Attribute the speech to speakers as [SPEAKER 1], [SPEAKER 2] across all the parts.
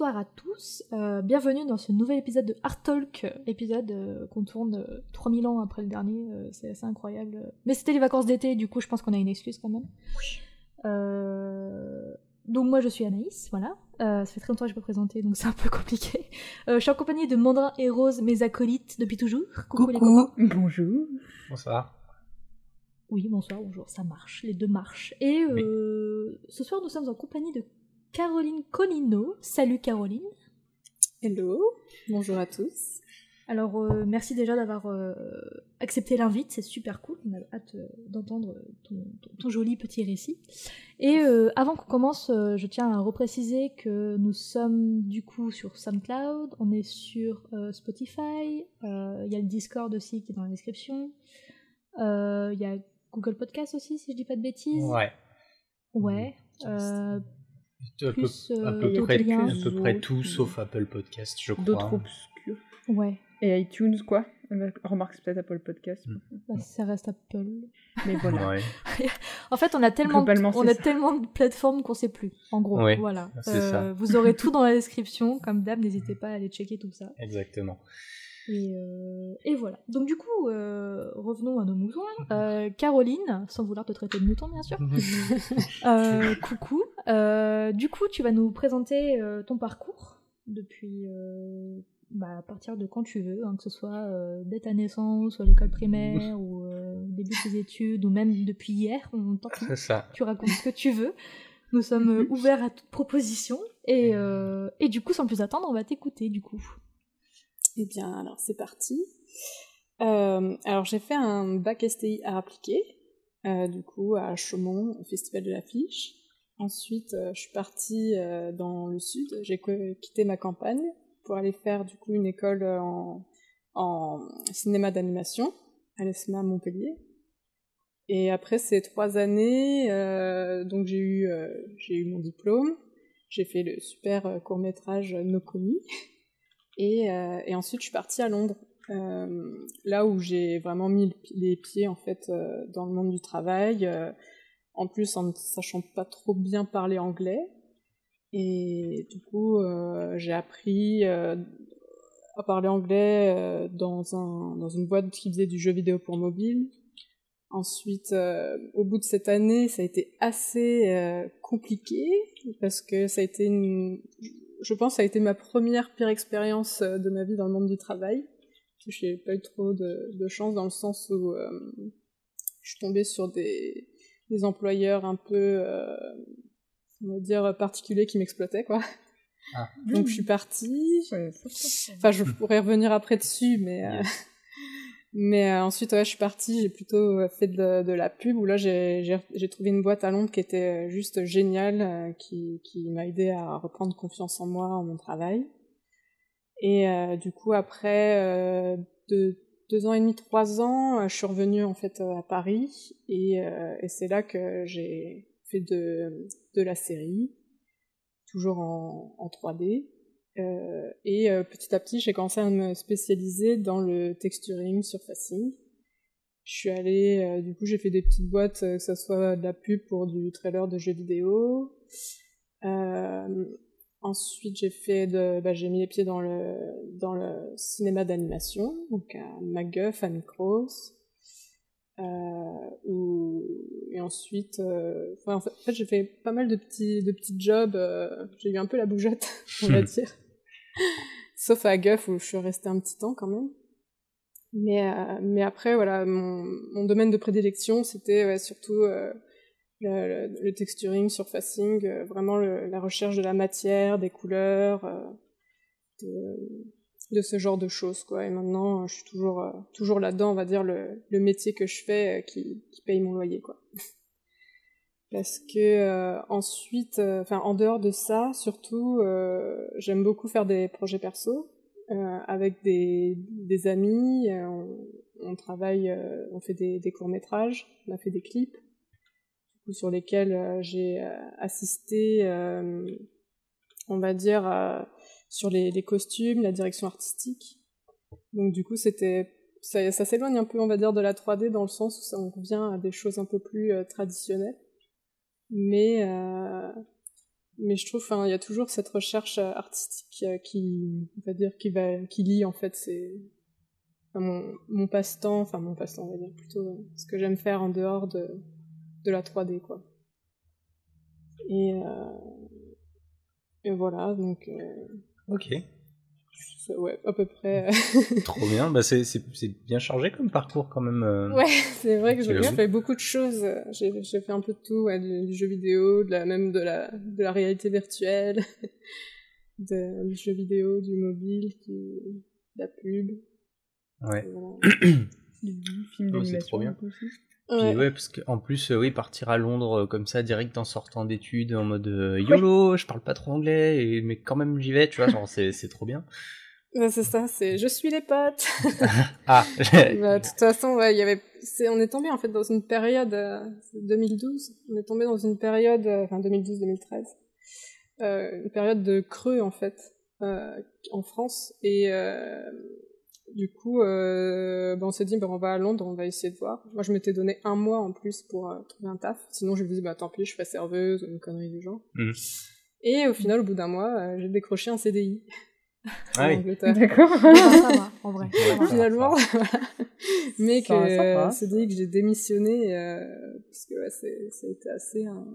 [SPEAKER 1] bonsoir à tous. Euh, bienvenue dans ce nouvel épisode de Art Talk, épisode euh, qu'on tourne euh, 3000 ans après le dernier, euh, c'est assez incroyable. Mais c'était les vacances d'été, du coup je pense qu'on a une excuse quand même. Euh, donc moi je suis Anaïs, voilà. Euh, ça fait très longtemps que je peux présenter, donc c'est un peu compliqué. Euh, je suis en compagnie de Mandrin et Rose, mes acolytes depuis toujours. Coucou, les copains.
[SPEAKER 2] Bonjour.
[SPEAKER 3] Bonsoir.
[SPEAKER 1] Oui, bonsoir, bonjour, ça marche, les deux marchent. Et euh, ce soir nous sommes en compagnie de Caroline Colino. Salut Caroline.
[SPEAKER 2] Hello. Bonjour à tous.
[SPEAKER 1] Alors, euh, merci déjà d'avoir euh, accepté l'invite, c'est super cool. On a hâte euh, d'entendre ton, ton- ton joli petit récit. Et euh, avant qu'on commence, euh, je tiens à repréciser que nous sommes du coup sur SoundCloud, on est sur euh, Spotify, euh, il y a le Discord aussi qui est dans la description, Euh, il y a Google Podcast aussi, si je dis pas de bêtises.
[SPEAKER 3] Ouais.
[SPEAKER 1] Ouais. Euh,
[SPEAKER 3] À peu,
[SPEAKER 1] plus
[SPEAKER 3] à
[SPEAKER 1] euh,
[SPEAKER 3] peu près,
[SPEAKER 1] liens.
[SPEAKER 3] à peu près
[SPEAKER 2] autres,
[SPEAKER 3] tout sauf Apple Podcast, je crois.
[SPEAKER 2] D'autres obscurs.
[SPEAKER 1] Ouais,
[SPEAKER 2] Et iTunes, quoi. Remarque, c'est peut-être Apple Podcast.
[SPEAKER 3] Mm.
[SPEAKER 1] bah, ça reste Apple.
[SPEAKER 2] Mais voilà.
[SPEAKER 3] Ouais.
[SPEAKER 1] En fait, on a tellement, de, on a
[SPEAKER 2] ça.
[SPEAKER 1] tellement de plateformes qu'on sait plus. En gros,
[SPEAKER 3] Ouais,
[SPEAKER 1] voilà. Euh,
[SPEAKER 3] ça.
[SPEAKER 1] Vous aurez tout dans la description, comme d'hab. N'hésitez pas à aller checker tout ça.
[SPEAKER 3] Exactement.
[SPEAKER 1] Et, euh, et voilà. Donc du coup, euh, revenons à nos moutons. Euh, Caroline, sans vouloir te traiter de mouton, bien sûr. Euh, coucou. Euh, du coup, tu vas nous présenter euh, ton parcours depuis euh, bah, à partir de quand tu veux, hein, que ce soit euh, dès ta naissance, ou à l'école primaire, ou euh, au début de tes études, ou même depuis hier. On
[SPEAKER 3] C'est ça.
[SPEAKER 1] tu racontes ce que tu veux. Nous sommes ouverts à toute proposition. Et, euh, et du coup, sans plus attendre, on va t'écouter du coup.
[SPEAKER 2] Eh bien, alors c'est parti. Euh, alors j'ai fait un bac STI à appliquer, euh, du coup à Chaumont, au Festival de l'Affiche. Ensuite, euh, je suis partie euh, dans le sud. J'ai quitté ma campagne pour aller faire du coup une école euh, en, cinéma d'animation à l'ESMA Montpellier. Et après ces trois années, donc j'ai eu, mon diplôme. J'ai fait le super court métrage Nokomi. Et, euh, et ensuite, je suis partie à Londres, là où j'ai vraiment mis les pieds en fait dans le monde du travail. En plus, en ne sachant pas trop bien parler anglais. Et du coup, euh, j'ai appris euh, à parler anglais euh, dans, un, dans une boîte qui faisait du jeu vidéo pour mobile. Ensuite, au bout de cette année, ça a été assez compliqué parce que ça a été une, je pense, que ça a été ma première pire expérience de ma vie dans le monde du travail. Je n'ai pas eu trop de, chance dans le sens où je suis tombée sur des, des employeurs un peu, euh, on va dire, particuliers qui m'exploitaient, quoi.
[SPEAKER 3] Ah.
[SPEAKER 2] Donc je suis partie. Enfin, je pourrais revenir après dessus, mais euh, mais euh, ensuite, ouais, je suis partie. J'ai plutôt euh, fait de, de la pub où là, j'ai trouvé une boîte à Londres qui était juste géniale, euh, qui qui m'a aidé à reprendre confiance en moi, en mon travail. Et du coup, après euh, deux, ans et demi, trois ans, euh, je suis revenue en fait euh, à Paris et, euh, et c'est là que j'ai fait de la série, toujours en, en 3D. Euh, et petit à petit, j'ai commencé à me spécialiser dans le texturing, surfacing. Je suis allée, du coup, j'ai fait des petites boîtes, que ce soit de la pub pour du trailer de jeux vidéo. Ensuite, j'ai fait de, bah, j'ai mis les pieds dans le dans le cinéma d'animation, donc à MacGuff, à Micros. Euh, où- et ensuite, euh, enfin, en fait, en fait, j'ai fait pas mal de petits, de petits jobs. euh, j'ai eu un peu la bougeotte, on va dire. Sauf à Guff où je suis restée un petit temps quand même. Mais, euh, mais après, voilà, mon, mon domaine de prédilection, c'était ouais, surtout euh, le, le- texturing, surfacing, euh, vraiment le- la recherche de la matière, des couleurs, euh, de, de ce genre de choses, quoi. Et maintenant, euh, je suis toujours, euh, toujours là-dedans, on va dire, le, métier que je fais euh, qui, qui paye mon loyer, quoi. Parce que ensuite, enfin en dehors de ça, surtout, j'aime beaucoup faire des projets perso avec des, des amis. on, on travaille, on fait des, des courts métrages, on a fait des clips, sur lesquels euh, j'ai euh, assisté, euh, on va dire, sur les, costumes, la direction artistique. Donc du coup, c'était ça, s'éloigne un peu, on va dire, de la 3D dans le sens où ça on revient à des choses un peu plus traditionnelles. Mais, je trouve, enfin, il y a toujours cette recherche artistique qui, on va dire, qui va, qui lie en fait, c'est mon, mon passe-temps, enfin mon passe-temps, on va dire plutôt ce que j'aime faire en dehors de, de la 3D, quoi. Et, et voilà, donc.
[SPEAKER 3] Ok
[SPEAKER 2] ouais, à peu près.
[SPEAKER 3] Trop bien, bah c'est bien chargé comme parcours quand même. Euh.
[SPEAKER 2] Ouais, c'est vrai que j'ai fait beaucoup de choses. J'ai fait un peu de tout, du, jeu vidéo, de la, même de la, de la réalité virtuelle, de, du jeu vidéo, du mobile, de la pub.
[SPEAKER 3] Ouais.
[SPEAKER 4] du film d'animation
[SPEAKER 3] aussi. Puis ouais. parce qu'en plus, euh, oui, partir à Londres euh, comme ça, direct en sortant d'études, en mode YOLO, je parle pas trop anglais, et, mais quand même j'y vais, tu vois, genre c'est trop bien
[SPEAKER 2] c'est ça, c'est je suis les potes.
[SPEAKER 3] ah.
[SPEAKER 2] bah, de toute façon, ouais, il y avait, on est tombé en fait dans une période 2012. Euh, on est tombé dans une période, euh, enfin 2012-2013, euh, une période de creux en fait euh, en France et euh, du coup, bah, on s'est dit, bah, on va à Londres, on va essayer de voir. Moi, je m'étais donné un mois en plus pour trouver un taf. Sinon, je me disais, bah tant pis, je fais serveuse, une connerie du genre. Mmh. Et au final, au bout d'un mois, j'ai décroché un CDI.
[SPEAKER 3] Ah oui.
[SPEAKER 4] D'accord.
[SPEAKER 1] ça va, en vrai.
[SPEAKER 2] Finalement, mais que c'est dit que j'ai démissionné euh, parce que ouais, ça a été assez un,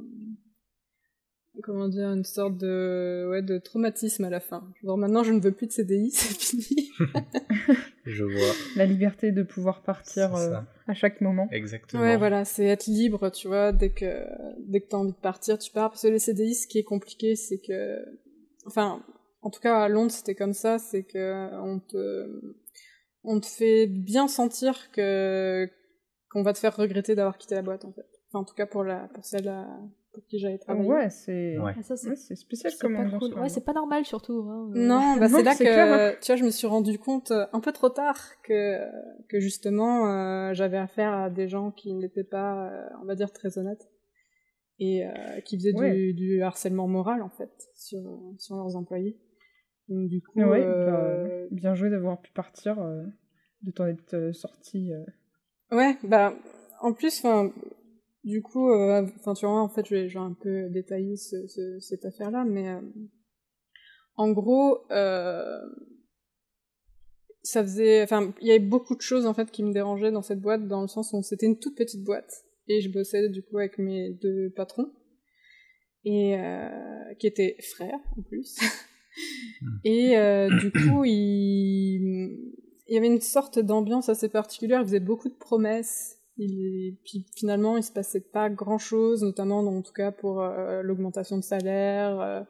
[SPEAKER 2] comment dire une sorte de ouais de traumatisme à la fin. Genre maintenant je ne veux plus de CDI, c'est fini.
[SPEAKER 3] je vois.
[SPEAKER 4] La liberté de pouvoir partir euh, à chaque moment.
[SPEAKER 3] Exactement.
[SPEAKER 2] Ouais voilà, c'est être libre, tu vois, dès que dès que t'as envie de partir, tu pars parce que les CDI ce qui est compliqué c'est que enfin en tout cas à Londres c'était comme ça, c'est que on te on te fait bien sentir que qu'on va te faire regretter d'avoir quitté la boîte en fait. Enfin en tout cas pour la pour celle pour qui j'avais travaillé.
[SPEAKER 4] Ouais, c'est
[SPEAKER 3] ouais.
[SPEAKER 4] Ah, c'est spécial comme
[SPEAKER 1] pas cool. Ouais, c'est pas normal surtout. Hein.
[SPEAKER 2] Non, bah c'est là que tu vois, je me suis rendu compte euh, un peu trop tard que que justement euh, j'avais affaire à des gens qui n'étaient pas euh, on va dire très honnêtes et euh, qui faisaient du, du harcèlement moral en fait sur sur leurs employés. Donc, du coup,
[SPEAKER 4] ouais,
[SPEAKER 2] euh...
[SPEAKER 4] bah, bien joué d'avoir pu partir, euh, de t'en être euh, sorti. Euh.
[SPEAKER 2] Ouais, bah, en plus, enfin, du coup, enfin, tu vois, en fait, je vais, je vais un peu détailler ce, ce, cette affaire-là, mais en gros, ça faisait, enfin, il y avait beaucoup de choses en fait qui me dérangeaient dans cette boîte, dans le sens où c'était une toute petite boîte et je bossais du coup avec mes deux patrons et qui étaient frères en plus. Hmm. Et euh, du coup, il... il y avait une sorte d'ambiance assez particulière. Il faisait beaucoup de promesses. Et puis finalement, il se passait pas grand-chose, notamment en tout cas pour euh, l'augmentation de salaire. Euh,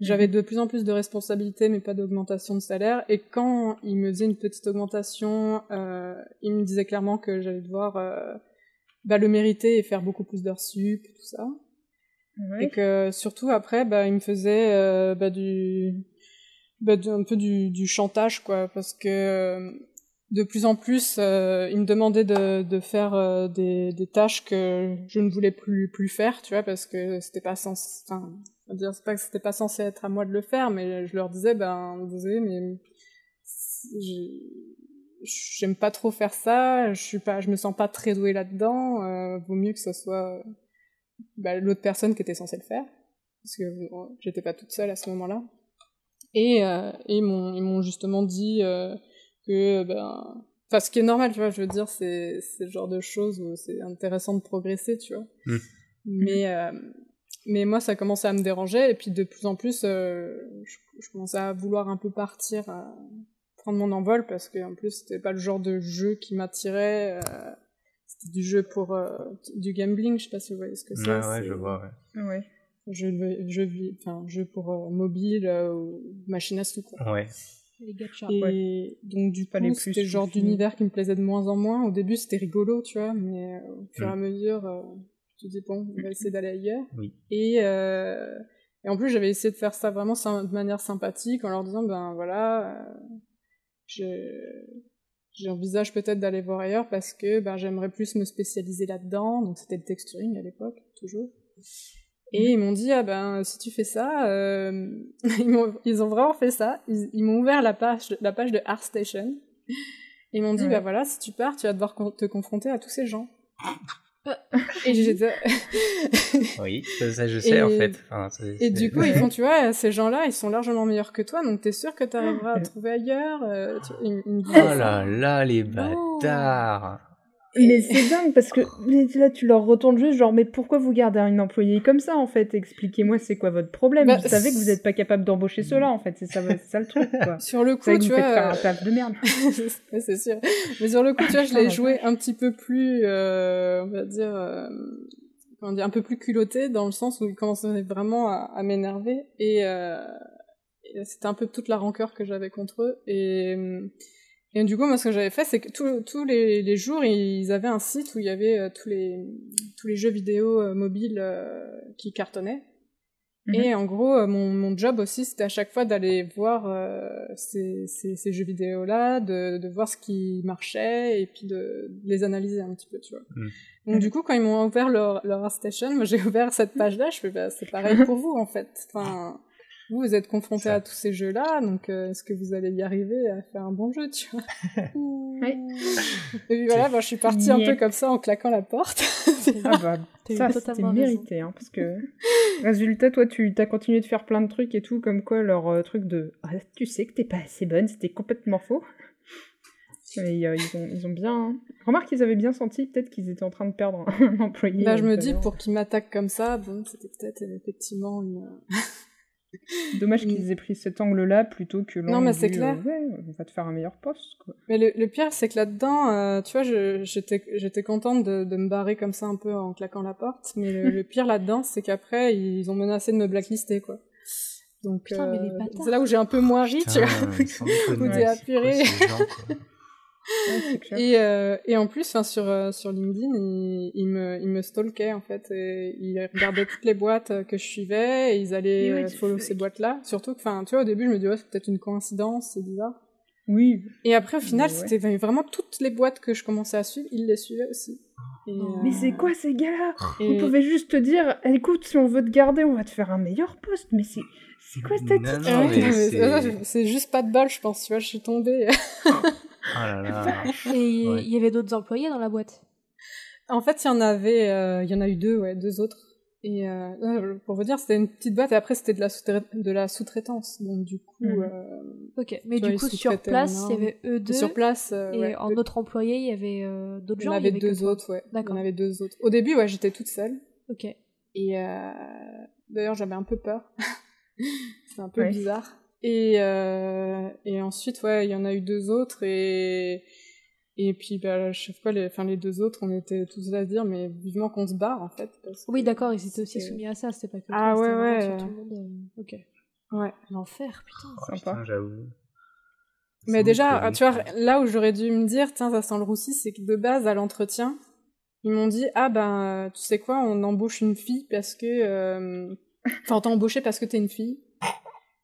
[SPEAKER 2] j'avais hmm. de plus en plus de responsabilités, mais pas d'augmentation de salaire. Et quand il me faisait une petite augmentation, euh, il me disait clairement que j'allais devoir bah, le mériter et faire beaucoup plus d'heures sup, tout ça. Et que surtout après, bah, il me faisait bah, du, bah, un peu du, du, chantage, quoi, parce que de plus en plus, euh, il me demandait de, de faire euh, des, des, tâches que je ne voulais plus plus faire, tu vois, parce que c'était pas censé, enfin, dire c'est pas que c'était pas censé être à moi de le faire, mais je leur disais, ben, désolé, mais j'aime pas trop faire ça, je suis pas, je me sens pas très douée là-dedans, euh, vaut mieux que ce soit bah, l'autre personne qui était censée le faire, parce que j'étais pas toute seule à ce moment-là. Et, euh, et ils m'ont justement dit euh, que, ben, enfin, ce qui est normal, tu vois, je veux dire, c'est le genre de choses où c'est intéressant de progresser, tu vois.
[SPEAKER 3] Mmh.
[SPEAKER 2] Mais, euh, mais moi, ça commençait à me déranger, et puis de plus en plus, euh, je, je, commençais à vouloir un peu partir, prendre mon envol, parce qu'en plus, c'était pas le genre de jeu qui m'attirait. Euh, c'était du jeu pour euh, du gambling, je sais pas si vous voyez ce que c'est.
[SPEAKER 3] Ouais, ouais, je vois,
[SPEAKER 4] ouais. ouais.
[SPEAKER 2] Jeu, jeu, enfin, jeu pour euh, mobile euh, ou machine à sous, quoi.
[SPEAKER 3] Ouais.
[SPEAKER 1] Les gachas.
[SPEAKER 2] Et
[SPEAKER 4] ouais.
[SPEAKER 2] donc, du coup, c'était le genre d'univers qui me plaisait de moins en moins. Au début, c'était rigolo, tu vois, mais au fur et à mm. mesure, je me dis, bon, on va essayer d'aller ailleurs.
[SPEAKER 3] Oui.
[SPEAKER 2] Et, et en plus, j'avais essayé de faire ça vraiment de manière sympathique en leur disant, ben voilà, je j'envisage peut-être d'aller voir ailleurs parce que ben, j'aimerais plus me spécialiser là-dedans. Donc c'était le texturing à l'époque, toujours. Et ils m'ont dit, ah ben, si tu fais ça, euh... ils, ont, ils, ont, vraiment fait ça. Ils, ils m'ont ouvert la page, la page de ArtStation. Ils m'ont dit, ouais. bah voilà, si tu pars, tu vas devoir te confronter à tous ces gens. et j'étais.
[SPEAKER 3] oui, ça, je sais en fait.
[SPEAKER 2] et du coup, ils font, tu vois, ces gens-là, ils sont largement meilleurs que toi, donc t'es sûr que t'arriveras à trouver ailleurs. Euh,
[SPEAKER 3] oh là là, les bâtards.
[SPEAKER 4] Mais c'est dingue parce que là tu leur retournes juste genre mais pourquoi vous gardez une employée comme ça en fait? Expliquez-moi c'est quoi votre problème? Bah, Vous savez que vous n'êtes pas capable d'embaucher cela en fait c'est ça, ça le truc quoi.
[SPEAKER 2] sur le coup tu vois
[SPEAKER 4] faire un taf de merde.
[SPEAKER 2] c'est sûr. Mais sur le coup tu vois je l'ai joué un petit peu plus euh, on va dire euh, comment dire un peu plus culotté dans le sens où il commençait vraiment à, à m'énerver et, euh, et c'était un peu toute la rancœur que j'avais contre eux et et du coup, moi, ce que j'avais fait, c'est que tous les, les, jours, ils avaient un site où il y avait euh, tous, les, tous les jeux vidéo euh, mobiles euh, qui cartonnaient. Mhm. Et en gros, mon, mon job aussi, c'était à chaque fois d'aller voir ces, ces, ces, jeux vidéo-là, de, de voir ce qui marchait et puis de, les analyser un petit peu, tu vois. Mhm. Donc du coup, quand ils m'ont ouvert leur, leur Station, moi j'ai ouvert cette page-là, je fais bah, c'est pareil pour vous en fait. Enfin, vous, vous êtes confronté à tous ces jeux-là, donc euh, est-ce que vous allez y arriver à faire un bon jeu, tu vois
[SPEAKER 4] oui.
[SPEAKER 2] Et puis voilà, bah, je suis partie un peu comme ça en claquant la porte.
[SPEAKER 4] ah bah, ça, c'était mérité, hein, parce que résultat, toi, tu as continué de faire plein de trucs et tout, comme quoi leur euh, truc de ah, tu sais que t'es pas assez bonne, c'était complètement faux. Et, euh, ils, ont, ils ont bien. Hein. Remarque qu'ils avaient bien senti peut-être qu'ils étaient en train de perdre un employé.
[SPEAKER 2] Là, bah, je me dis, pour qu'ils m'attaquent comme ça, bon, c'était peut-être effectivement une.
[SPEAKER 4] Dommage qu'ils aient pris cet angle-là plutôt que
[SPEAKER 2] l'angle. Non, mais c'est clair.
[SPEAKER 4] Euh, on va te faire un meilleur poste. Quoi.
[SPEAKER 2] Mais le, le pire, c'est que là-dedans, euh, tu vois, j'étais j'étais contente de, de, me barrer comme ça un peu en claquant la porte. Mais le, pire là-dedans, c'est qu'après, ils ont menacé de me blacklister, quoi. Donc, euh, c'est là où j'ai un peu moins ri, tu vois. Où t'es appuré. Et, euh, et en plus, sur, euh, sur LinkedIn, il, il, me, il me stalkait en fait. Et il regardait toutes les boîtes que je suivais et ils allaient euh, follow ces boîtes-là. Surtout que, enfin, tu vois, au début, je me disais, c'est peut-être une coïncidence, c'est bizarre.
[SPEAKER 4] Oui.
[SPEAKER 2] Et après, au final, c'était vraiment toutes les boîtes que je commençais à suivre, il les suivait aussi.
[SPEAKER 4] Mais c'est quoi ces gars-là? et... Vous pouvez juste te dire, écoute, si on veut te garder, on va te faire un meilleur poste. Mais c'est c'est quoi cette attitude
[SPEAKER 2] C'est juste pas de bol, je pense. Tu vois, je suis tombée.
[SPEAKER 3] Ah là
[SPEAKER 1] Et il y avait d'autres employés dans la boîte?
[SPEAKER 2] En fait, il y en avait, euh, il y en a eu deux, ouais, deux autres. Et euh, pour vous dire, c'était une petite boîte et après c'était de la de la sous-traitance. Donc du coup. Mhm. Euh,
[SPEAKER 1] ok, mais du coup sur place, il y avait eux deux.
[SPEAKER 2] Sur place.
[SPEAKER 1] et en autre employé, il y avait d'autres gens.
[SPEAKER 2] Il y en avait, deux autres, ouais. D'accord. Il y en avait deux autres. Au début, ouais, j'étais toute seule.
[SPEAKER 1] Ok.
[SPEAKER 2] Et d'ailleurs, j'avais un peu peur. c'est un peu bizarre. Et, euh, et ensuite, ouais, il y en a eu deux autres et et puis bah, chaque fois, les, enfin les deux autres, on était tous là à dire mais vivement qu'on se barre en fait.
[SPEAKER 1] oui, d'accord, ils étaient aussi soumis à ça, c'était pas que
[SPEAKER 2] ah ouais ouais.
[SPEAKER 1] Tout le monde, euh, Ok.
[SPEAKER 2] Ouais.
[SPEAKER 1] L'enfer, putain.
[SPEAKER 3] Oh, putain, j'avoue.
[SPEAKER 2] Mais déjà, tu vois, là où j'aurais dû me dire, tiens, ça sent le roussi, c'est que de base, à l'entretien, ils m'ont dit, ah ben, tu sais quoi, on embauche une fille parce que, euh... enfin, on t'a embauché parce que t'es une fille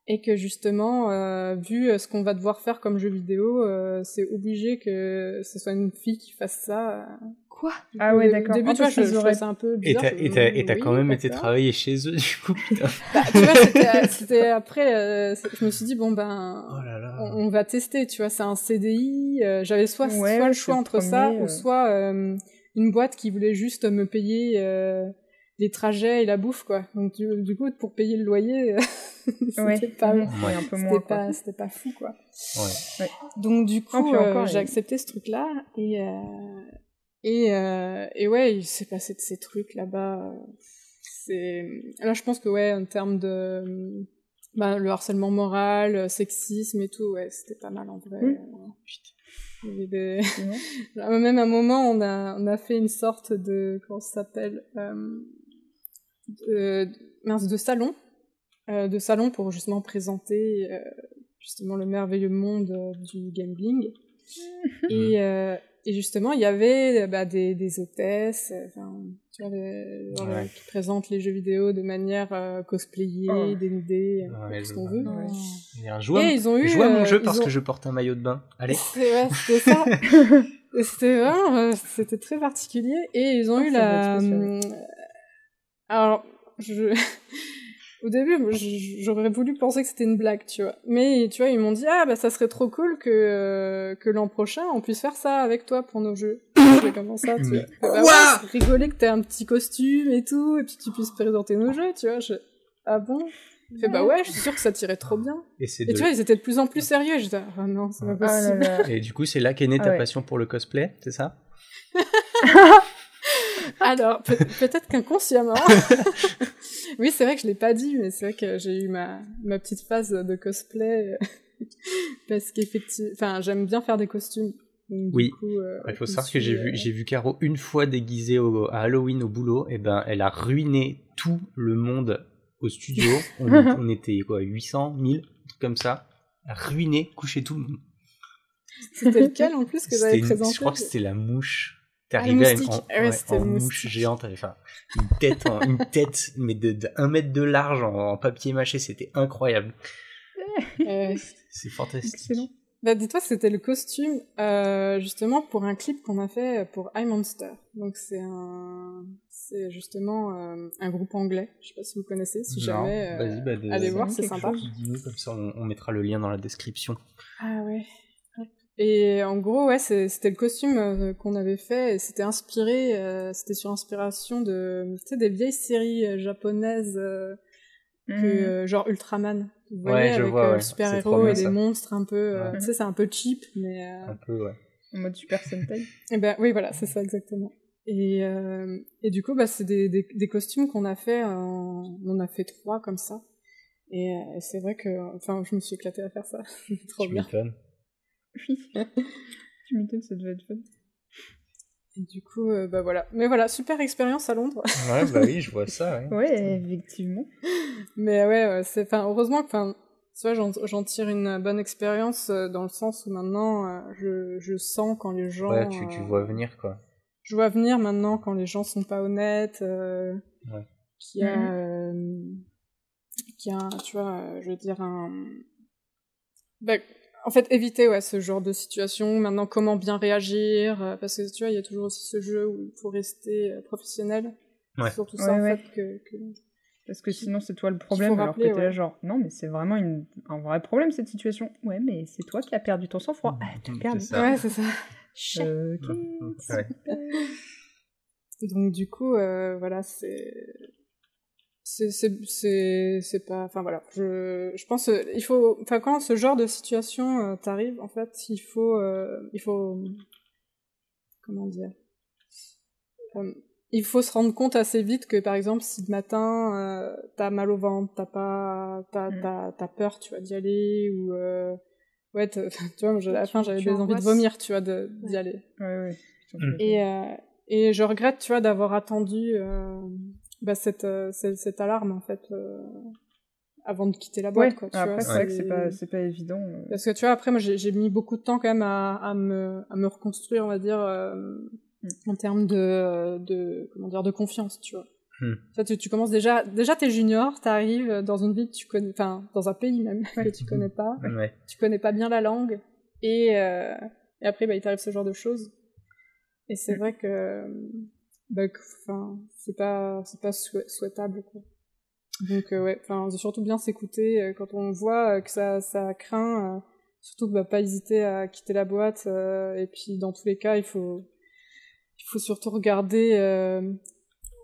[SPEAKER 2] et que justement, euh, vu euh, ce qu'on va devoir faire comme jeu vidéo, euh, c'est obligé que ce soit une fille qui fasse ça.
[SPEAKER 1] Quoi?
[SPEAKER 4] Ah ouais, d'accord.
[SPEAKER 2] Au début, tu vois, je, je ça un peu bizarre.
[SPEAKER 3] Et t'as quand même été travailler chez eux, du coup, putain.
[SPEAKER 2] bah, tu vois, c'était après, euh, je me suis dit, bon ben, oh là là. On, on, va tester, tu vois, c'est un CDI. Euh, j'avais soit, ouais, soit le choix entre premier, ça, ou soit une boîte qui voulait juste me payer les trajets et la bouffe quoi donc du, coup pour payer le loyer c'était pas
[SPEAKER 4] un peu moins
[SPEAKER 2] pas c'était pas fou quoi.
[SPEAKER 3] Ouais.
[SPEAKER 2] donc du coup euh, j'ai accepté ce truc là et euh, et euh, et ouais il s'est passé de ces trucs là-bas c'est là je pense que ouais en termes de bah, le harcèlement moral sexisme et tout ouais c'était pas mal en vrai. Il y avait des... Même à un moment, on a, on a fait une sorte de, comment ça s'appelle, de, mince, de salon, euh, de salon pour justement présenter euh, justement le merveilleux monde euh, du gambling. et, euh, et justement, il y avait bah, des, des hôtesses, enfin, tu vois, les, ouais. qui présentent les jeux vidéo de manière euh, cosplayée, oh. dénudée, ouais, ce qu'on veut.
[SPEAKER 3] Ouais. Un joueur, et ils ont eu, joue à mon jeu parce ont... que je porte un maillot de bain. Allez.
[SPEAKER 2] Ouais, c'était ça. c'était vraiment, c'était très particulier. Et ils ont oh, eu la, alors, je... au début, j'aurais voulu penser que c'était une blague, tu vois. Mais tu vois, ils m'ont dit ah bah ça serait trop cool que euh, que l'an prochain on puisse faire ça avec toi pour nos jeux. mais comment ça tu bah, ouais, rigoler que t'aies un petit costume et tout, et puis tu puisses présenter nos jeux, tu vois. Je... Ah bon? Il fait bah ouais, je suis sûr que ça tirait trop bien. Et, tu vois, ils étaient de plus en plus sérieux. Je disais, ah non, c'est pas ah possible.
[SPEAKER 3] Et du coup, c'est là qu'est née ta passion pour le cosplay, c'est ça?
[SPEAKER 2] Alors, peut-être qu'inconsciemment. oui, c'est vrai que je l'ai pas dit, mais c'est vrai que j'ai eu ma, ma petite phase de cosplay. parce qu'effectivement, enfin, j'aime bien faire des costumes.
[SPEAKER 3] oui, euh, il faut savoir que j'ai vu, euh, j'ai vu Caro une fois déguisée au, à Halloween au boulot, et ben elle a ruiné tout le monde au studio. on, était quoi, 800, 1000, truc comme ça, ruiné, couché tout le monde.
[SPEAKER 2] C'était lequel en plus que j'avais présenté
[SPEAKER 3] Je crois que c'était la mouche. T'es ah, arrivé en, mouche géante, enfin, une tête, une tête, mais de, 1 mètre de large en, papier mâché, c'était incroyable. Euh, c'est fantastique. Excellent.
[SPEAKER 2] Bah, dis-toi, c'était le costume euh, justement pour un clip qu'on a fait pour iMonster. Donc c'est un, c'est justement euh, un groupe anglais. Je sais pas si vous connaissez. Si jamais, euh, bah, allez voir, c'est sympa.
[SPEAKER 3] comme ça, on, mettra le lien dans la description.
[SPEAKER 2] Ah ouais. Et en gros, ouais, c'était le costume euh, qu'on avait fait et c'était inspiré, euh, c'était sur inspiration de, tu sais, des vieilles séries japonaises, que, mhm. genre Ultraman. Vous voyez, avec vois, super-héros et des monstres un peu, tu sais, c'est un peu cheap, mais...
[SPEAKER 3] Un peu, ouais.
[SPEAKER 4] En mode Super Sentai. et
[SPEAKER 2] eh ben oui, voilà, c'est ça exactement. Et, et du coup, bah, c'est des, des, des, costumes qu'on a fait, on a fait trois comme ça. Et c'est vrai que, enfin, je me suis éclatée à faire ça. trop bien.
[SPEAKER 4] Oui. tu m'étonnes, ça devait être fun.
[SPEAKER 2] Et du coup, euh, bah voilà. Mais voilà, super expérience à Londres.
[SPEAKER 3] ouais, bah oui, je vois ça. Ouais,
[SPEAKER 4] ouais effectivement.
[SPEAKER 2] Mais ouais, c'est, enfin, heureusement que, enfin, tu vois, j'en, tire une bonne expérience euh, dans le sens où maintenant, euh, je, je sens quand les gens.
[SPEAKER 3] Ouais, tu, tu vois venir, quoi.
[SPEAKER 2] Je vois venir maintenant quand les gens sont pas honnêtes. ouais. Qui a, mm-hmm. qui a, tu vois, je veux dire un. Bah, en fait, éviter ouais, ce genre de situation. Maintenant, comment bien réagir euh, Parce que tu vois, il y a toujours aussi ce jeu où il faut rester euh, professionnel.
[SPEAKER 3] Ouais.
[SPEAKER 2] Surtout ça, en fait, que,
[SPEAKER 4] Parce que sinon, c'est toi le problème, alors que t'es là genre, non, mais c'est vraiment une... un vrai problème, cette situation. Ouais, mais c'est toi qui as perdu ton sang-froid. Mmh, ah, t'as perdu.
[SPEAKER 2] Ouais, c'est ça.
[SPEAKER 4] ok. Mmh,
[SPEAKER 2] Donc, du coup, euh, voilà, c'est c'est c'est c'est pas enfin voilà. Je je pense euh, il faut enfin quand ce genre de situation euh, t'arrive en fait il faut euh, il faut comment dire il faut se rendre compte assez vite que par exemple si le matin t'as mal au ventre t'as pas t'as mm. t'as peur tu vois d'y aller ou ouais tu vois à la fin j'avais des envies de vomir tu vois d'y aller.
[SPEAKER 4] Ouais, ouais.
[SPEAKER 2] et et je regrette tu vois d'avoir attendu bah, cette, euh, cette, cette, alarme en fait euh, avant de quitter la boîte. quoi, tu
[SPEAKER 4] après, c'est vrai que c'est pas, c'est pas évident.
[SPEAKER 2] Euh. Parce que tu vois, après, moi, j'ai mis beaucoup de temps quand même à, à, me, à me reconstruire, on va dire, mm. en termes de, de, comment dire, de confiance, tu vois. Ça, tu, tu, commences déjà, déjà t'es junior, t'arrives dans une ville que tu connais, enfin, dans un pays même que tu connais pas,
[SPEAKER 3] ouais.
[SPEAKER 2] tu connais pas bien la langue, et, et après, bah, il t'arrive ce genre de choses. Et c'est mm. vrai que, bah, enfin, c'est pas, c'est pas souhaitable, quoi. Donc, euh, ouais, enfin, surtout bien s'écouter euh, quand on voit euh, que ça, ça craint, surtout bah, pas hésiter à quitter la boîte, et puis dans tous les cas, il faut, il faut surtout regarder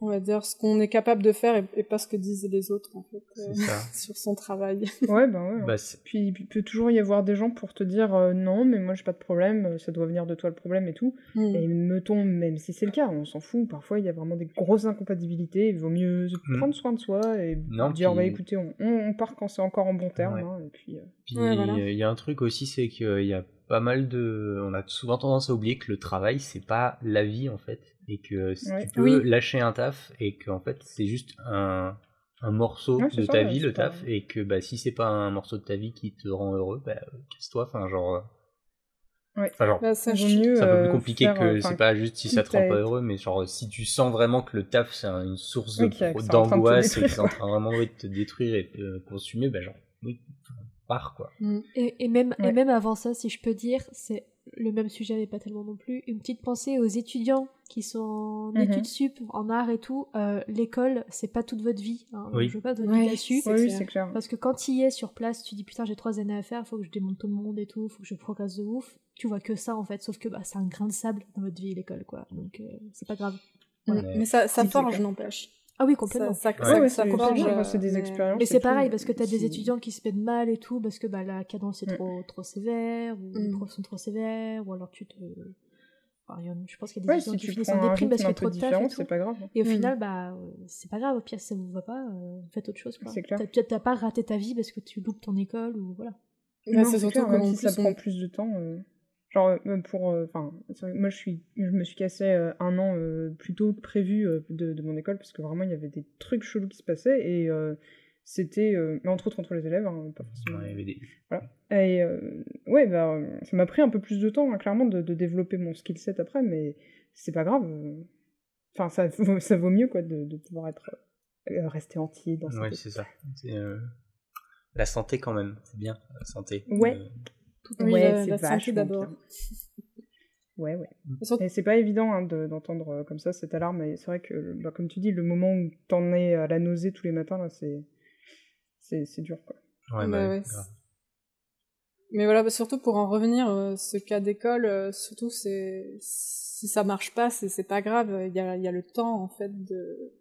[SPEAKER 2] on va dire, ce qu'on est capable de faire et, pas ce que disent les autres, en fait, euh, sur son travail.
[SPEAKER 4] Ouais, ben ouais. Bah, Puis il peut toujours y avoir des gens pour te dire euh, non, mais moi j'ai pas de problème, euh, ça doit venir de toi le problème et tout. Mm. Et mettons, même si c'est le cas, on s'en fout, parfois il y a vraiment des grosses incompatibilités, il vaut mieux mm. prendre soin de soi et dire, bah écoutez, on, on, part quand c'est encore en bon terme. Hein, et puis,
[SPEAKER 3] il y a un truc aussi, c'est qu'il y a pas mal de. On a souvent tendance à oublier que le travail, c'est pas la vie en fait. Et que si tu peux lâcher un taf et qu'en fait, c'est juste un, un morceau de ta vie, le taf, et que bah, si c'est pas un morceau de ta vie qui te rend heureux, bah, casse-toi. Enfin, genre.
[SPEAKER 4] Euh, ouais. Enfin, genre,
[SPEAKER 2] bah,
[SPEAKER 3] c'est un peu plus euh, compliqué que c'est pas juste si ça te rend pas heureux, mais genre si tu sens vraiment que le taf c'est une source d'angoisse et que c'est en train vraiment de te détruire et de te consumer, bah genre oui, part quoi.
[SPEAKER 1] Mm. Et, et, même, et même avant ça, si je peux dire, c'est le même sujet, mais pas tellement non plus. Une petite pensée aux étudiants qui sont en mhm. études sup, en art et tout. Euh, l'école, c'est pas toute votre vie. Hein. Je veux pas donner là-dessus.
[SPEAKER 4] Oui, c'est clair.
[SPEAKER 1] Parce que quand tu y es sur place, tu dis putain, j'ai trois années à faire, faut que je démonte tout le monde et tout, faut que je progresse de ouf. Tu vois que ça en fait, sauf que bah, c'est un grain de sable dans votre vie, l'école, quoi. Donc euh, c'est pas grave.
[SPEAKER 2] Mais ça, ça forge, n'empêche.
[SPEAKER 1] Ah oui, complètement.
[SPEAKER 2] Ça, ça, ça,
[SPEAKER 4] c'est des expériences.
[SPEAKER 1] Mais c'est pareil, parce que t'as des étudiants qui se mettent mal et tout, parce que bah, la cadence est mm. trop, trop sévère, ou les mm. profs sont trop sévères, ou alors tu te. je pense qu'il y a des étudiants qui finissent en déprime parce qu'il y a trop de taf
[SPEAKER 4] et Pas grave.
[SPEAKER 1] Et au mm. final, bah, euh, c'est pas grave, au pire, ça vous va pas, euh, faites autre chose. T'as pas raté ta vie parce que tu loupes ton école, ou voilà.
[SPEAKER 4] c'est surtout que si ça prend plus de temps. Euh, Genre, euh, pour. Euh, enfin, moi, je, suis, je me suis cassé euh, un an plus tôt que prévu de, de, mon école parce que vraiment, il y avait des trucs chelous qui se passaient et c'était. mais entre autres, entre les élèves, hein, pas forcément.
[SPEAKER 3] Ouais, il y avait des...
[SPEAKER 4] Voilà. Et ouais, bah, ça m'a pris un peu plus de temps, hein, clairement, de, de, développer mon skill set après, mais c'est pas grave. Enfin, ça, ça vaut mieux, quoi, de, de pouvoir être. rester entier dans
[SPEAKER 3] Ouais, c'est ça. La santé, quand même, c'est bien, la santé.
[SPEAKER 4] Ouais
[SPEAKER 2] ouais, c'est vachement d'abord.
[SPEAKER 4] Ouais, ouais. Et c'est pas évident hein, d'entendre euh, comme ça cette alarme. Et c'est vrai que, bah, comme tu dis, le moment où t'en es à la nausée tous les matins, là, c'est, c'est, dur, quoi.
[SPEAKER 3] Ouais, bah, ouais.
[SPEAKER 2] Mais voilà, bah, surtout pour en revenir, euh, ce cas d'école, euh, surtout, c'est si ça marche pas, c'est pas grave. Il y a, y a le temps, en fait, de,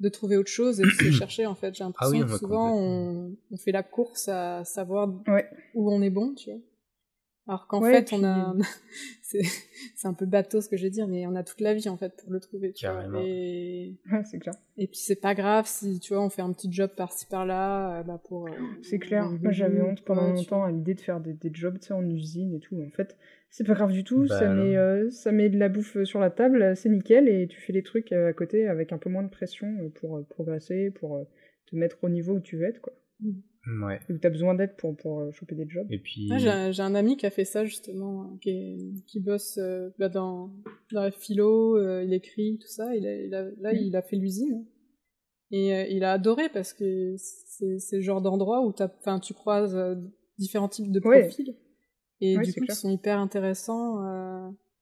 [SPEAKER 2] de trouver autre chose et de se chercher en fait j'ai ah l'impression que souvent on, on, fait la course à savoir où on est bon tu vois alors qu'en fait, on a, c'est un peu bateau ce que je vais dire, mais on a toute la vie en fait pour le trouver. Tu
[SPEAKER 3] Vois,
[SPEAKER 4] et... c'est clair.
[SPEAKER 2] Et puis c'est pas grave si tu vois, on fait un petit job par-ci par-là, euh, bah pour. Euh,
[SPEAKER 4] c'est clair. Moi j'avais honte pendant longtemps à l'idée de faire des, des jobs, en usine et tout. En fait, c'est pas grave du tout. Bah ça met, euh, ça met de la bouffe sur la table, c'est nickel, et tu fais les trucs à côté avec un peu moins de pression pour progresser, pour te mettre au niveau où tu veux être, quoi. Mmh.
[SPEAKER 3] Ouais.
[SPEAKER 4] Où t'as besoin d'aide pour, pour euh, choper des jobs.
[SPEAKER 3] Et puis...
[SPEAKER 2] j'ai un, ami qui a fait ça justement, hein, qui, qui bosse euh, bah, dans, dans la philo, euh, il écrit, tout ça. Il a, là, il a fait l'usine. Et il a adoré parce que c'est le genre d'endroit où as, tu croises différents types de profils. Et du coup, ils sont hyper intéressants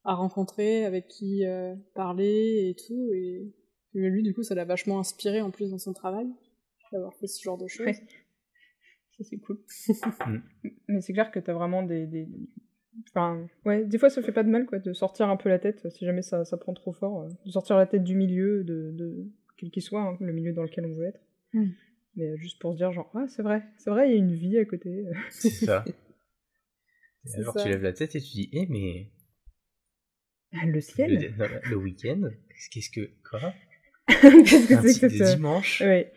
[SPEAKER 2] à rencontrer, avec qui parler et tout. Et, lui, du coup, ça l'a vachement inspiré en plus dans son travail d'avoir fait ce genre de choses
[SPEAKER 4] c'est cool. Mm. Mais c'est clair que t'as vraiment des, des, Enfin, ouais, des fois ça fait pas de mal quoi, de sortir un peu la tête si jamais ça, ça prend trop fort. Euh, de sortir la tête du milieu, de, de quel qu'il soit, hein, le milieu dans lequel on veut être. Mm. Mais euh, juste pour se dire, genre, ah, c'est vrai, c'est vrai, il y a une vie à côté.
[SPEAKER 3] C'est ça. et alors tu lèves la tête et tu dis, eh, mais.
[SPEAKER 4] Le ciel
[SPEAKER 3] Le, le week-end Qu'est-ce que. Quoi?
[SPEAKER 4] Qu'est-ce que
[SPEAKER 3] c'est que dimanche.
[SPEAKER 4] Ouais.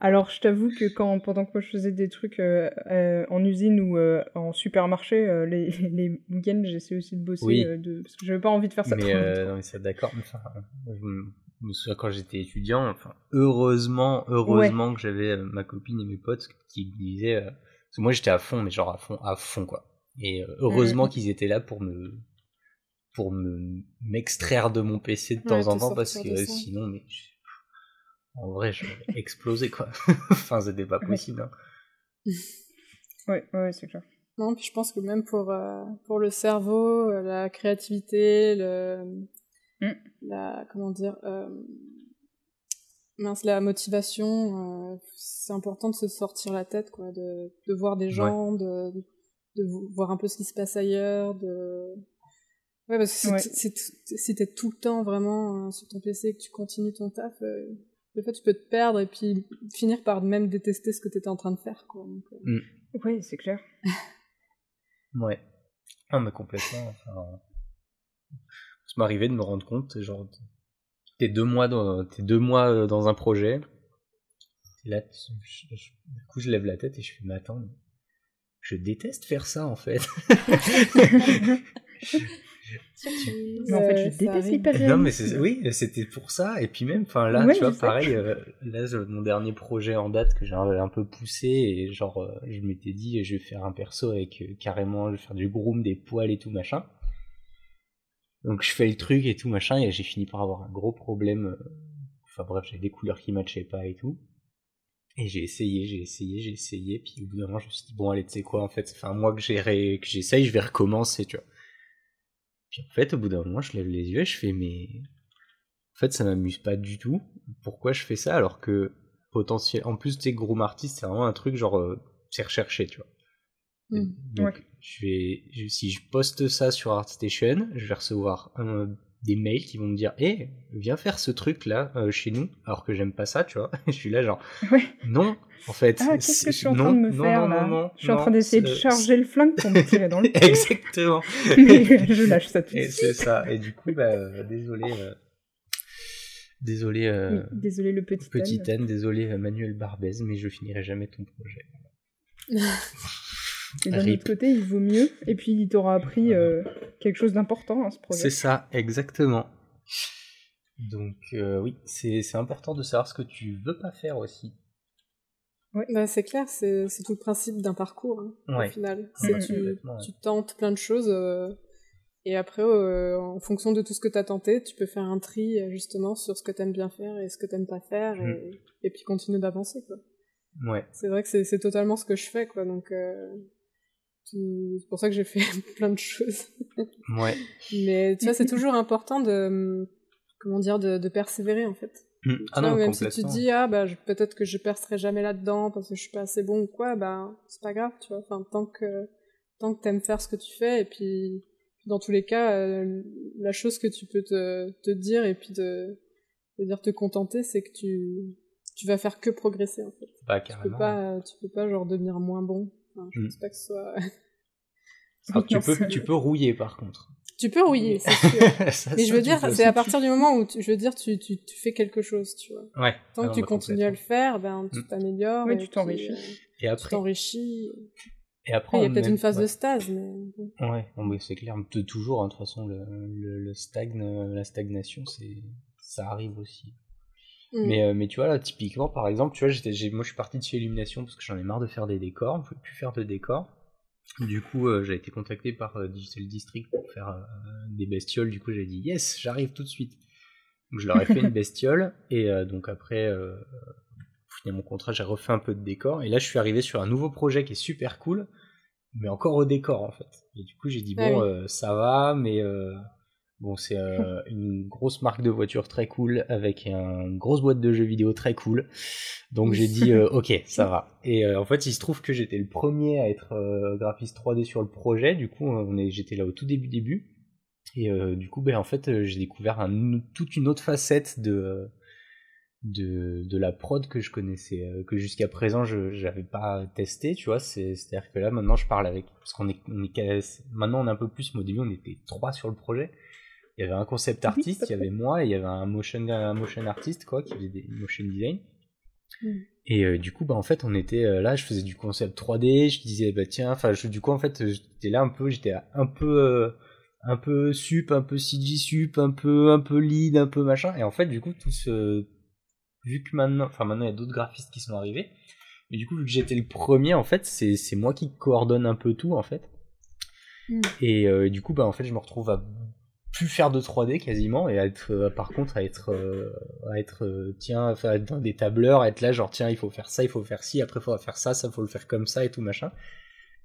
[SPEAKER 4] Alors, je t'avoue que quand, pendant que moi je faisais des trucs euh, euh, en usine ou euh, en supermarché, les, les week-ends, j'essaie aussi de bosser de... parce que j'avais pas envie de faire ça.
[SPEAKER 3] Mais, non, mais c'est d'accord. Enfin, je me souviens quand j'étais étudiant, enfin, heureusement, heureusement que j'avais ma copine et mes potes qui disaient. Parce que moi j'étais à fond, mais genre à fond, à fond quoi. Et heureusement mm. qu'ils étaient là pour me pour me m'extraire de mon PC de temps en temps parce que sinon mais en vrai, je vais exploser, quoi. enfin, c'était pas possible. Hein.
[SPEAKER 4] Ouais, ouais, c'est clair.
[SPEAKER 2] Non, puis je pense que même pour, euh, pour le cerveau, euh, la créativité, le, mm. la, comment dire, euh, mince, la motivation, c'est important de se sortir la tête, quoi, de, de voir des gens, de, de voir un peu ce qui se passe ailleurs, de, ouais, parce que si t'es tout le temps vraiment sur ton PC et que tu continues ton taf, des fois tu peux te perdre et puis finir par même détester ce que tu étais en train de faire. Quoi. Donc, euh.
[SPEAKER 4] mm. Oui, c'est clair.
[SPEAKER 3] ouais. Ah, mais complètement. Enfin, ça m'arrivait de me rendre compte, genre, t'es deux mois dans, es deux mois euh, dans un projet, et là, du coup, je lève la tête et je fais, mais attends, je déteste faire ça en fait.
[SPEAKER 4] mais en fait, je déteste l'hyper
[SPEAKER 3] Non, mais oui, c'était pour ça. Et puis même, enfin là, tu vois, pareil, euh, là, mon dernier projet en date que j'ai un, peu poussé, et genre, euh, je m'étais dit, je vais faire un perso avec euh, carrément, je vais faire du groom, des poils et tout machin. Donc je fais le truc et tout machin, et j'ai fini par avoir un gros problème. Enfin bref, j'avais des couleurs qui matchaient pas et tout. Et j'ai essayé, j'ai essayé, j'ai essayé, puis au bout d'un moment, je me suis dit, bon, allez, tu sais quoi, en fait, ça fait un mois que j'essaye, je vais recommencer, tu vois. Puis en fait, au bout d'un moment, je lève les yeux et je fais, mais en fait, ça m'amuse pas du tout. Pourquoi je fais ça alors que potentiel. En plus, tu sais, Groom Artist, c'est vraiment un truc genre, euh, c'est recherché, tu vois. Mm. Donc, je vais, si je poste ça sur ArtStation, je vais recevoir des mails qui vont me dire, hé, viens faire ce truc là euh, chez nous, alors que j'aime pas ça, tu vois. je suis là genre, non, en fait.
[SPEAKER 4] Ah, qu'est-ce que je suis en train de me faire là Je suis en train d'essayer de charger le flingue pour me tirer dans le pied.
[SPEAKER 3] Exactement.
[SPEAKER 4] je lâche ça tout de suite.
[SPEAKER 3] C'est ça. Et du coup, bah, désolé. Euh, désolé, euh,
[SPEAKER 4] désolé le petit,
[SPEAKER 3] petit N. désolé Manuel Barbez, mais je finirai jamais ton projet.
[SPEAKER 4] Et d'un autre côté, il vaut mieux. Et puis, il t'aura appris euh, quelque chose d'important, hein, ce projet.
[SPEAKER 3] C'est ça, exactement. Donc, euh, oui, c'est important de savoir ce que tu veux pas faire aussi.
[SPEAKER 2] Ouais. Bah, c'est clair, c'est tout le principe d'un parcours, hein, au final. Tu, tu, tentes plein de choses, euh, et après, en fonction de tout ce que tu as tenté, tu peux faire un tri, justement, sur ce que tu aimes bien faire et ce que tu n'aimes pas faire, mm. et, et, puis continuer d'avancer, quoi.
[SPEAKER 3] Ouais.
[SPEAKER 2] C'est vrai que c'est totalement ce que je fais, quoi. Donc, c'est pour ça que j'ai fait plein de choses.
[SPEAKER 3] ouais.
[SPEAKER 2] Mais tu vois, c'est toujours important de, comment dire, de, de persévérer en fait.
[SPEAKER 3] Mmh. Ah non,
[SPEAKER 2] même si tu dis ah bah peut-être que je percerai jamais là-dedans parce que je suis pas assez bon ou quoi, bah c'est pas grave, tu vois. Enfin tant que tant que t'aimes faire ce que tu fais et puis dans tous les cas, euh, la chose que tu peux te, te dire et puis de, de dire te contenter, c'est que tu tu vas faire que progresser en fait.
[SPEAKER 3] Bah,
[SPEAKER 2] tu peux pas tu peux pas genre devenir moins bon je mm. pense pas que ce soit.
[SPEAKER 3] Ah, tu, peux, tu peux rouiller par contre.
[SPEAKER 2] Tu peux rouiller, c'est sûr. Mais je veux dire, c'est à partir du moment où, je veux dire, tu, tu, tu, fais quelque chose, tu vois.
[SPEAKER 3] Ouais.
[SPEAKER 2] Tant que tu continues à le faire, ben, tu mm. t'améliores.
[SPEAKER 4] Oui, tu t'enrichis. Euh,
[SPEAKER 3] et après.
[SPEAKER 2] Tu t'enrichis.
[SPEAKER 3] Et après,
[SPEAKER 2] il y a peut-être une phase de stase, mais.
[SPEAKER 3] Ouais, mais c'est clair. Toujours, hein, de toute façon, le, le, stagne, la stagnation, c'est, ça arrive aussi. Mm. Mais, euh, mais tu vois, là, typiquement, par exemple, tu vois, j'étais, moi je suis parti de chez Illumination parce que j'en ai marre de faire des décors, je ne plus faire de décors. Du coup, euh, j'ai été contacté par euh, Digital District pour faire des bestioles. Du coup, j'ai dit yes, j'arrive tout de suite. Donc, je leur ai fait une bestiole. Et donc, après, pour finir mon contrat, j'ai refait un peu de décor. Et là, je suis arrivé sur un nouveau projet qui est super cool, mais encore au décor en fait. Et du coup, j'ai dit ah bon, ça va, mais Bon, c'est euh, une grosse marque de voiture très cool avec une grosse boîte de jeux vidéo très cool. Donc j'ai dit euh, ok, ça va. Et euh, en fait, il se trouve que j'étais le premier à être graphiste 3D sur le projet. Du coup, on est, j'étais là au tout début début. Et du coup, ben en fait, j'ai découvert un, toute une autre facette de de, de la prod que je connaissais, que jusqu'à présent je n'avais pas testé, tu vois. C'est-à-dire que là, maintenant, je parle avec parce qu'on est, on est maintenant on est un peu plus, mais au début on était trois sur le projet il y avait un concept artiste, il y avait moi, et il y avait un motion, un motion artiste, quoi, qui faisait des motion design. Mm. Et euh, du coup, bah, en fait, on était euh, là, je faisais du concept 3D, je disais, bah tiens, enfin, du coup, en fait, j'étais là un peu, j'étais un peu, euh, un peu sup, un peu CG sup, un peu, un peu lead, un peu machin. Et en fait, du coup, tout ce, vu que maintenant, enfin, maintenant, il y a d'autres graphistes qui sont arrivés. Et du coup, vu que j'étais le premier, en fait, c'est moi qui coordonne un peu tout, en fait. Mm. Et du coup, bah, en fait, je me retrouve à plus faire de 3D quasiment et être euh, par contre à être euh, à être euh, tiens à être dans des tableurs à être là genre tiens il faut faire ça il faut faire ci après il faut faire ça ça faut le faire comme ça et tout machin.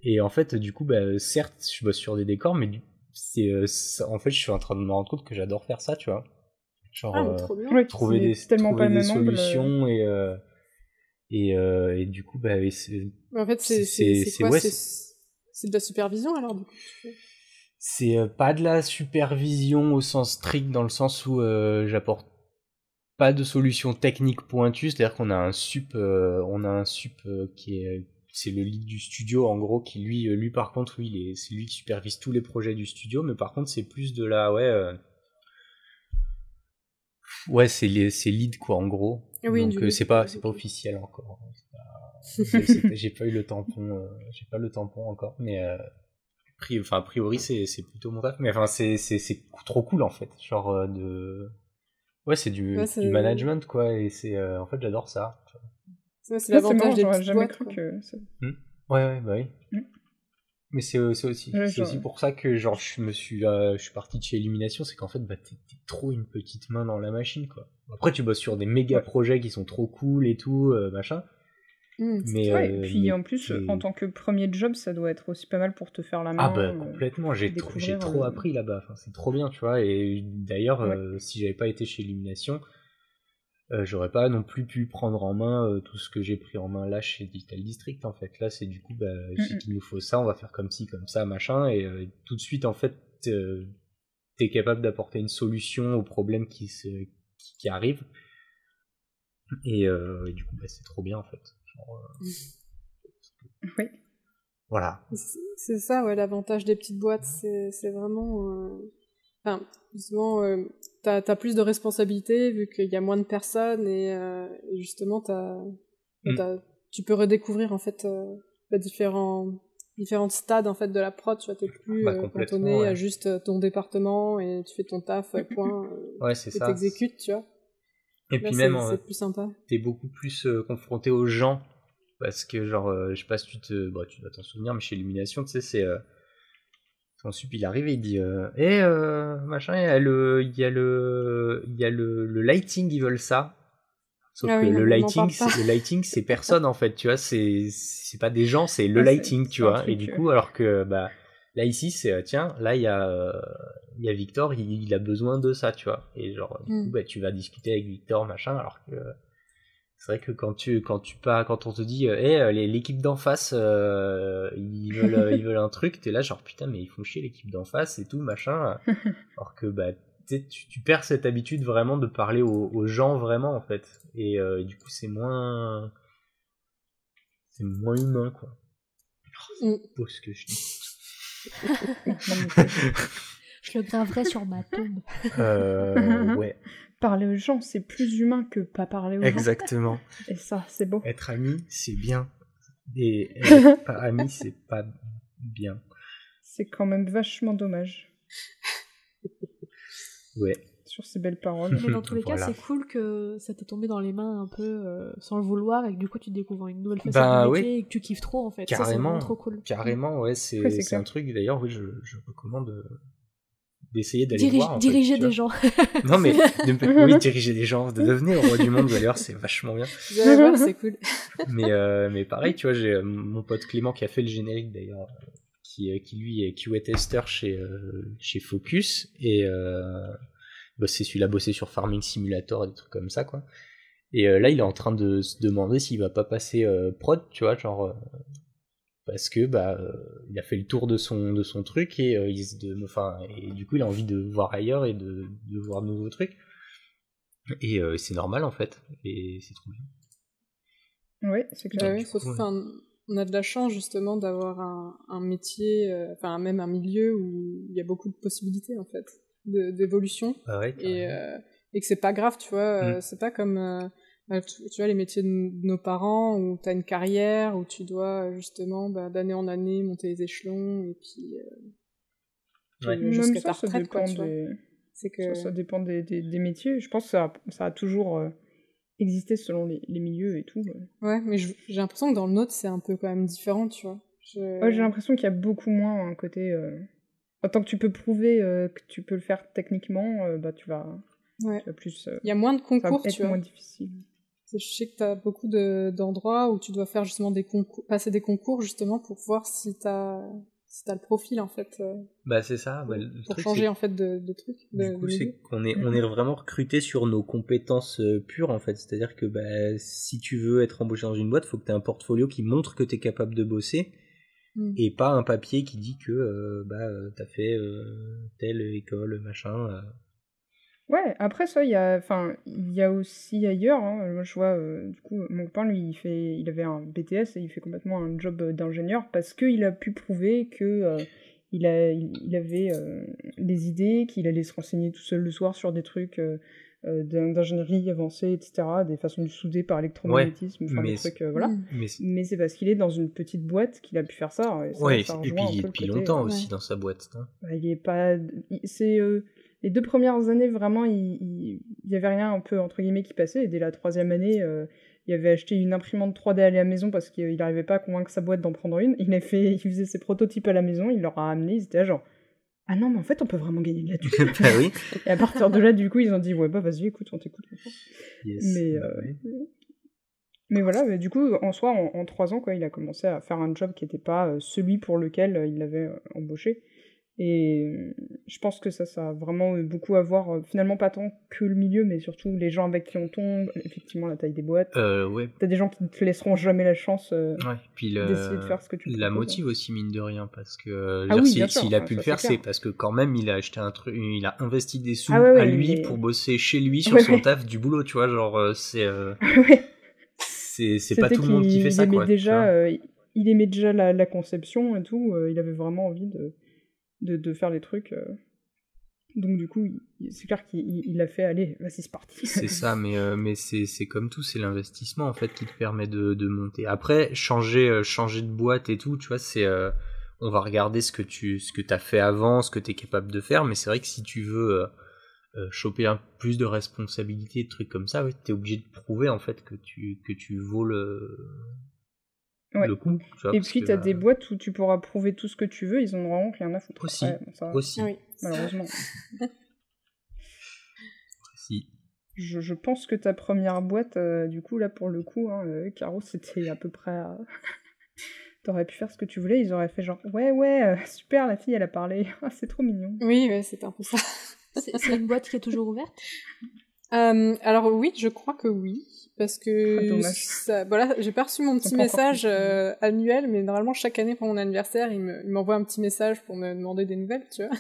[SPEAKER 3] Et en fait du coup bah, certes je bosse sur des décors mais c'est en fait je suis en train de me rendre compte que j'adore faire ça tu vois.
[SPEAKER 2] Genre ah,
[SPEAKER 3] trouver des, trouver des solutions et et, et du coup bah
[SPEAKER 2] c'est en fait c'est c'est de la supervision alors du coup
[SPEAKER 3] c'est euh, pas de la supervision au sens strict dans le sens où euh, j'apporte pas de solution technique pointue, c'est-à-dire qu'on a un sup, euh, on a un sup qui est, c'est le lead du studio en gros qui lui, lui par contre, lui, c'est lui qui supervise tous les projets du studio, mais par contre c'est plus de la, ouais, ouais, c'est c'est lead quoi en gros. Donc c'est pas, c'est pas officiel encore. J'ai pas eu le tampon, j'ai pas le tampon encore, mais enfin, a priori, c'est plutôt mon taf. Mais enfin, c'est trop cool en fait. Genre euh, de. Ouais, c'est du, du, management quoi. Et c'est. Euh, en fait, j'adore ça.
[SPEAKER 2] C'est l'avantage des petites jamais cru
[SPEAKER 4] que.
[SPEAKER 3] Hmm. Ouais, ouais, bah oui. Hmm. Mais c'est aussi, c'est aussi pour ça que genre je me suis, euh, je suis parti de chez Illumination, c'est qu'en fait bah t'es trop une petite main dans la machine quoi. Après tu bosses sur des méga projets qui sont trop cool et tout machin,
[SPEAKER 4] Mmh, mais ouais, et puis en plus, en tant que premier job, ça doit être aussi pas mal pour te faire la main.
[SPEAKER 3] Ah bah complètement, j'ai trop, trop appris là-bas, enfin, c'est trop bien, tu vois. Et d'ailleurs, si j'avais pas été chez Illumination, euh, j'aurais pas non plus pu prendre en main euh, tout ce que j'ai pris en main là chez Digital District en fait là c'est du coup bah, il nous faut ça on va faire comme ci comme ça machin et euh, tout de suite en fait t'es capable d'apporter une solution aux problèmes qui se qui, arrivent et, du coup bah, c'est trop bien en fait
[SPEAKER 4] oui.
[SPEAKER 3] Voilà.
[SPEAKER 2] C'est ça ouais l'avantage des petites boîtes c'est vraiment enfin justement t'as as plus de responsabilités vu qu'il y a moins de personnes et, euh, justement mm. tu peux redécouvrir en fait euh, bah, différents différents stades en fait de la prod. Tu vois t'es plus bah, euh, cantonné à juste ton département et tu fais ton taf point
[SPEAKER 3] ouais c'est ça.
[SPEAKER 2] t'exécutes tu vois
[SPEAKER 3] et puis même
[SPEAKER 2] c'est plus sympa
[SPEAKER 3] t'es beaucoup plus confronté aux gens parce que genre je sais pas si tu te bah, tu dois t'en souvenir mais chez Illumination tu sais c'est Ensuite, il arrive et il dit euh, Eh, euh, machin, il y a le, il y a le, il y a le, le lighting, ils veulent ça. Sauf ah que le, lighting, le lighting, c'est personne en fait, tu vois, c'est, c'est pas des gens, c'est le lighting, tu vois. et du coup, alors que, bah, là ici, c'est, euh, tiens, là, il y a, euh, il y a Victor, il, a besoin de ça, tu vois. Et genre, du coup, hmm. bah, tu vas discuter avec Victor, machin, alors que c'est vrai que quand tu quand tu pas quand on te dit hé euh, l'équipe d'en face euh, ils veulent ils veulent un truc t'es là genre putain mais ils font chier l'équipe d'en face et tout machin alors que bah tu, tu perds cette habitude vraiment de parler aux, gens vraiment en fait et euh, du coup c'est moins c'est moins humain quoi mm. c'est ce que je dis
[SPEAKER 1] je le graverai sur ma tombe
[SPEAKER 3] euh, ouais
[SPEAKER 4] parler aux gens, c'est plus humain que pas parler aux
[SPEAKER 3] gens. Exactement.
[SPEAKER 4] Et ça, c'est beau.
[SPEAKER 3] Être ami, c'est bien. Et être pas ami, c'est pas bien.
[SPEAKER 4] C'est quand même vachement dommage.
[SPEAKER 3] Ouais.
[SPEAKER 4] Sur ces belles paroles.
[SPEAKER 1] Mais dans tous les cas, c'est cool que ça t'est tombé dans les mains un peu euh, sans le vouloir et que du coup tu découvres une nouvelle facette bah, de métier et que tu kiffes trop en fait.
[SPEAKER 3] Carrément.
[SPEAKER 1] Ça, trop cool.
[SPEAKER 3] Carrément, ouais, c'est un truc d'ailleurs, oui, je, je recommande euh, d'essayer d'aller voir.
[SPEAKER 1] diriger des gens.
[SPEAKER 3] non, mais oui, diriger des gens, de devenir roi du monde, d'ailleurs, c'est vachement bien.
[SPEAKER 2] c'est cool.
[SPEAKER 3] mais, euh, mais pareil, tu vois, j'ai euh, mon pote Clément qui a fait le générique d'ailleurs, qui, qui lui est QA tester chez, euh, chez Focus, et bah, c'est celui-là bossé sur Farming Simulator et des trucs comme ça, quoi. Et là, il est en train de se demander s'il va pas passer prod, tu vois, genre parce que bah euh, il a fait le tour de son de son truc et euh, il de, enfin et du coup il a envie de voir ailleurs et de, de voir de nouveaux trucs. Et euh, c'est normal en fait et c'est trop bien.
[SPEAKER 4] Oui c'est clair.
[SPEAKER 2] On a de la chance justement d'avoir un, un, métier enfin même un milieu où il y a beaucoup de possibilités en fait d'évolution.
[SPEAKER 3] Ah
[SPEAKER 2] et, et que c'est pas grave tu vois mm. c'est pas comme bah, tu, vois, les métiers de, nos parents, où tu as une carrière, où tu dois justement bah, d'année en année monter les échelons, et puis
[SPEAKER 4] euh, jusqu'à ta retraite. Ça dépend, des... Que... Ça, dépend des, des, métiers. Je pense que ça a, ça a toujours euh, existé selon les, les, milieux et tout.
[SPEAKER 2] Ouais, mais j'ai l'impression que dans le nôtre, c'est un peu quand même différent, tu vois.
[SPEAKER 4] Ouais, j'ai l'impression qu'il y a beaucoup moins un côté... Euh... Tant que tu peux prouver euh, que tu peux le faire techniquement, euh, bah, tu vas...
[SPEAKER 2] Ouais.
[SPEAKER 4] Tu vas plus,
[SPEAKER 2] Il y a moins de concours,
[SPEAKER 4] tu
[SPEAKER 2] vois.
[SPEAKER 4] moins difficile.
[SPEAKER 2] Je sais que tu as beaucoup d'endroits où tu dois faire justement des concours, passer des concours justement pour voir si tu as, si as le profil en fait. Euh,
[SPEAKER 3] bah c'est ça.
[SPEAKER 2] Pour,
[SPEAKER 3] bah,
[SPEAKER 2] pour changer en fait de, de trucs.
[SPEAKER 3] Du coup, c'est qu'on est, on est vraiment recruté sur nos compétences euh, pures en fait. C'est-à-dire que bah, si tu veux être embauché dans une boîte, il faut que tu aies un portfolio qui montre que tu es capable de bosser mm. et pas un papier qui dit que euh, bah, tu as fait telle école, machin.
[SPEAKER 4] Ouais, après ça, il y a, enfin, il y a aussi ailleurs. Hein, moi, je vois, euh, du coup, mon copain, lui, il fait, il avait un BTS et il fait complètement un job d'ingénieur parce qu'il a pu prouver que euh, il, a, il avait euh, des idées, qu'il allait se renseigner tout seul le soir sur des trucs d'ingénierie avancée, etc., des façons de souder par électromagnétisme, enfin des trucs, voilà. Mais c'est parce qu'il est dans une petite boite qu'il a pu faire ça.
[SPEAKER 3] Et, ouais, et puis il est depuis longtemps aussi dans sa boîte. Hein.
[SPEAKER 4] Bah, il est pas, c'est les deux premières années, vraiment, il, il, y avait rien un peu entre guillemets qui passait. Et dès la troisième année, euh, il avait acheté une imprimante 3D à la maison parce qu'il n'arrivait pas à convaincre sa boîte d'en prendre une. Il, a fait, il faisait ses prototypes à la maison, il leur a amené, ils étaient genre. Ah non, mais en fait, on peut vraiment gagner de la thune.
[SPEAKER 3] bah oui.
[SPEAKER 4] Et à partir de là, du coup, ils ont dit, ouais, bah vas-y, écoute, on t'écoute. mais, euh, mais voilà, du coup, en soi, en, trois ans, quoi, il a commencé à faire un job qui n'était pas celui pour lequel il l'avait embauché. Et je pense que ça, ça a vraiment beaucoup à voir, euh, finalement pas tant que le milieu, mais surtout les gens avec qui on tombe, effectivement la taille des boîtes.
[SPEAKER 3] Euh, ouais.
[SPEAKER 4] T'as des gens qui ne te laisseront jamais la chance euh,
[SPEAKER 3] puis d'essayer de faire ce que tu La motive aussi, mine de rien, parce que
[SPEAKER 4] ah
[SPEAKER 3] s'il a pu le faire, c'est parce que quand même il a acheté un truc, il a investi des sous ah à lui pour bosser chez lui sur son taf du boulot, tu vois, genre c'est. c'est pas tout le monde qui fait ça, quoi.
[SPEAKER 4] Déjà, il aimait déjà la, la conception et tout, il avait vraiment envie de de, de faire les trucs. Euh. Donc du coup, c'est clair qu'il a fait, allez, vas-y, c'est parti.
[SPEAKER 3] C'est ça, mais, euh, mais c'est comme tout, c'est l'investissement en fait qui te permet de, de monter. Après, changer, euh, changer de boîte et tout, tu vois, c'est... on va regarder ce que tu ce que as fait avant, ce que tu es capable de faire, mais c'est vrai que si tu veux choper un plus de responsabilités, de trucs comme ça, ouais, tu es obligé de prouver en fait que tu, que tu vaux le,
[SPEAKER 4] et puis, tu as des boîtes où tu pourras prouver tout ce que tu veux, ils ont vraiment rien à foutre.
[SPEAKER 3] Aussi. Aussi.
[SPEAKER 4] Malheureusement. Je, je, pense que ta première boîte, euh, du coup, là, pour le coup, hein, euh, Caro, c'était à peu près. T'aurais pu faire ce que tu voulais, ils auraient fait genre, ouais, ouais, euh, super, la fille, elle a parlé. Ah, c'est trop mignon.
[SPEAKER 2] Oui, ouais, c'est un peu ça.
[SPEAKER 1] c'est une boîte qui est toujours ouverte?
[SPEAKER 2] Alors, oui, je crois que oui parce que ah, voilà, j'ai pas reçu mon petit message euh, annuel, mais normalement chaque année pour mon anniversaire, il m'envoie un petit message pour me demander des nouvelles, tu vois.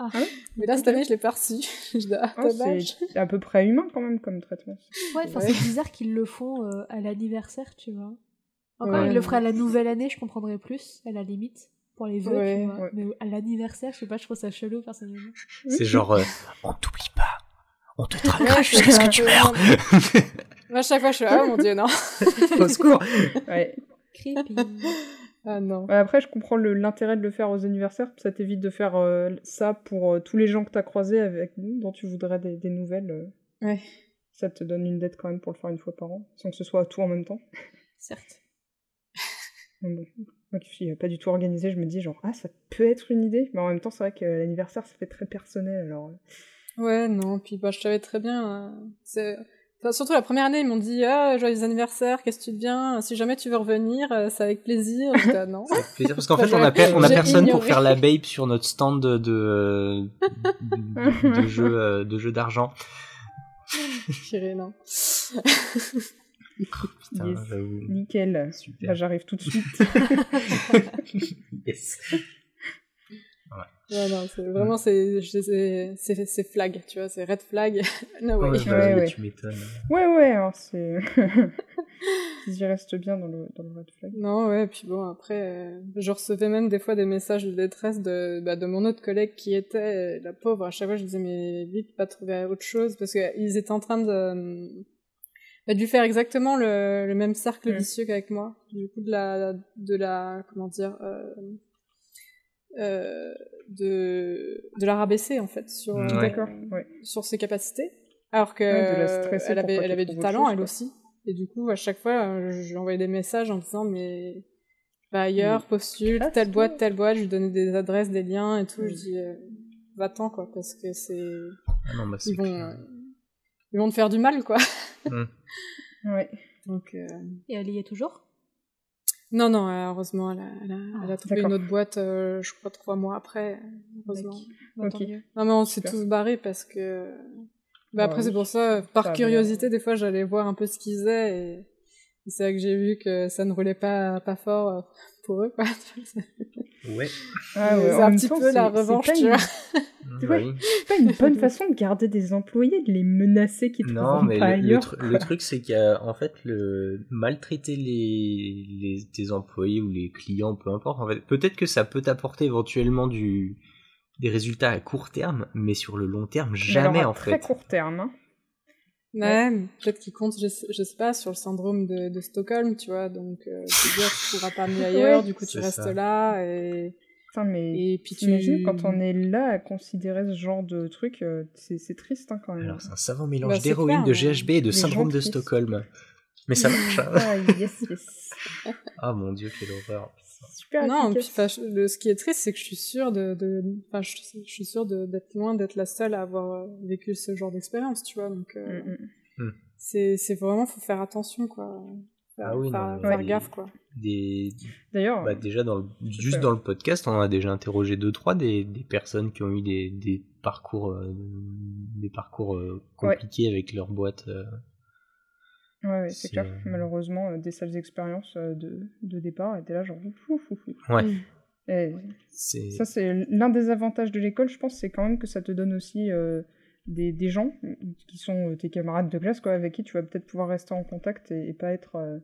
[SPEAKER 1] Ah.
[SPEAKER 2] mais là cette année, je l'ai pas reçu. ah,
[SPEAKER 4] c'est à peu près humain quand même comme traitement.
[SPEAKER 1] Ouais, enfin c'est bizarre qu'ils le font euh, à l'anniversaire, tu vois. Encore, ils le feraient à la nouvelle année, je comprendrais plus, à la limite pour les vœux, tu vois. Mais à l'anniversaire, je sais pas, je trouve ça chelou personnellement.
[SPEAKER 3] C'est genre, euh, on t'oublie pas, on te traquera jusqu'à ce que tu meurs.
[SPEAKER 2] à chaque fois, je suis là, oh mon dieu, non.
[SPEAKER 3] Au secours.
[SPEAKER 4] Ouais.
[SPEAKER 1] Creepy.
[SPEAKER 2] Ah non.
[SPEAKER 4] Après, je comprends l'intérêt de le faire aux anniversaires. Ça t'évite de faire euh, ça pour euh, tous les gens que t'as croisés avec nous, dont tu voudrais des, des nouvelles.
[SPEAKER 2] Euh. Ouais.
[SPEAKER 4] Ça te donne une dette quand même pour le faire une fois par an, sans que ce soit tout en même temps.
[SPEAKER 1] Certes.
[SPEAKER 4] Bon. Moi qui suis pas du tout organisée, je me dis genre, ah, ça peut être une idée. Mais en même temps, c'est vrai que l'anniversaire, ça fait très personnel, alors...
[SPEAKER 2] Ouais, non, puis bah, je savais très bien... c'est surtout la première année, ils m'ont dit ah joyeux anniversaire, qu'est-ce que tu deviens Si jamais tu veux revenir, euh, c'est avec plaisir. Ah, non.
[SPEAKER 3] Avec plaisir parce qu'en fait on a, on a personne pour faire la babe sur notre stand de de, de, jeux euh, de jeux d'argent.
[SPEAKER 2] non.
[SPEAKER 4] Putain, Nickel. Super. Bah, J'arrive tout de suite.
[SPEAKER 3] yes.
[SPEAKER 2] Ouais, non, c'est vraiment, c'est, c'est, c'est flag, tu vois, c'est red flag. no way.
[SPEAKER 3] Ouais, ouais, ouais. Tu m'étonnes.
[SPEAKER 4] Ouais, ouais, alors c'est. J'y reste bien dans le, dans le red flag.
[SPEAKER 2] Non, ouais, puis bon, après, euh, je recevais même des fois des messages de détresse de, bah, de mon autre collègue qui était, la pauvre, à chaque fois je disais, mais vite, pas trouver autre chose, parce qu'ils étaient en train de. Bah, dû faire exactement le, le même cercle mm. vicieux qu'avec moi. Du coup, de la, de la, comment dire, euh, euh, de, de la rabaisser en fait sur,
[SPEAKER 4] euh,
[SPEAKER 2] sur ses capacités. Alors que elle avait, elle avait du talent elle aussi. Et du coup, à chaque fois, je lui envoyais des messages en disant mais va ailleurs, postule, telle boîte, telle boîte, je lui donnais des adresses, des liens et tout. Je dis euh, va-t'en quoi, parce que c'est.
[SPEAKER 3] Ah bah,
[SPEAKER 2] ils, vont, ils vont te faire du mal quoi.
[SPEAKER 3] Mm.
[SPEAKER 4] ouais.
[SPEAKER 2] Donc,
[SPEAKER 1] Et elle y est toujours?
[SPEAKER 2] Non, non, heureusement, elle a, elle a, elle a ah, trouvé une autre boîte, euh, je crois, trois mois après, heureusement. Non, mais on s'est tous barrés parce que... Bah, après, c'est pour ça, par curiosité, des fois, j'allais voir un peu ce qu'ils faisaient et, c'est là que j'ai vu que ça ne roulait pas, pas fort euh, pour eux, quoi.
[SPEAKER 3] Ouais.
[SPEAKER 2] Ah ouais, c'est un petit peu la revanche, tu vois.
[SPEAKER 4] C'est pas une bonne façon de garder des employés, de les menacer qui
[SPEAKER 3] Non, mais pas le, ailleurs, le, truc, c'est qu'en fait, le maltraiter les, les tes employés ou les clients, peu importe. En fait, peut-être que ça peut t'apporter éventuellement du des résultats à court terme, mais sur le long terme, jamais en fait.
[SPEAKER 4] Très court terme. Hein.
[SPEAKER 2] Ouais, peut-être qu'il compte, je, je, sais pas, sur le syndrome de, de Stockholm, tu vois, donc euh, tu dire tu pourras pas mieux ailleurs, du coup tu restes là et
[SPEAKER 4] mais et puis tu quand on est là à considérer ce genre de truc, euh, c'est triste hein, quand même.
[SPEAKER 3] Alors c'est un savant mélange bah, d'héroïne, de GHB et de syndrome de Stockholm. Mais ça marche. Hein.
[SPEAKER 4] ah, yes, yes.
[SPEAKER 3] ah mon dieu, quelle horreur.
[SPEAKER 2] Super non, puis, le, ce qui est triste, c'est que je suis sûre de, de enfin, je, je, suis sûre d'être loin d'être la seule à avoir euh, vécu ce genre d'expérience, tu vois. Donc, euh, mm, mm.
[SPEAKER 3] Hmm.
[SPEAKER 2] c'est, c'est vraiment, faut faire attention, quoi. faire, ah oui, faire, gaffe quoi.
[SPEAKER 3] Des... D'ailleurs, bah, déjà dans juste dans le podcast, on a déjà interrogé deux trois des, des personnes qui ont eu des, des parcours des parcours compliqués avec leur boîte.
[SPEAKER 4] Ouais, c'est clair. Malheureusement, des sales expériences de, de départ étaient là genre fou, fou, fou.
[SPEAKER 3] Ouais.
[SPEAKER 4] Mm. Ça, c'est l'un des avantages de l'école, je pense, c'est quand même que ça te donne aussi euh, des, des, gens qui sont euh, tes camarades de classe, quoi, avec qui tu vas peut-être pouvoir rester en contact et, pas être euh,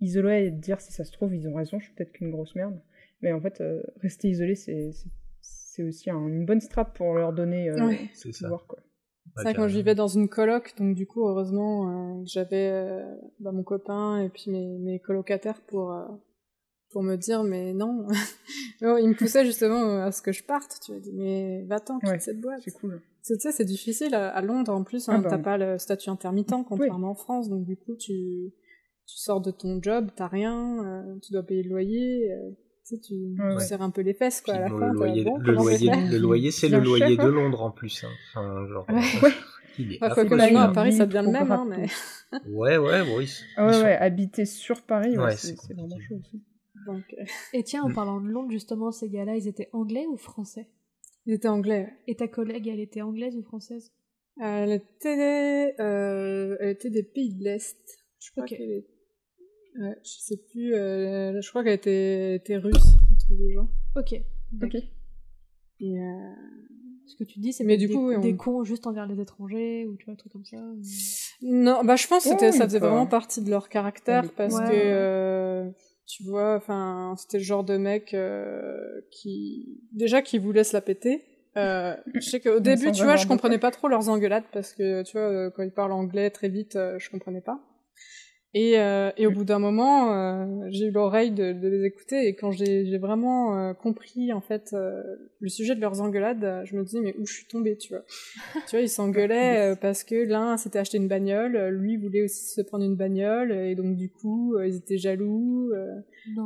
[SPEAKER 4] isolé et te dire si ça se trouve, ils ont raison, je suis peut-être qu'une grosse merde. Mais en fait, rester isolé, c'est aussi une bonne strate pour leur donner ouais.
[SPEAKER 2] pouvoir, quoi. C'est vrai, quand je vivais dans une coloc, donc du coup, heureusement, j'avais bah, mon copain et puis mes, mes colocataires pour, pour me dire mais non. Oh, il me poussait justement à ce que je parte tu vois. Dit mais va-t'en quitte cette boîte.
[SPEAKER 4] c'est cool.
[SPEAKER 2] Tu sais c'est difficile à, Londres en plus hein, ah bah t'as pas le statut intermittent contrairement en France. Donc du coup tu tu sors de ton job t'as rien euh, tu dois payer le loyer euh, tu sais, tu, serres un peu les fesses quoi à la fin
[SPEAKER 3] le loyer, le, loyer le loyer c'est le loyer de Londres en plus hein. enfin genre
[SPEAKER 2] ouais. Il est que maintenant à Paris ça devient le même hein, mais...
[SPEAKER 3] ouais ouais oui
[SPEAKER 4] ouais ouais habiter sur Paris ouais, c'est vraiment chaud aussi
[SPEAKER 1] euh, Et tiens, en mm. parlant de Londres, justement, ces gars-là, ils étaient anglais ou français?
[SPEAKER 2] Ils étaient anglais.
[SPEAKER 1] Et ta collègue, elle était anglaise ou française?
[SPEAKER 2] Elle était, euh, elle était des pays de l'Est. Je crois qu'elle est... je sais plus. Euh, je crois qu'elle était, était russe, du.
[SPEAKER 1] Ok.
[SPEAKER 2] Ok.
[SPEAKER 1] Et Ce que tu dis, c'est des, coup, des cons juste envers les étrangers ou tu vois, un truc comme ça
[SPEAKER 2] Non, bah je pense que c'était, ça faisait vraiment partie de leur caractère parce que tu vois, enfin, c'était le genre de mec euh, qui, déjà, qui voulait se la péter. Euh, je sais qu'au début, tu vois, je comprenais pas trop leurs engueulades parce que, tu vois, euh, quand ils parlent anglais très vite, euh, je comprenais pas. Et, euh, et au bout d'un moment, euh, j'ai eu l'oreille de, de, les écouter et quand j'ai vraiment euh, compris en fait le sujet de leurs engueulades, je me disais mais où je suis tombée, tu vois. tu vois, ils s'engueulaient parce que l'un s'était acheté une bagnole, lui voulait aussi se prendre une bagnole et donc du coup ils étaient jaloux.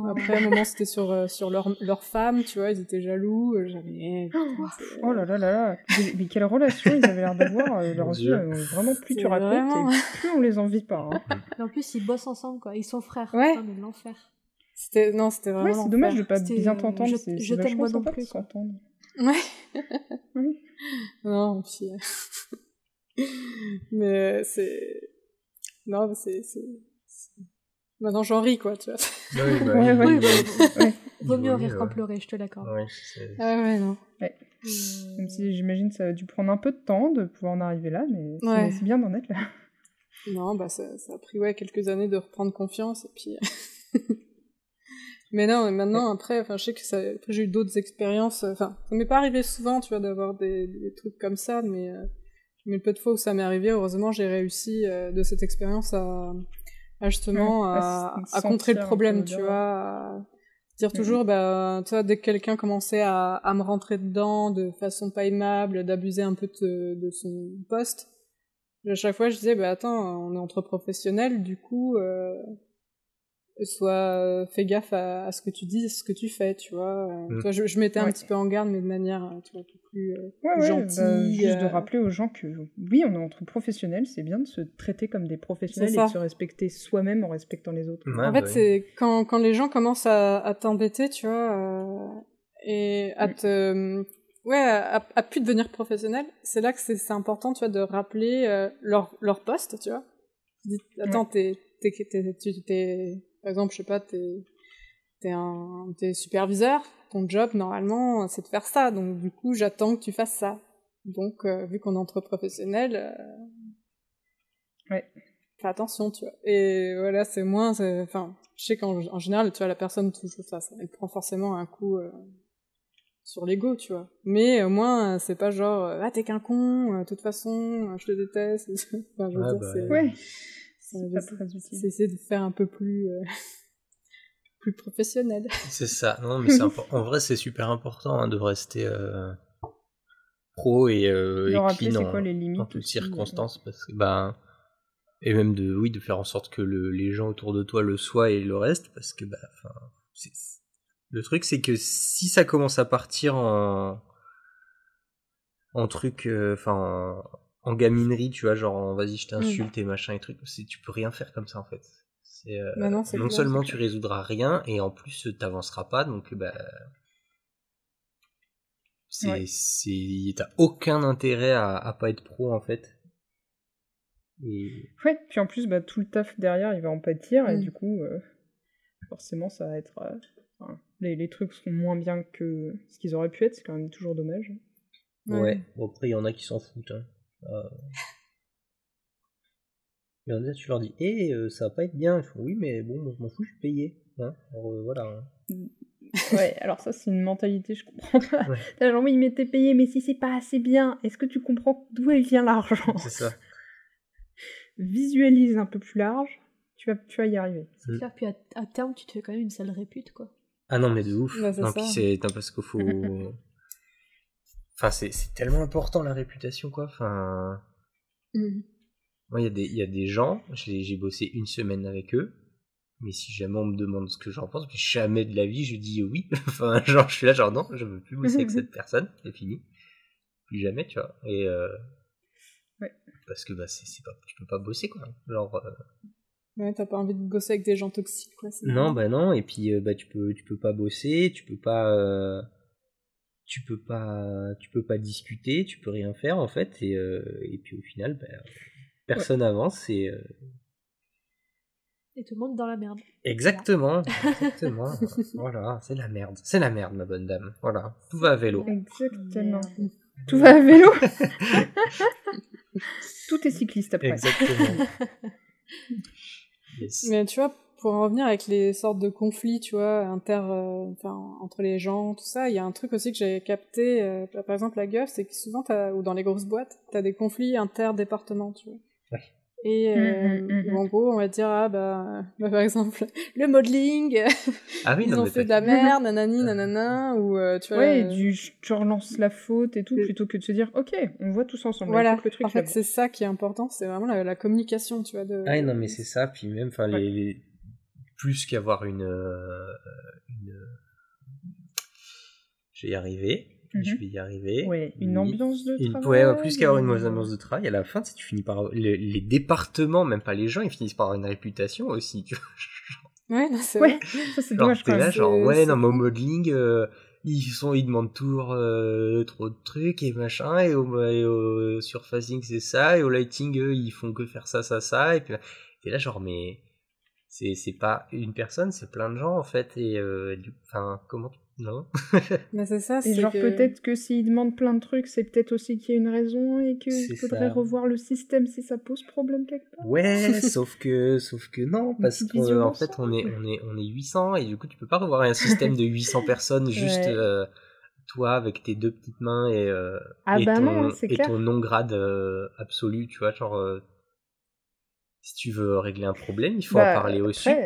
[SPEAKER 2] Après un moment c'était sur sur leur leur femme, tu vois, ils étaient jaloux. J'avais
[SPEAKER 4] oh là là là là, mais quelle relation ils avaient l'air d'avoir. leurs yeux, vraiment plus tu racontes, plus on les envie pas. Hein.
[SPEAKER 1] en plus ils bossent ensemble, quoi. Ils sont frères.
[SPEAKER 2] Ouais.
[SPEAKER 1] mais l'enfer.
[SPEAKER 2] C'était, non, c'était vraiment.
[SPEAKER 4] Ouais, c'est dommage de pas bien t'entendre.
[SPEAKER 1] Je, je t'aime moi non plus.
[SPEAKER 2] S'entendre. Ouais. oui. Non, puis. Euh, mais c'est. Non, mais c'est. Maintenant, j'en ris, quoi, tu vois.
[SPEAKER 3] Oui, bah, ouais,
[SPEAKER 1] Vaut mieux rire qu'en pleurer, je te l'accorde.
[SPEAKER 2] Ouais, ah ouais, non.
[SPEAKER 4] Ouais. Même si j'imagine que ça a dû prendre un peu de temps de pouvoir en arriver là, mais c'est bien d'en être là.
[SPEAKER 2] Non, bah ça, ça, a pris ouais quelques années de reprendre confiance et puis. mais non, maintenant après, enfin je sais que ça, après j'ai eu d'autres expériences. Enfin, ça m'est pas arrivé souvent, tu vois, d'avoir des, des, trucs comme ça, mais euh, mais le peu de fois où ça m'est arrivé, heureusement j'ai réussi euh, de cette expérience à, à justement à, à, contrer le problème, tu vois. Dire toujours, bah, tu vois, dès que quelqu'un commençait à, à me rentrer dedans de façon pas aimable, d'abuser un peu de, de son poste, à chaque fois, je disais, bah attends, on est entre professionnels, du coup, euh, soit fais gaffe à, ce que tu dis, à ce que tu fais, tu vois. Mm. Toi, je, je mettais un petit peu en garde, mais de manière, euh, tu vois, plus euh, ouais, gentille. Bah,
[SPEAKER 4] juste de rappeler aux gens que oui, on est entre professionnels, c'est bien de se traiter comme des professionnels et de se respecter soi-même en respectant les autres.
[SPEAKER 2] en fait, bah c'est quand, quand les gens commencent à, à t'embêter, tu vois, euh, et à te ouais, à, à, plus devenir professionnel, c'est là que c'est important, tu vois, de rappeler euh, leur, leur poste, tu vois. attends, t'es, t'es, t'es, t'es, par exemple, je sais pas, t'es, t'es un, t'es superviseur, ton job, normalement, c'est de faire ça, donc du coup, j'attends que tu fasses ça. Donc, euh, vu qu'on est entre professionnels,
[SPEAKER 4] euh, ouais.
[SPEAKER 2] fais attention, tu vois. Et voilà, c'est moins, enfin, je sais qu'en en général, tu vois, la personne touche ça, elle prend forcément un coup, sur l'ego, tu vois. Mais au moins, c'est pas genre, ah, t'es qu'un con, de toute façon, je te déteste. enfin, je veux dire,
[SPEAKER 4] bah, c'est... Ouais. C'est pas très
[SPEAKER 2] utile. C'est essayer de faire un peu plus... Euh, plus professionnel.
[SPEAKER 3] C'est ça. Non, mais c'est en vrai, c'est super important hein, de rester euh, pro et, euh, et clean en, en, toutes circonstances. Parce que, bah, et même de, oui, de faire en sorte que le, les gens autour de toi le soient et le reste, parce que, bah, le truc, c'est que si ça commence à partir en, en truc, euh, enfin, en... gaminerie, tu vois, genre, vas-y, je t'insulte mm. et machin et trucs, tu peux rien faire comme ça, en fait. bah non, seulement tu résoudras rien et en plus t'avanceras pas donc bah c'est t'as aucun intérêt à, à pas être pro en fait
[SPEAKER 4] et... Ouais, puis en plus, bah, tout le taf derrière, il va en pâtir, et mm. du coup, euh, forcément, ça va être. Euh, les, les, trucs seront moins bien que ce qu'ils auraient pu être, c'est quand même toujours dommage.
[SPEAKER 3] Ouais, bon, après, il y en a qui s'en foutent. Hein. Euh... Tu leur dis, hé, eh, ça va pas être bien. Ils font, oui, mais bon, je m'en fous, je suis payé. Hein alors, euh, voilà. Hein.
[SPEAKER 4] Mm. ouais, alors ça, c'est une mentalité, je comprends pas. Ouais. Genre, oui, mais t'es payé, mais si c'est pas assez bien, est-ce que tu comprends d'où elle vient l'argent?
[SPEAKER 3] C'est ça
[SPEAKER 4] visualise un peu plus large, tu vas, tu vas y arriver.
[SPEAKER 1] C'est mm. clair, puis à, terme, tu te fais quand même une sale répute, quoi.
[SPEAKER 3] Ah non, mais de ouf. non, puis c'est parce qu'il faut. enfin, c'est tellement important la réputation, quoi. Enfin. Mm. Moi, il y, y, a des gens, j'ai bossé une semaine avec eux, mais si jamais on me demande ce que j'en pense, jamais de la vie je dis oui. enfin, genre, je suis là, genre non, je veux plus bosser avec cette personne, c'est fini. Plus jamais, tu vois. Et. Euh parce que bah, c'est, pas, tu peux pas bosser quoi. Genre, euh,
[SPEAKER 2] Ouais, t'as pas envie de bosser avec des gens toxiques quoi.
[SPEAKER 3] Non, bah non, et puis euh, bah tu peux, tu peux pas bosser, tu peux pas, tu peux pas, tu peux pas discuter, tu peux rien faire en fait, et, et puis au final, bah, personne avance et.
[SPEAKER 1] Et tout le monde dans la merde.
[SPEAKER 3] Exactement, exactement. voilà, c'est la merde, c'est la merde, ma bonne dame. Voilà, tout va à vélo.
[SPEAKER 4] Exactement. Tout va à vélo. Tout est cycliste après.
[SPEAKER 3] Exactement.
[SPEAKER 2] Mais tu vois, pour en revenir avec les sortes de conflits, tu vois, inter, euh, enfin, entre les gens, tout ça, il y a un truc aussi que j'ai capté, euh, par exemple, la gueule, c'est que souvent, ou dans les grosses boîtes, t'as des conflits interdépartements, tu vois. Et euh, mmh, mmh, en gros, on va dire, ah bah, bah par exemple, le modeling, ah oui, ils ont fait de la merde, nanani, nanana, ou euh, tu vois.
[SPEAKER 4] Ouais, du, tu relances la faute et tout, plutôt que de se dire, ok, on voit tous ensemble.
[SPEAKER 2] Voilà, le truc, en fait, c'est ça qui est important, c'est vraiment la, communication, tu vois. De...
[SPEAKER 3] Ah non, mais c'est ça, puis même, enfin, les, plus qu'avoir une, euh, une... Je vais y arriver je mhm. vais y arriver.
[SPEAKER 4] Ouais, une ambiance de travail.
[SPEAKER 3] Ouais, plus qu'avoir une mauvaise ambiance de travail, à la fin, tu finis par les, départements, même pas les gens, ils finissent par avoir une réputation aussi. Tu
[SPEAKER 2] vois. Ouais, c'est ouais.
[SPEAKER 4] Ça c'est dommage
[SPEAKER 3] quand genre ouais, non, mais au modeling, euh, ils sont, ils demandent toujours euh, trop de trucs et machin, et au, surfacing c'est ça, et au lighting eux, ils font que faire ça, ça, ça, et puis et là genre mais c'est c'est pas une personne, c'est plein de gens en fait, et euh, enfin comment non?
[SPEAKER 2] Mais c'est ça,
[SPEAKER 4] c'est. genre, peut-être que s'ils demandent plein de trucs, c'est peut-être aussi qu'il y a une raison et qu'il faudrait revoir le système si ça pose problème quelque part.
[SPEAKER 3] Ouais, sauf que, sauf que non, parce qu'en fait, on est, on, est, on est 800 et du coup, tu peux pas revoir un système de 800 personnes juste. Euh, toi avec tes deux petites mains et, euh,
[SPEAKER 4] ah
[SPEAKER 3] et,
[SPEAKER 4] bah
[SPEAKER 3] ton,
[SPEAKER 4] et
[SPEAKER 3] ton non grade euh, absolu, tu vois, genre si tu veux régler un problème, il faut en bah, parler au sup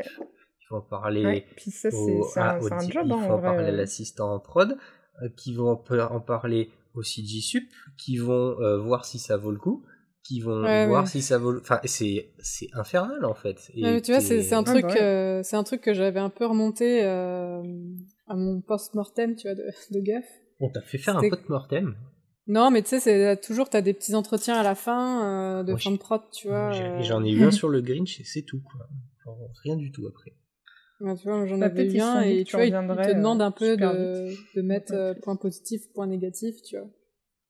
[SPEAKER 3] faut en parler
[SPEAKER 4] Puis ça, au, un, job, il
[SPEAKER 3] faut en parler à l'assistant en prod, euh, qui vont en parler au CGSUP, qui vont euh, voir si ça vaut le coup, qui vont voir si ça vaut. Enfin, c'est c'est infernal en fait.
[SPEAKER 2] Et tu vois, c'est un ah, truc, bah euh, c'est un truc que j'avais un peu remonté à mon post-mortem, tu vois, de, de Guff.
[SPEAKER 3] On t'a fait faire un post-mortem.
[SPEAKER 2] Non, mais tu sais, c'est toujours t'as des petits entretiens à la fin de fin de prod, tu vois.
[SPEAKER 3] J'en ai eu un sur le Grinch et c'est tout quoi. rien du tout après
[SPEAKER 2] tu vois, j'en bah, avais bien et tu vois, te demandent un peu de, de mettre euh, point positif, point négatif, tu vois.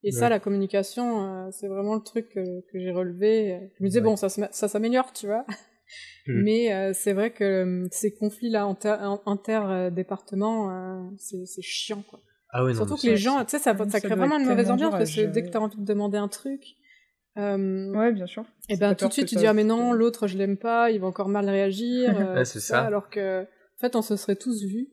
[SPEAKER 2] Et ça, la communication, euh, c'est vraiment le truc que, que j'ai relevé. Je me disais, bon, ça, ça s'améliore, tu vois. Mm. Mais euh, c'est vrai que ces conflits-là inter-départements, c'est chiant, quoi.
[SPEAKER 3] Ah oui, non,
[SPEAKER 2] Surtout que les gens, tu sais, ça, ça, crée vraiment une mauvaise ambiance parce que dès que tu as envie de demander un truc,
[SPEAKER 4] euh, ouais, bien sûr.
[SPEAKER 2] Et ben tout de suite tu dis ah mais non l'autre je l'aime pas, il va encore mal réagir.
[SPEAKER 3] Euh, c'est ça.
[SPEAKER 2] Alors que en fait on se serait tous vus.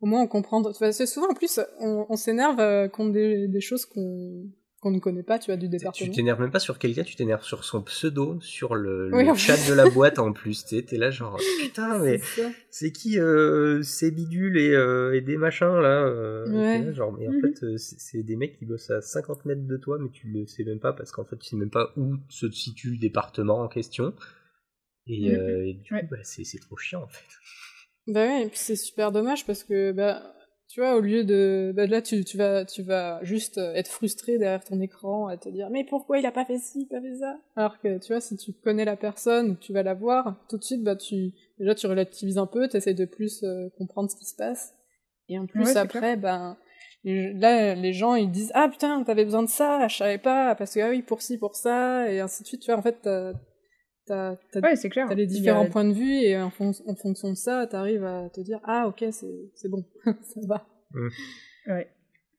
[SPEAKER 2] Au moins on comprend. C'est souvent en plus on, on s'énerve euh, contre des, des choses qu'on qu'on ne connaît pas, tu vois, du département.
[SPEAKER 3] Tu t'énerves même pas sur quelqu'un, tu t'énerves sur son pseudo, sur le, chat de la boîte en plus. T'es es là genre putain mais c'est qui euh, ces bidules et, euh, et, des machins là, euh, genre mais en mhm. fait c'est des mecs qui bossent à 50 mètres de toi mais tu le sais même pas parce qu'en fait tu sais même pas où se situe le département en question. Et, mhm. du coup bah, c'est trop chiant en fait.
[SPEAKER 2] Bah ouais, et puis c'est super dommage parce que bah tu vois, au lieu de, bah, là, tu, tu vas, tu vas juste euh, être frustré derrière ton écran et te dire, mais pourquoi il a pas fait ci, pas fait ça? Alors que, tu vois, si tu connais la personne, tu vas la voir, tout de suite, bah, tu, déjà, tu relativises un peu, t'essayes de plus euh, comprendre ce qui se passe. Et en plus, après, ben, là, les gens, ils disent, ah putain, t'avais besoin de ça, je savais pas, parce que, ah oui, pour ci, pour ça, et ainsi de suite, tu vois, en fait, t'as,
[SPEAKER 4] t'as,
[SPEAKER 2] les différents points de vue et en, en fonction de ça, t'arrives à te dire ah ok c'est bon, ça va.
[SPEAKER 4] Mmh. Ouais.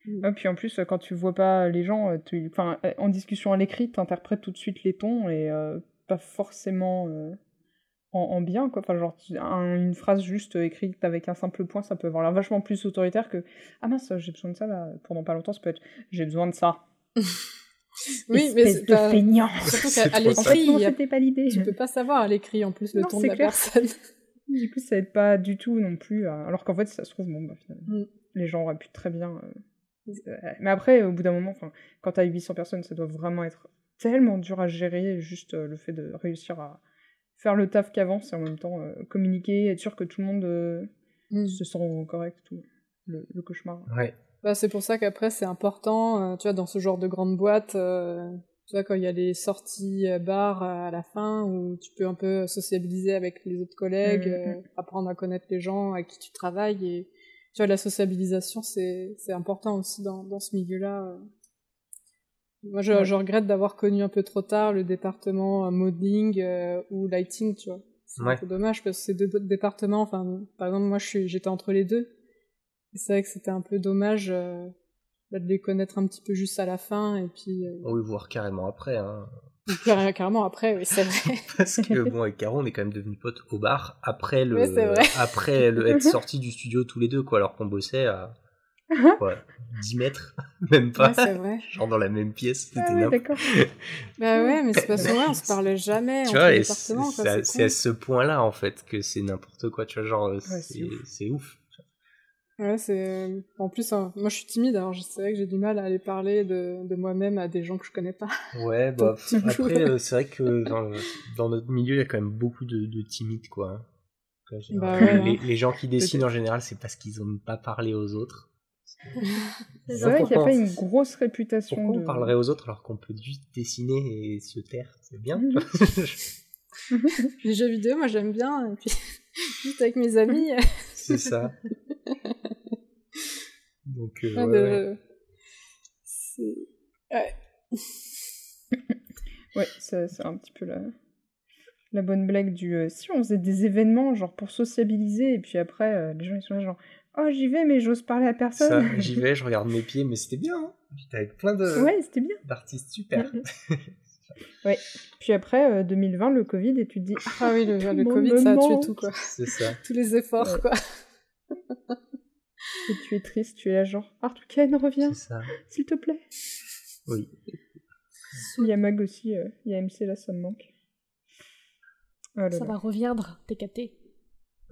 [SPEAKER 4] Et puis en plus, quand tu vois pas les gens, euh, tu, enfin, euh, en discussion à l'écrit, t'interprètes tout de suite les tons et euh, pas forcément en, en, bien, quoi. Enfin, genre, une phrase juste écrite avec un simple point, ça peut avoir l'air vachement plus autoritaire que Ah mince, j'ai besoin de ça là, pendant pas longtemps, ça peut être J'ai besoin de ça.
[SPEAKER 2] oui, mais c'est
[SPEAKER 4] de feignant.
[SPEAKER 2] Surtout qu'à l'écrit,
[SPEAKER 4] en fait, pas l'idée.
[SPEAKER 2] Tu peux pas savoir à l'écrit en plus le ton de la personne.
[SPEAKER 4] Du coup, ça aide pas du tout non plus. Alors qu'en fait, ça se trouve, bon, bah, finalement. Mm les gens auraient pu très bien. Euh, euh, mais après, au bout d'un moment, quand t'as 800 personnes, ça doit vraiment être tellement dur à gérer, juste euh, le fait de réussir à faire le taf qu'avance et en même temps communiquer, être sûr que tout le monde mm. se sent correct, tout le, cauchemar.
[SPEAKER 3] Ouais.
[SPEAKER 2] Bah, c'est pour ça qu'après, c'est important, tu vois, dans ce genre de grande boîte, tu vois, quand il y a les sorties bars à la fin, où tu peux un peu sociabiliser avec les autres collègues, mm, mm, apprendre à connaître les gens avec qui tu travailles et tu vois, la sociabilisation, c'est, c'est important aussi dans, dans ce milieu-là. Moi, je, je regrette d'avoir connu un peu trop tard le département euh, modeling euh, ou lighting, tu vois. C'est un peu dommage parce que ces deux départements, enfin, par exemple, moi, je suis, j'étais entre les deux. C'est vrai que c'était un peu dommage euh, de les connaître un petit peu juste à la fin et puis.
[SPEAKER 3] Oui, voire carrément après. Hein.
[SPEAKER 2] Carrément après, oui, c'est vrai.
[SPEAKER 3] Parce que bon, avec Caro, on est quand même devenus potes au bar après le, après le être sorti du studio tous les deux, quoi, alors qu'on bossait à quoi, 10 mètres, même pas.
[SPEAKER 2] Ouais, c'est vrai.
[SPEAKER 3] Genre dans la même pièce,
[SPEAKER 4] c'était ah, d'accord.
[SPEAKER 2] bah ouais, mais c'est pas vrai, on se parlait jamais.
[SPEAKER 3] Tu vois, c'est à, ce point-là, en fait, que c'est n'importe quoi, tu vois, genre, c'est ouf.
[SPEAKER 2] Ouais, c'est. En plus, hein, moi je suis timide, alors c'est vrai que j'ai du mal à aller parler de, de moi-même à des gens que je connais pas.
[SPEAKER 3] Ouais, bah, après, euh, c'est vrai que dans, dans, notre milieu, il y a quand même beaucoup de, de timides, quoi. Bah les, les, gens qui dessinent en général, c'est parce qu'ils n'ont pas parlé aux autres.
[SPEAKER 4] c'est vrai qu'il n'y a pas une grosse réputation.
[SPEAKER 3] Pourquoi on parlerait aux autres alors qu'on peut juste dessiner et se taire C'est bien.
[SPEAKER 2] les jeux vidéo, moi j'aime bien, et puis juste avec mes amis.
[SPEAKER 3] c'est ça. Donc, euh, ah, ouais.
[SPEAKER 2] Ouais.
[SPEAKER 4] ouais, c'est un petit peu la, la bonne blague du euh, si on faisait des événements genre pour sociabiliser et puis après euh, les gens ils sont là genre oh j'y vais mais j'ose parler à personne.
[SPEAKER 3] j'y vais, je regarde mes pieds mais c'était bien. Hein J'étais avec plein de
[SPEAKER 4] ouais, c'était bien.
[SPEAKER 3] d'artistes super.
[SPEAKER 4] ouais. Puis après 2020 le Covid et tu te dis
[SPEAKER 2] ah oui le, le Covid ça a tué tout quoi.
[SPEAKER 3] C'est ça.
[SPEAKER 2] Tous les efforts quoi.
[SPEAKER 4] Et tu es triste, tu es là genre Arthur Kane, reviens, s'il te plaît.
[SPEAKER 3] Oui.
[SPEAKER 4] Il y a Mag aussi, euh, il y a MC là, ça me manque.
[SPEAKER 1] Oh ça va reviendre, TKT.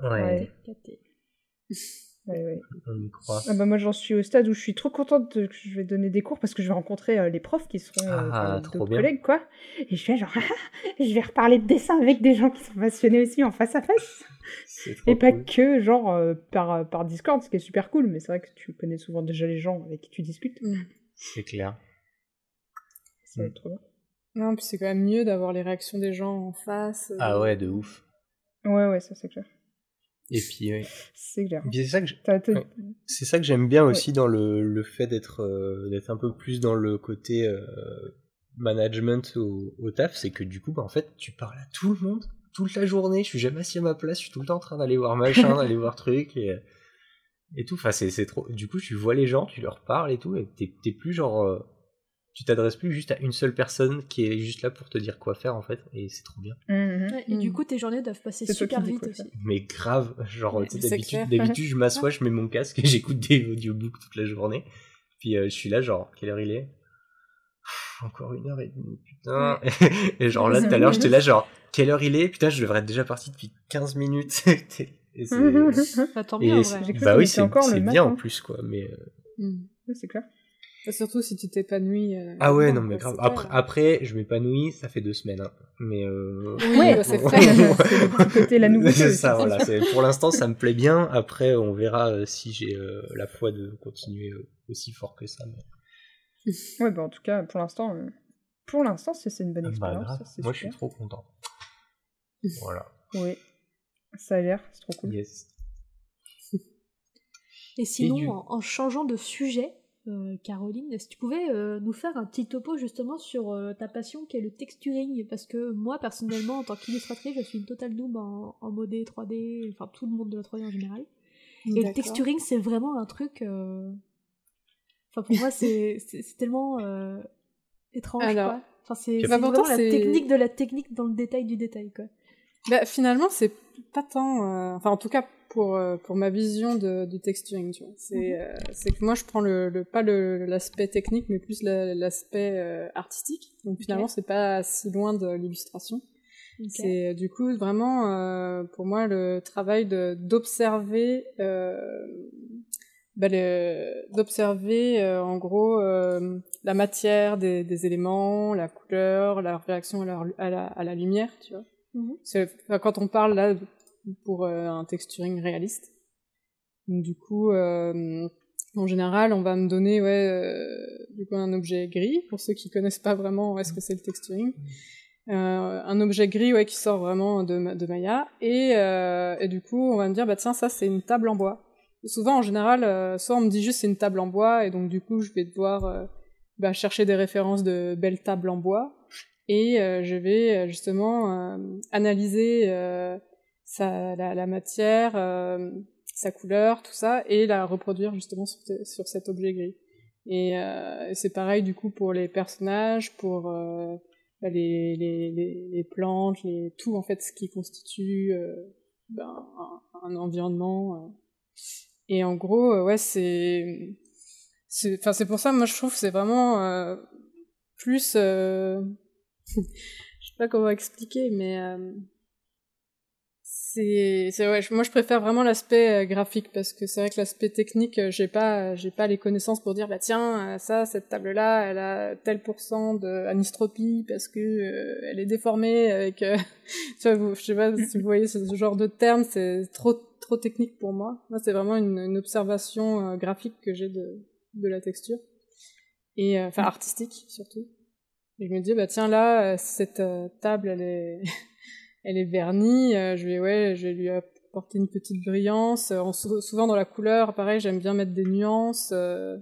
[SPEAKER 3] Ouais.
[SPEAKER 1] TKT.
[SPEAKER 4] Ouais, ouais.
[SPEAKER 3] On y croit.
[SPEAKER 4] Ah bah moi j'en suis au stade où je suis trop contente que je vais donner des cours parce que je vais rencontrer euh, les profs qui seront euh,
[SPEAKER 3] ah,
[SPEAKER 4] d'autres collègues quoi. Et je vais genre je vais reparler de dessin avec des gens qui sont passionnés aussi en face à face. Et pas que genre euh, par, par Discord, ce qui est super cool, mais c'est vrai que tu connais souvent déjà les gens avec qui tu discutes. Mm.
[SPEAKER 3] C'est clair.
[SPEAKER 4] Ça va être trop bien.
[SPEAKER 2] Non, puis c'est quand même mieux d'avoir les réactions des gens en face.
[SPEAKER 3] Ah ouais, de ouf.
[SPEAKER 4] Ouais, ouais, ça c'est clair.
[SPEAKER 3] Et puis,
[SPEAKER 4] c'est clair.
[SPEAKER 3] C'est ça que c'est ça que j'aime bien aussi dans le, le fait d'être euh, d'être un peu plus dans le côté euh, management au, au taf, c'est que du coup, bah, en fait, tu parles à tout le monde toute la journée. Je suis jamais assis à ma place. Je suis tout le temps en train d'aller voir machin, d'aller voir truc et et tout. Enfin, c'est trop. Du coup, tu vois les gens, tu leur parles et tout, et t'es plus genre euh, tu t'adresses plus juste à une seule personne qui est juste là pour te dire quoi faire en fait et c'est trop bien.
[SPEAKER 1] Mm-hmm. et du mm. coup tes journées doivent passer super vite aussi.
[SPEAKER 3] Mais grave, genre d'habitude d'habitude je m'assois, je mets mon casque et j'écoute des audiobooks toute la journée. Puis euh, je suis là genre quelle heure il est? Encore une heure et demie putain. et genre là tout à l'heure j'étais là genre quelle heure il est? Putain je devrais être déjà parti depuis 15 minutes.
[SPEAKER 1] et ça tombe bien en vrai.
[SPEAKER 3] Bah oui c'est bien en plus quoi mais. Euh.
[SPEAKER 4] C'est clair.
[SPEAKER 2] Surtout si tu t'épanouis. Euh,
[SPEAKER 3] ah ouais, non, mais grave. Après, après, je m'épanouis, ça fait deux semaines. Hein. Mais euh...
[SPEAKER 2] Oui, bah, c'est frais.
[SPEAKER 4] c'est la nouveauté.
[SPEAKER 3] C'est ça, voilà. Pour l'instant, ça me plaît bien. Après, on verra euh, si j'ai euh, la foi de continuer aussi fort que ça. Mais...
[SPEAKER 4] ouais, bah en tout cas, pour l'instant, pour l'instant, c'est une bonne bah, expérience.
[SPEAKER 3] Moi, je suis trop content. voilà.
[SPEAKER 4] Oui, ça a l'air, c'est trop cool.
[SPEAKER 3] Yes.
[SPEAKER 1] Et sinon, en, changeant de sujet, euh, Caroline, si tu pouvais euh, nous faire un petit topo justement sur euh, ta passion qui est le texturing, parce que moi personnellement en tant qu'illustratrice je suis une totale noob en, en mode 3D, enfin tout le monde de la 3D en général. Et le texturing c'est vraiment un truc, enfin pour moi c'est tellement étrange quoi. Enfin c'est vraiment la technique de la technique dans le détail du détail quoi.
[SPEAKER 2] Bah, finalement c'est pas tant, enfin en tout cas pour euh, pour ma vision de, du texturing tu vois. C'est mhm. euh, c'est que moi je prends le, le pas l'aspect technique mais plus l'aspect euh, artistique. Donc finalement c'est pas si loin de l'illustration. C'est du coup vraiment pour moi le travail d'observer bah, d'observer en gros la matière des, des, éléments la couleur la réaction à la, à la, à la lumière tu vois. Mhm. quand on parle là pour euh, un texturing réaliste. Donc, du coup, euh, en général, on va me donner ouais, euh, du coup, un objet gris, pour ceux qui connaissent pas vraiment est-ce que c'est le texturing? Euh, un objet gris ouais, qui sort vraiment de, Maya, et, euh, du coup, on va me dire, bah tiens, ça c'est une table en bois. souvent, en général, soit on me dit juste c'est une table en bois, et donc du coup, je vais devoir bah, chercher des références de belles tables en bois, et je vais justement analyser sa, la, la matière, euh, sa couleur, tout ça, et la reproduire justement sur, sur cet objet gris. Et euh, c'est pareil du coup pour les personnages, pour euh, les, les, les, les, plantes, les, tout en fait ce qui constitue euh, ben, un, un, environnement. Euh. Et en gros, euh, ouais, c'est, enfin c'est pour ça, moi je trouve c'est vraiment plus, je sais pas comment expliquer, mais c'est c'est ouais moi je préfère vraiment l'aspect euh, graphique parce que c'est vrai que l'aspect technique euh, j'ai pas j'ai pas les connaissances pour dire bah tiens euh, ça cette table là elle a tel pourcent de anistropie parce que elle est déformée avec tu vois je sais pas si vous voyez ce genre de termes c'est trop trop technique pour moi. Moi c'est vraiment une observation graphique que j'ai de de la texture et enfin artistique surtout. Et je me dis bah tiens là cette table elle est elle est vernie, euh, je vais ouais, je vais lui apporter une petite brillance. Euh, souvent dans la couleur, pareil, j'aime bien mettre des nuances. Euh,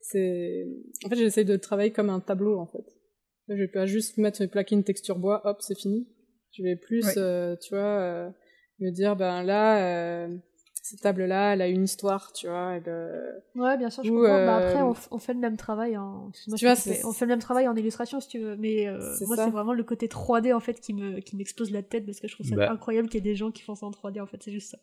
[SPEAKER 2] c'est, en fait, j'essaye de travailler comme un tableau en fait. Je vais pas juste mettre plaquer une texture bois, hop, c'est fini. Je vais plus, tu vois, me dire ben là cette table-là, elle a une histoire, tu vois. Elle, euh...
[SPEAKER 1] Ouais, bien sûr, je comprends. Bah, après, on, on, fait le même travail en. Tu vois, on fait le même travail en illustration, si tu veux. Mais euh, moi, c'est vraiment le côté 3D en fait qui me qui m'explose la tête parce que je trouve ça bah. incroyable qu'il y ait des gens qui font ça en 3D. En fait, c'est juste ça.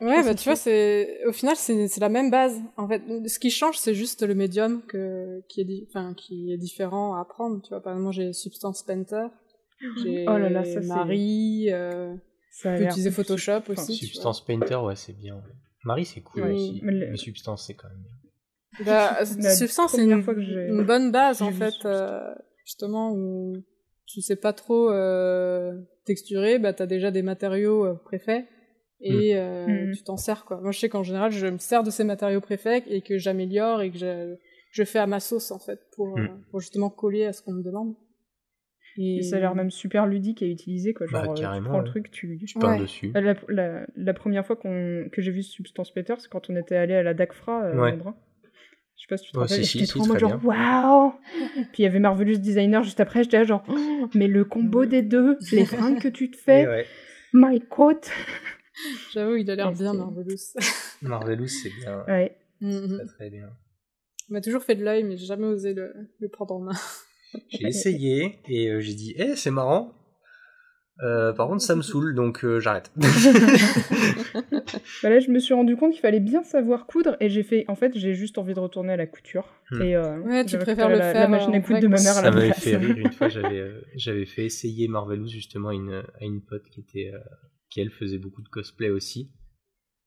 [SPEAKER 2] Ouais, bah tu vois, c'est au final c'est c'est la même base. En fait, ce qui change, c'est juste le médium que qui est enfin qui est différent à apprendre. Tu vois, par exemple, j'ai Substance Painter, j'ai oh là là, ça, Marie. Euh... Ça peut utiliser Photoshop aussi.
[SPEAKER 3] Substance Painter, ouais, c'est bien. Marie, c'est cool aussi. Mais, Substance, c'est quand même bien.
[SPEAKER 2] Bah, Substance, c'est une, une, bonne base, en fait, euh, justement, où tu sais pas trop euh, texturer, bah, t'as déjà des matériaux euh, préfaits et mm. euh, mm. tu t'en sers, quoi. Moi, je sais qu'en général, je me sers de ces matériaux préfaits et que j'améliore et que je, je, fais à ma sauce, en fait, pour, mm. euh, pour justement coller à ce qu'on me demande.
[SPEAKER 4] Et... ça a l'air même super ludique à utiliser, quoi.
[SPEAKER 3] Bah,
[SPEAKER 4] Genre,
[SPEAKER 3] euh,
[SPEAKER 4] tu prends le truc, tu,
[SPEAKER 3] tu peins dessus.
[SPEAKER 4] La, la, la, première fois qu'on que j'ai vu Substance Peter, c'est quand on était allé à la DACFRA euh, ouais. Londres. Je sais pas si tu te rappelles.
[SPEAKER 3] Si,
[SPEAKER 4] trop en mode genre, waouh Puis il y avait Marvelous Designer juste après, j'étais genre, oh, mais le combo des deux, les fringues que tu te fais, ouais. my coat
[SPEAKER 2] J'avoue, il a l'air bien, Marvelous.
[SPEAKER 3] Marvelous, c'est bien.
[SPEAKER 4] Ouais.
[SPEAKER 3] C'est très bien.
[SPEAKER 2] Il m'a toujours fait de l'œil, mais j'ai jamais osé le, le prendre en main.
[SPEAKER 3] J'ai essayé et euh, j'ai dit, eh, c'est marrant. Euh, par contre, ça me saoule, donc euh, j'arrête.
[SPEAKER 4] bah là, je me suis rendu compte qu'il fallait bien savoir coudre et j'ai fait, en fait, j'ai juste envie de retourner à la couture.
[SPEAKER 2] Hmm.
[SPEAKER 4] Et,
[SPEAKER 2] ouais, tu préfères le
[SPEAKER 4] la,
[SPEAKER 2] faire.
[SPEAKER 4] La machine à coudre de ma mère à
[SPEAKER 3] la
[SPEAKER 4] Ça
[SPEAKER 3] m'avait fait rire une fois, j'avais, j'avais fait essayer Marvelous justement à une, à une pote qui était, qui elle faisait beaucoup de cosplay aussi.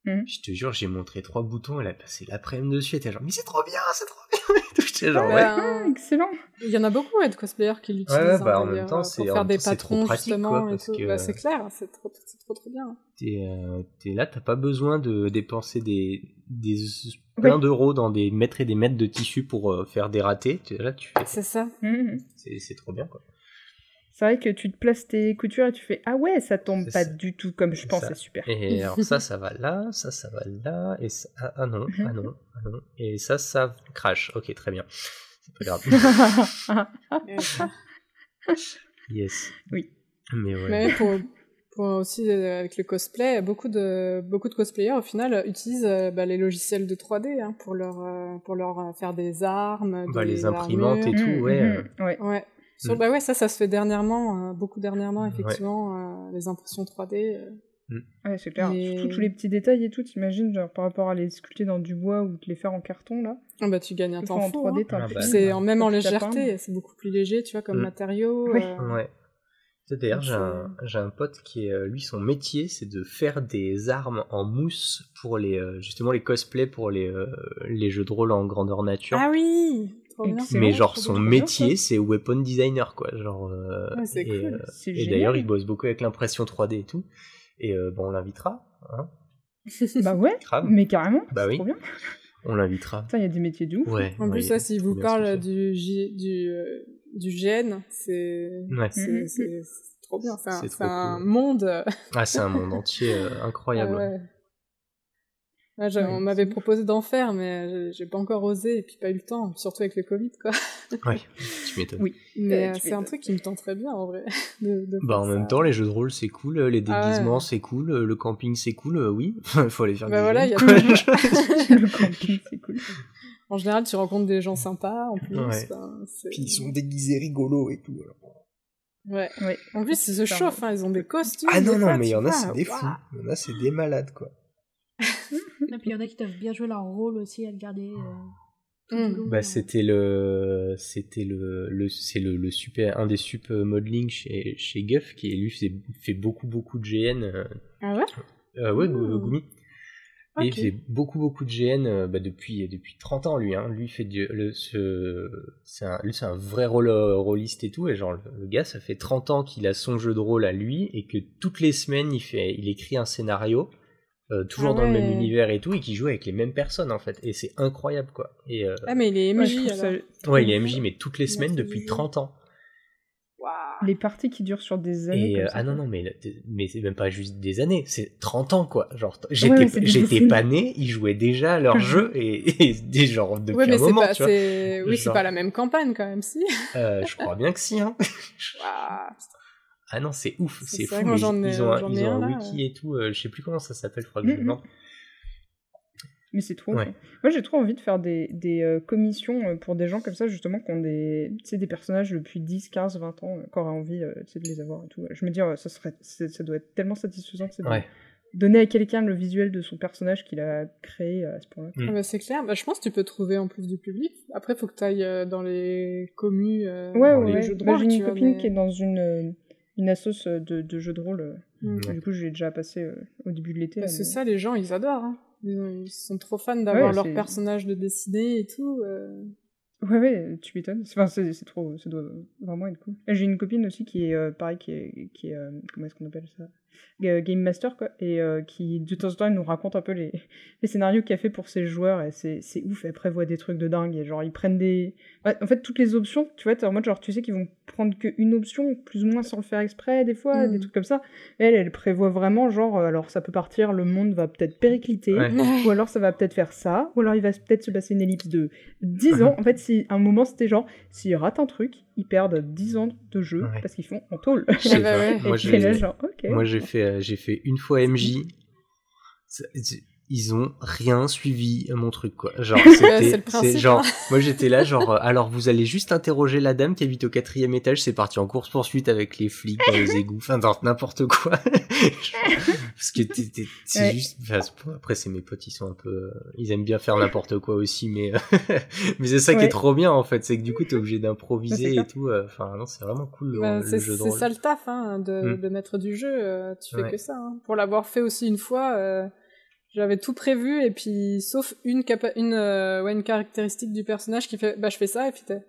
[SPEAKER 3] Mmh. Je te jure, j'ai montré trois boutons, elle a passé l'après-midi dessus, elle était genre, mais c'est trop bien, c'est trop bien. J'étais genre, ouais.
[SPEAKER 4] Ah, excellent.
[SPEAKER 2] Il y en a beaucoup ouais, de cosplayers qui l'utilisent.
[SPEAKER 3] Ouais, bah, en même temps,
[SPEAKER 2] pour
[SPEAKER 3] c'est
[SPEAKER 2] faire des patrons,
[SPEAKER 3] pratique,
[SPEAKER 2] justement.
[SPEAKER 3] quoi, parce que,
[SPEAKER 2] bah, c'est clair, c'est trop, trop, trop bien.
[SPEAKER 3] T'es euh, là, t'as pas besoin de dépenser des, des plein d'euros dans des mètres et des mètres de tissu pour euh, faire des ratés. Là, tu fais.
[SPEAKER 2] C'est ça.
[SPEAKER 4] Mmh.
[SPEAKER 3] C'est trop bien, quoi.
[SPEAKER 4] C'est vrai que tu te places tes coutures et tu fais ah ouais ça tombe pas
[SPEAKER 3] ça.
[SPEAKER 4] du tout comme je pense c'est super.
[SPEAKER 3] Et alors ça ça va là, ça ça va là et ça ah, ah non ah non ah non et ça ça crash. Ok très bien. C'est pas grave. yes.
[SPEAKER 4] Oui.
[SPEAKER 3] Mais ouais.
[SPEAKER 2] Mais pour, pour aussi euh, avec le cosplay, beaucoup de beaucoup de cosplayers au final utilisent euh, bah, les logiciels de 3D hein, pour leur euh, pour leur faire des armes,
[SPEAKER 3] bah,
[SPEAKER 2] des
[SPEAKER 3] les imprimantes
[SPEAKER 2] armures.
[SPEAKER 3] et tout ouais.
[SPEAKER 4] Mmh, ouais.
[SPEAKER 2] Ouais. So,
[SPEAKER 3] Mm.
[SPEAKER 2] bah ouais, ça, ça se fait dernièrement, euh, beaucoup dernièrement, effectivement, euh, les impressions 3D. euh.
[SPEAKER 4] Ouais, c'est clair.
[SPEAKER 2] Et-
[SPEAKER 4] Surtout tous les petits détails et tout, t'imagines, genre par rapport à les sculpter dans du bois ou te les faire en carton là.
[SPEAKER 2] Ah bah tu gagnes un temps
[SPEAKER 4] en
[SPEAKER 2] fou.
[SPEAKER 4] 3D,
[SPEAKER 2] hein.
[SPEAKER 3] Ah bah,
[SPEAKER 2] C'est en même en légèreté, c'est beaucoup plus léger, tu vois, comme
[SPEAKER 3] Mm.
[SPEAKER 2] matériau.
[SPEAKER 4] Oui.
[SPEAKER 2] euh,
[SPEAKER 3] Ouais. D'ailleurs, j'ai un, j'ai un pote qui est, lui, son métier, c'est de faire des armes en mousse pour les, justement, les cosplays pour les, les jeux de rôle en grandeur nature.
[SPEAKER 2] Ah oui.
[SPEAKER 3] Mais genre, son métier, c'est weapon designer, quoi. Genre, euh,
[SPEAKER 2] Ouais,
[SPEAKER 3] et,
[SPEAKER 2] cool.
[SPEAKER 3] euh, et d'ailleurs, il bosse beaucoup avec l'impression 3D et tout. Et euh, bon, on l'invitera. Hein
[SPEAKER 4] Bah ouais, mais carrément.
[SPEAKER 3] Bah oui.
[SPEAKER 4] Trop bien.
[SPEAKER 3] On l'invitera.
[SPEAKER 4] Il y a des métiers de ouf.
[SPEAKER 3] Ouais.
[SPEAKER 2] En
[SPEAKER 3] ouais,
[SPEAKER 2] plus, ça, si je
[SPEAKER 3] faut
[SPEAKER 2] vous parle du, J- du, euh, du gène, c'est.
[SPEAKER 3] Ouais.
[SPEAKER 2] c'est-
[SPEAKER 4] Mhm.
[SPEAKER 2] c'est- trop bien. C'est un,
[SPEAKER 3] cool.
[SPEAKER 2] monde.
[SPEAKER 3] Ah, c'est un monde entier euh, incroyable.
[SPEAKER 2] ah. Ouais, on m'avait proposé d'en faire, mais j'ai- j'ai pas encore osé et puis pas eu le temps, surtout avec le Covid, quoi.
[SPEAKER 3] Ouais, tu m'étonnes.
[SPEAKER 4] Oui.
[SPEAKER 2] Mais
[SPEAKER 4] Euh,
[SPEAKER 2] euh, c'est un truc qui me tenterait bien, en vrai. de- de
[SPEAKER 3] Bah en même
[SPEAKER 2] ça.
[SPEAKER 3] temps, les jeux de rôle c'est cool, euh, les
[SPEAKER 2] Ah ouais.
[SPEAKER 3] déguisements c'est cool, euh, le camping c'est cool, euh, oui, il faut aller faire
[SPEAKER 2] Bah
[SPEAKER 3] du
[SPEAKER 2] voilà,
[SPEAKER 3] jeu.
[SPEAKER 2] il y a
[SPEAKER 4] le camping, c'est cool.
[SPEAKER 2] En général, tu rencontres des gens sympas, en plus.
[SPEAKER 3] Ouais.
[SPEAKER 2] c'est-
[SPEAKER 3] Puis ils sont déguisés rigolos et tout. alors.
[SPEAKER 2] Ouais.
[SPEAKER 4] Ouais.
[SPEAKER 2] En plus, ils se chauffent, hein, ils ont des costumes.
[SPEAKER 3] Ah non,
[SPEAKER 2] des
[SPEAKER 3] non,
[SPEAKER 2] fois,
[SPEAKER 3] mais il y en a, c'est des fous. Il y en a, c'est des malades, quoi.
[SPEAKER 1] Et puis il y en a qui doivent bien jouer leur rôle aussi à le garder. euh, tout
[SPEAKER 2] Mm.
[SPEAKER 3] Bah c'était le, c'était le, le c'est le, le super, un des sup euh, modeling chez, chez Guff qui lui fait, fait beaucoup beaucoup de GN. euh,
[SPEAKER 2] Ah ouais?
[SPEAKER 3] euh, ouais,
[SPEAKER 2] Mm.
[SPEAKER 3] Gumi. Et il fait beaucoup beaucoup de GN euh, bah, depuis depuis 30 ans lui hein. Lui fait du, le ce c'est un lui c'est un vrai rôle rôliste et tout et genre le, le gars ça fait 30 ans qu'il a son jeu de rôle à lui et que toutes les semaines il fait il écrit un scénario euh, toujours
[SPEAKER 2] Ah
[SPEAKER 3] dans le même
[SPEAKER 2] ouais.
[SPEAKER 3] univers et tout et qui joue avec les mêmes personnes en fait et c'est incroyable quoi. Et euh,
[SPEAKER 2] Ah, mais il est
[SPEAKER 4] Ouais,
[SPEAKER 2] MJ,
[SPEAKER 4] trouve ça-
[SPEAKER 3] ouais, il est MJ mais toutes les semaines
[SPEAKER 2] Merci.
[SPEAKER 3] depuis 30 ans.
[SPEAKER 4] Les parties qui durent sur des années.
[SPEAKER 3] Et
[SPEAKER 4] comme
[SPEAKER 3] euh,
[SPEAKER 4] ça,
[SPEAKER 3] ah non non mais mais c'est même pas juste des années, c'est 30 ans quoi. Genre j'étais
[SPEAKER 4] ouais,
[SPEAKER 3] pas né, ils jouaient déjà à leur jeu et, et des genre depuis
[SPEAKER 2] Ouais, mais
[SPEAKER 3] un moment,
[SPEAKER 2] pas,
[SPEAKER 3] tu vois.
[SPEAKER 2] c'est, oui, c'est pas la même campagne quand même, si.
[SPEAKER 3] Euh, je crois bien que si hein.
[SPEAKER 2] Waouh.
[SPEAKER 3] Ah non, c'est ouf,
[SPEAKER 2] C'est
[SPEAKER 3] fou. mais
[SPEAKER 2] ai-
[SPEAKER 3] ils ont un, ils ont
[SPEAKER 2] un,
[SPEAKER 3] wiki et tout, euh, je sais plus comment ça s'appelle, je crois que je
[SPEAKER 4] Mhm.
[SPEAKER 3] non.
[SPEAKER 4] Mais c'est trop.
[SPEAKER 3] Ouais.
[SPEAKER 4] Moi, j'ai trop envie de faire des, des euh, commissions euh, pour des gens comme ça, justement, qui ont des, des personnages depuis 10, 15, 20 ans, euh, qui auraient envie euh, de les avoir et tout. Je me dis, euh, ça, serait, ça doit être tellement satisfaisant de
[SPEAKER 3] Ouais.
[SPEAKER 4] donner à quelqu'un le visuel de son personnage qu'il a créé euh, à ce point-là.
[SPEAKER 3] Mm.
[SPEAKER 2] Ah bah, c'est clair. Bah, je pense que tu peux trouver en plus du public. Après, faut que tu ailles dans les communes, euh,
[SPEAKER 4] Ouais,
[SPEAKER 2] dans
[SPEAKER 4] ouais,
[SPEAKER 2] les
[SPEAKER 4] ouais.
[SPEAKER 2] jeux de
[SPEAKER 4] Bah,
[SPEAKER 2] rôle.
[SPEAKER 4] j'ai une copine
[SPEAKER 2] mais-
[SPEAKER 4] qui est dans une, euh, une assoce euh, de, de jeux de rôle. euh,
[SPEAKER 2] Mm.
[SPEAKER 4] Du coup, j'ai déjà passé euh, au début de l'été.
[SPEAKER 2] Bah, c'est
[SPEAKER 4] mais-
[SPEAKER 2] ça, les gens, ils adorent. Hein. Ils, ont- ils sont trop fans d'avoir
[SPEAKER 4] Ouais,
[SPEAKER 2] leur personnage de dessiner et tout. euh.
[SPEAKER 4] Ouais, ouais, tu m'étonnes. Enfin, c'est c'est trop, ça doit vraiment être cool. J'ai une copine aussi qui est, euh, pareil, qui est, qui est euh, comment est-ce qu'on appelle ça? Game Master, quoi, et euh, qui, de temps en temps, elle nous raconte un peu les, les scénarios qu'elle fait pour ses joueurs, et c'est c'est ouf, elle prévoit des trucs de dingue, et genre, ils prennent des... Ouais, en fait, toutes les options, tu vois, t'es en mode, genre, tu sais qu'ils vont prendre qu'une option, plus ou moins sans le faire exprès, des fois,
[SPEAKER 2] Mm.
[SPEAKER 4] des trucs comme ça. Elle, elle prévoit vraiment, genre, euh, alors, ça peut partir, le monde va peut-être péricliter,
[SPEAKER 3] Ouais.
[SPEAKER 4] ou alors ça va peut-être faire ça, ou alors il va peut-être se passer une ellipse de 10 ans. En fait, si à un moment c'était genre, s'ils ratent un truc, ils perdent 10 ans de jeu
[SPEAKER 3] Ouais.
[SPEAKER 4] parce qu'ils font en tôle.
[SPEAKER 3] Sais
[SPEAKER 2] bah.
[SPEAKER 3] Moi, j'ai-
[SPEAKER 4] t'es là, genre, ok.
[SPEAKER 3] moi, j'ai fait, euh, j'ai fait une fois MJ. Ils ont rien suivi mon truc quoi. Genre c'était, genre,
[SPEAKER 2] hein.
[SPEAKER 3] moi j'étais là genre, euh, alors vous allez juste interroger la dame qui habite au quatrième étage, c'est parti en course poursuite avec les flics dans les égouts, enfin dans n'importe quoi. Parce que c'est
[SPEAKER 4] Ouais.
[SPEAKER 3] juste, enfin, après c'est mes potes, ils sont un peu, euh, ils aiment bien faire n'importe quoi aussi, mais mais c'est ça qui est trop bien en fait, c'est que du coup t'es obligé d'improviser et tout. euh, Enfin non, c'est vraiment cool
[SPEAKER 2] Bah,
[SPEAKER 3] le
[SPEAKER 2] c'est
[SPEAKER 3] jeu
[SPEAKER 2] ça le taf, hein, de,
[SPEAKER 3] Mm.
[SPEAKER 2] de mettre du jeu. euh, tu fais
[SPEAKER 3] Ouais.
[SPEAKER 2] que ça. hein. Pour l'avoir fait aussi une fois, euh, j'avais tout prévu et puis sauf une une ouais, une caractéristique du personnage qui fait bah je fais ça et puis t'es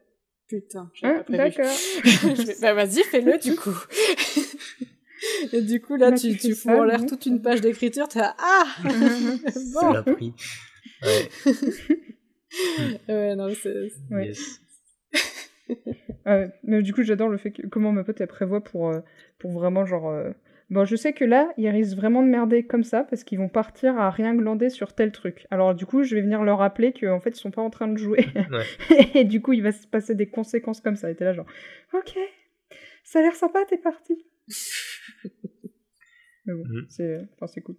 [SPEAKER 2] putain j'avais ah, pas prévu. D'accord. bah vas-y fais-le du coup. Et du coup, là, tu, tu fous en l'air toute une page d'écriture, t'es là, ah
[SPEAKER 3] bon. l'a pris. Ouais.
[SPEAKER 2] ouais, non, c'est. Ouais.
[SPEAKER 4] mais du coup, j'adore le fait que comment ma pote elle prévoit pour, euh, pour vraiment genre. Bon, je sais que là, ils risquent vraiment de merder comme ça parce qu'ils vont partir à rien glander sur tel truc. Alors, du coup, je vais venir leur rappeler qu'en fait, ils sont pas en train de jouer. Ouais. et du coup, il va se passer des conséquences comme ça. Et t'es là, genre, ok, ça a l'air sympa, t'es parti. Mais bon, mm. c'est enfin, cool.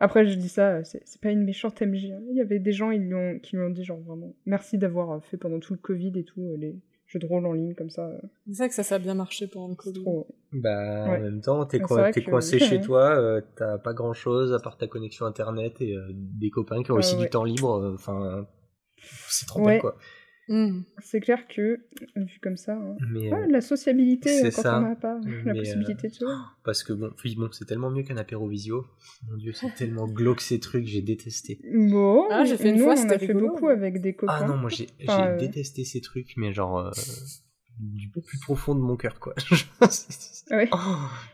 [SPEAKER 4] Après, je dis ça, c'est pas une méchante MJ. Hein. Il y avait des gens ils ont, qui lui ont dit, genre, vraiment, merci d'avoir euh, fait pendant tout le Covid et tout, euh, les jeux de rôle en ligne comme ça. Euh.
[SPEAKER 2] C'est vrai que ça, ça a bien marché pendant le Covid.
[SPEAKER 3] Bah, en même temps, t'es coincé chez toi, t'as pas grand chose à part ta connexion internet et des copains qui ont aussi du temps libre. Enfin, c'est trop bien, quoi.
[SPEAKER 4] Mmh. C'est clair que, vu comme ça, hein. Euh, la sociabilité, quand on n'a pas la possibilité de se
[SPEAKER 3] Parce que bon, bon c'est tellement mieux qu'un apéro visio. Mon dieu, c'est tellement glauque ces trucs, j'ai détesté.
[SPEAKER 4] Bon, ah, j'ai fait une fois, on a fait beaucoup avec des copains.
[SPEAKER 3] Ah non, moi j'ai euh, détesté ces trucs, mais genre euh, du plus profond de mon cœur, quoi. ouais. Oh,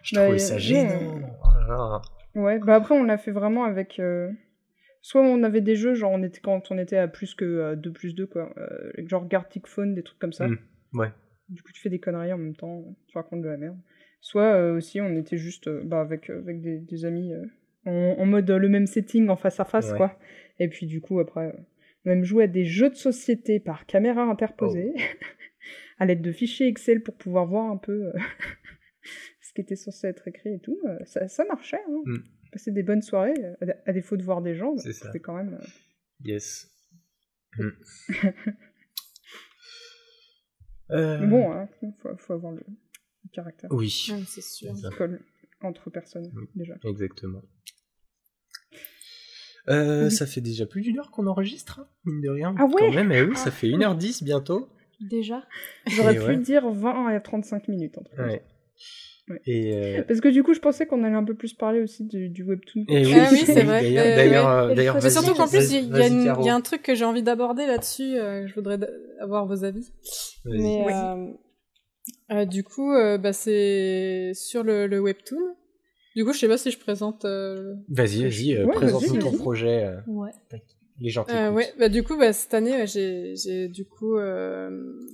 [SPEAKER 3] je bah, trouvais ça gênant.
[SPEAKER 4] Oh ouais, bah après on l'a fait vraiment avec soit on avait des jeux, genre on était, quand on était à plus que 2 plus 2, quoi, euh, genre Gartic Phone, des trucs comme ça.
[SPEAKER 3] Mmh, ouais.
[SPEAKER 4] Du coup, tu fais des conneries en même temps, tu racontes de la merde. Soit euh, aussi, on était juste euh, bah, avec, avec des, des amis en, mode le même setting, en face à face, quoi. Et puis, du coup, après, on a même joué à des jeux de société par caméra interposée, oh. à l'aide de fichiers Excel pour pouvoir voir un peu ce qui était censé être écrit et tout. Ça, ça marchait, hein. Mmh passer des bonnes soirées, à défaut de voir des gens, c'était quand même. Euh,
[SPEAKER 3] yes.
[SPEAKER 4] Mm. euh... Bon, hein, faut, faut, avoir le, caractère.
[SPEAKER 3] Oui,
[SPEAKER 2] c'est sûr.
[SPEAKER 4] Colle entre personnes, déjà.
[SPEAKER 3] Exactement. Euh, Ça fait déjà plus d'une heure qu'on enregistre, hein, mine de rien.
[SPEAKER 4] Ah ouais
[SPEAKER 3] Quand même, eh oui, ça fait 1h10 bientôt.
[SPEAKER 1] Déjà
[SPEAKER 4] J'aurais pu dire 20 à 35 minutes. Entre
[SPEAKER 3] ouais. Et
[SPEAKER 4] euh, Parce que du coup, je pensais qu'on allait un peu plus parler aussi du, webtoon.
[SPEAKER 2] Et oui, ah oui c'est vrai. D'ailleurs, d'ailleurs, surtout qu'en plus, il y, a un truc que j'ai envie d'aborder là-dessus. Euh, je voudrais avoir vos avis. Mais euh, du coup, bah, c'est sur le, le, webtoon. Du coup, je sais pas si je présente.
[SPEAKER 3] Vas-y, vas-y, présente ton projet.
[SPEAKER 1] Ouais
[SPEAKER 3] les gens
[SPEAKER 2] euh, ouais, bah du coup, bah, cette année, j'ai, j'ai du coup, euh,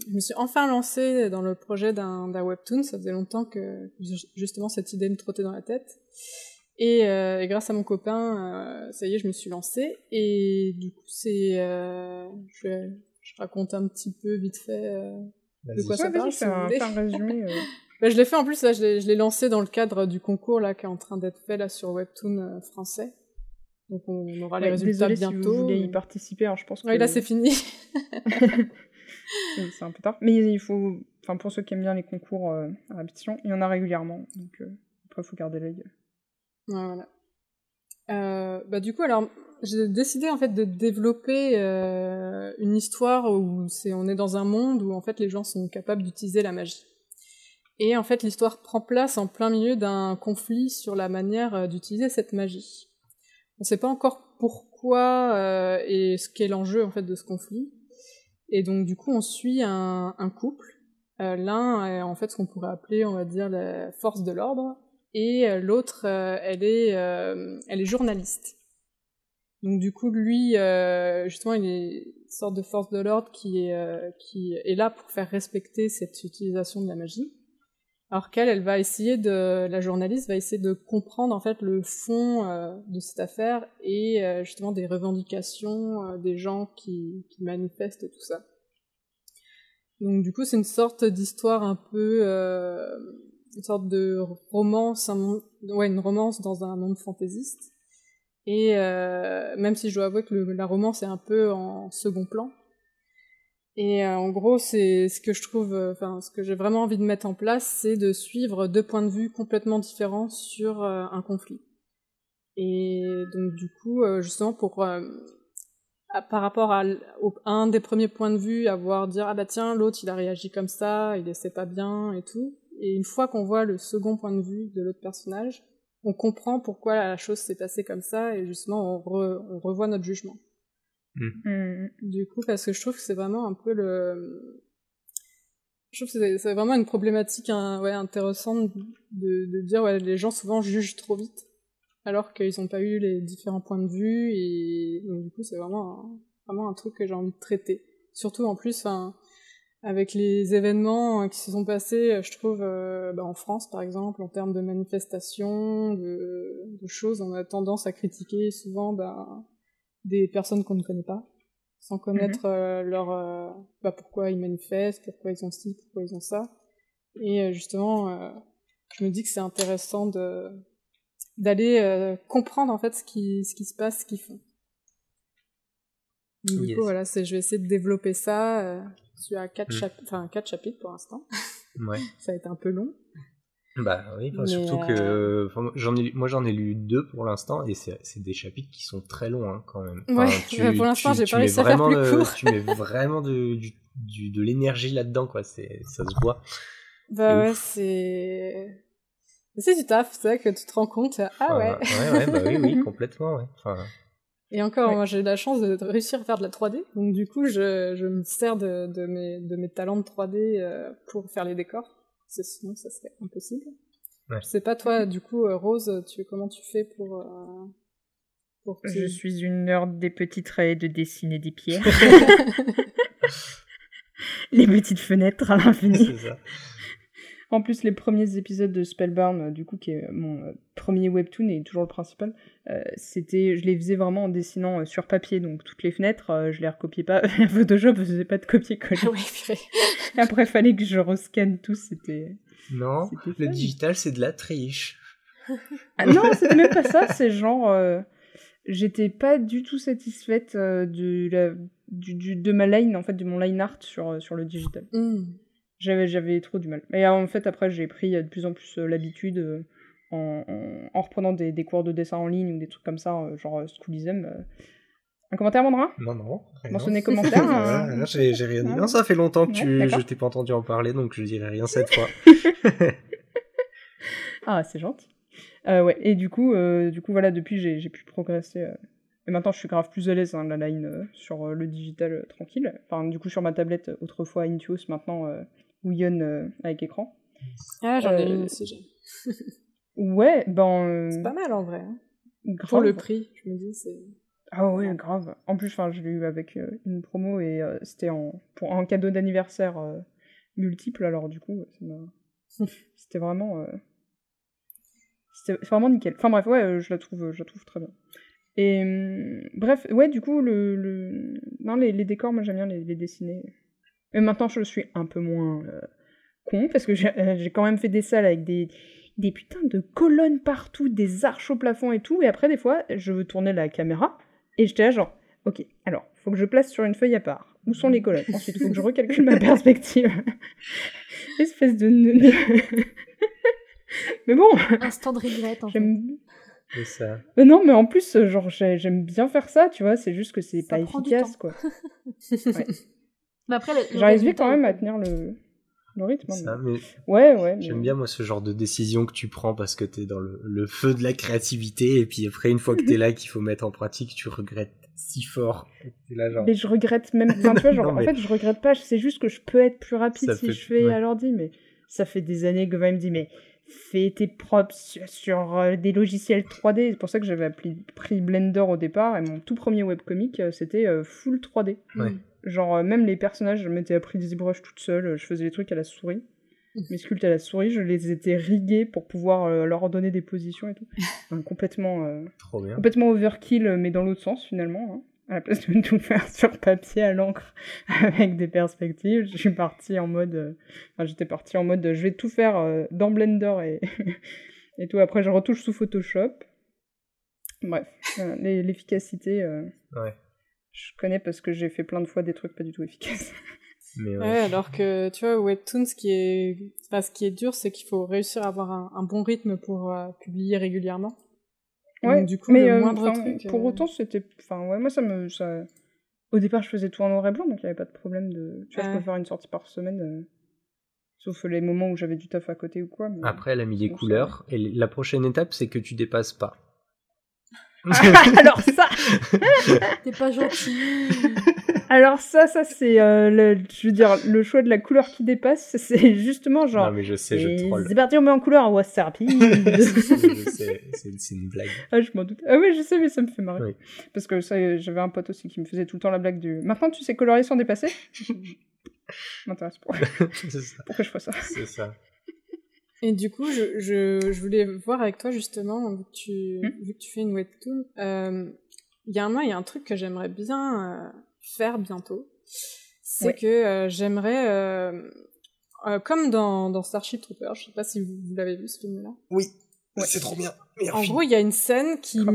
[SPEAKER 2] je me suis enfin lancée dans le projet d'un, d'un webtoon. Ça faisait longtemps que justement cette idée me trottait dans la tête. Et, euh, et grâce à mon copain, euh, ça y est, je me suis lancée. Et du coup, c'est, euh, je, je, raconte un petit peu vite fait de quoi ça parle. Si un,
[SPEAKER 4] un résumé.
[SPEAKER 2] bah, je l'ai fait en plus, là, je l'ai, je l'ai lancé dans le cadre du concours là qui est en train d'être fait là sur webtoon français. Donc on aura les résultats bientôt.
[SPEAKER 4] Si vous voulez y participer, alors je pense que.
[SPEAKER 2] Oui, là c'est fini.
[SPEAKER 4] c'est un peu tard. Mais il faut, enfin pour ceux qui aiment bien les concours euh, à répétition, il y en a régulièrement. Donc euh, après, il faut garder l'œil.
[SPEAKER 2] Voilà. Euh, bah du coup, alors j'ai décidé en fait de développer euh, une histoire où c'est on est dans un monde où en fait les gens sont capables d'utiliser la magie. Et en fait, l'histoire prend place en plein milieu d'un conflit sur la manière d'utiliser cette magie. On ne sait pas encore pourquoi euh, et ce qu'est l'enjeu en fait de ce conflit. Et donc du coup, on suit un, un couple. Euh, L'un est en fait ce qu'on pourrait appeler, on va dire, la force de l'ordre, et euh, l'autre, euh, elle est, euh, elle est journaliste. Donc du coup, lui, justement, il est une sorte de force de l'ordre qui qui est là pour faire respecter cette utilisation de la magie. Alors qu'elle, elle va essayer de, la journaliste va essayer de comprendre en fait le fond euh, de cette affaire et euh, justement des revendications euh, des gens qui, qui, manifestent tout ça. Donc du coup, c'est une sorte d'histoire un peu, une sorte de romance, ouais, une romance dans un monde fantaisiste. Et même si je dois avouer que la romance est un peu en second plan, et euh, en gros, c'est ce que je trouve, euh, enfin, ce que j'ai vraiment envie de mettre en place, c'est de suivre deux points de vue complètement différents sur euh, un conflit. Et donc, du coup, justement, pour par rapport à, un des premiers points de vue, avoir dire ah bah tiens, l'autre il a réagi comme ça, il essaie pas bien et tout. Et une fois qu'on voit le second point de vue de l'autre personnage, on comprend pourquoi la chose s'est passée comme ça et justement on, revoit notre jugement. Mm. Mm. Du coup, parce que je trouve que c'est vraiment un peu le. Je trouve que c'est vraiment une problématique hein, ouais, intéressante de, de dire ouais, les gens souvent jugent trop vite alors qu'ils n'ont pas eu les différents points de vue et donc, du coup c'est vraiment vraiment un truc que j'ai envie de traiter. Surtout en plus, avec les événements qui se sont passés, je trouve, euh, bah, en France par exemple, en termes de manifestations, de, de, choses, on a tendance à critiquer souvent bah, des personnes qu'on ne connaît pas, sans connaître mhm. euh, leur, euh, bah, pourquoi ils manifestent, pourquoi ils ont ci, pourquoi ils ont ça. Et justement, je me dis que c'est intéressant de d'aller comprendre en fait ce qui, ce qui se passe, ce qu'ils font. Du coup, voilà, je vais essayer de développer ça. Tu as quatre, mm. enfin, quatre chapitres pour l'instant. Ouais. ça a été un peu long.
[SPEAKER 3] Bah oui, surtout que euh, j'en ai, moi j'en ai lu deux pour l'instant et c'est des chapitres qui sont très longs hein, quand même.
[SPEAKER 2] ouais, bah, pour l'instant j'ai pas réussi à faire plus court.
[SPEAKER 3] tu mets vraiment de, du, de l'énergie là-dedans, quoi. Ça se voit.
[SPEAKER 2] Bah ouais, c'est. C'est du taf, c'est vrai que tu te rends compte. Ah ouais.
[SPEAKER 3] ouais, ouais, bah oui, oui, complètement, ouais. Enfin,
[SPEAKER 2] et encore, moi j'ai eu la chance de, réussir à faire de la 3D, donc du coup je, je me sers de, de, mes, de mes talents de 3D euh, pour faire les décors, sinon ça serait impossible. Ouais. Je sais pas toi, du coup, euh, Rose, tu, comment tu fais pour... Euh,
[SPEAKER 4] pour Je suis une nerd des petits traits de dessiner des pierres. les petites fenêtres à l'infini. C'est ça. En plus, les premiers épisodes de Spellbound, euh, du coup, qui est mon euh, premier webtoon et toujours le principal, euh, c'était, je les faisais vraiment en dessinant sur papier, donc toutes les fenêtres, je les recopiais pas. Photoshop, je faisais pas de copier-coller. Après, il fallait que je rescanne tout, c'était.
[SPEAKER 3] Non, le digital, c'est de la triche.
[SPEAKER 4] ah non, c'était même pas ça, c'est genre. J'étais pas du tout satisfaite de, la, du, de ma line, en fait, de mon line art sur, sur le digital. Hmm. J'avais, j'avais trop du mal. Et en fait, après, j'ai pris de plus en plus euh, l'habitude, euh, en, en, reprenant des, des, cours de dessin en ligne ou des trucs comme ça, euh, genre Schoolism. Un commentaire, Mandrin?
[SPEAKER 3] Non, non.
[SPEAKER 4] Mentionner commentaire hein.
[SPEAKER 3] j'ai, j'ai rien dit. Non, ça fait longtemps que tu, je t'ai pas entendu en parler, donc je dirai rien cette fois.
[SPEAKER 4] ah, c'est gentil. ouais, et du coup, du coup voilà, depuis, j'ai, j'ai pu progresser. Et maintenant, je suis grave plus à l'aise, hein, la line sur le digital tranquille. Enfin, du coup, sur ma tablette, autrefois Intuos, maintenant ou euh, avec écran.
[SPEAKER 2] Ah, j'en ai une aussi.
[SPEAKER 4] ouais, ben. Euh,
[SPEAKER 2] c'est pas mal en vrai. Hein. Pour le prix, je me dis, c'est.
[SPEAKER 4] Ah ouais, grave. En plus, je l'ai eu avec euh, une promo et c'était en, pour un cadeau d'anniversaire multiple, alors du coup, c'était vraiment. C'était vraiment nickel. Enfin bref, ouais, je la trouve, je la trouve très bien. Et hum, bref, ouais, du coup, le, le... Non, les, les décors, moi j'aime bien les, les dessiner. Mais maintenant, je suis un peu moins euh, con, parce que euh, j'ai quand même fait des salles avec des, des putains de colonnes partout, des arches au plafond et tout. Et après, des fois, je veux tourner la caméra, et j'étais là genre, ok, alors, faut que je place sur une feuille à part. Où sont les colonnes? Ensuite, il faut que je recalcule ma perspective. Espèce de... mais bon
[SPEAKER 1] Instant de regret, en
[SPEAKER 4] fait. C'est ça. Mais non, mais en plus, genre, j'aime bien faire ça, tu vois, c'est juste que c'est pas efficace, quoi. ouais. J'arrive vite quand même à tenir le, le rythme. Hein, ça, mais... Ouais, ouais.
[SPEAKER 3] J'aime bien, moi, ce genre de décision que tu prends parce que t'es dans le, le, feu de la créativité et puis après, une fois que t'es là, qu'il faut mettre en pratique, tu regrettes si fort.
[SPEAKER 4] Là, genre... Mais je regrette même. Enfin, tu vois, genre, en fait, je regrette pas, c'est juste que je peux être plus rapide si je fais à l'ordi, mais ça fait des années que va me dit, mais fais tes props sur, euh, des logiciels 3D. C'est pour ça que j'avais pris Blender au départ et mon tout premier webcomic, euh, c'était euh, full 3D. Ouais. Genre, euh, même les personnages, je m'étais appris des ZBrush toute seule, euh, je faisais les trucs à la souris. Mes sculptes à la souris, je les étais rigués pour pouvoir euh, leur donner des positions et tout. complètement, complètement overkill, mais dans l'autre sens finalement. Hein. À la place de tout faire sur papier à l'encre avec des perspectives, je suis partie en mode. Enfin, j'étais partie en mode je vais tout faire dans Blender et, et tout. Après, je retouche sous Photoshop. Bref, l'efficacité. Ouais je connais parce que j'ai fait plein de fois des trucs pas du tout efficaces.
[SPEAKER 2] Mais ouais. alors que tu vois, Webtoon, ce qui est, enfin, ce qui est dur, c'est qu'il faut réussir à avoir un, bon rythme pour euh, publier régulièrement.
[SPEAKER 4] Ouais, du coup, mais le euh, moindre truc, pour euh, autant, c'était. Enfin, ouais, moi, ça me. Ça... Au départ, je faisais tout en noir et blanc, donc il n'y avait pas de problème de. Tu vois, je peux faire une sortie par semaine Sauf les moments où j'avais du taf à côté ou quoi.
[SPEAKER 3] Après, elle a mis des couleurs. Et la prochaine étape, c'est que tu dépasses pas.
[SPEAKER 4] Alors ça
[SPEAKER 1] T'es pas gentil
[SPEAKER 4] Alors ça, ça c'est, euh, le, je veux dire, le choix de la couleur qui dépasse, c'est justement genre...
[SPEAKER 3] Non mais je sais, je troll.
[SPEAKER 4] C'est parti, on met en couleur, ouais, c'est rapide
[SPEAKER 3] c'est une blague.
[SPEAKER 4] Ah, je m'en doute. Ah oui, je sais, mais ça me fait marrer. Parce que ça, j'avais un pote aussi qui me faisait tout le temps la blague du... Maintenant, tu sais colorier sans dépasser? M'intéresse pas. Pourquoi je fais ça?
[SPEAKER 3] C'est ça.
[SPEAKER 2] Et du coup, je, je, je, voulais voir avec toi justement, vu que tu, hmm vu que tu fais une webtoon, euh, il y a un mois, il y a un truc que j'aimerais bien euh, faire bientôt. C'est que euh, j'aimerais, euh, euh, comme dans, dans, Starship Troopers, je sais pas si vous, l'avez vu ce film-là.
[SPEAKER 3] Oui, c'est trop bien.
[SPEAKER 2] en gros, il y a une scène qui,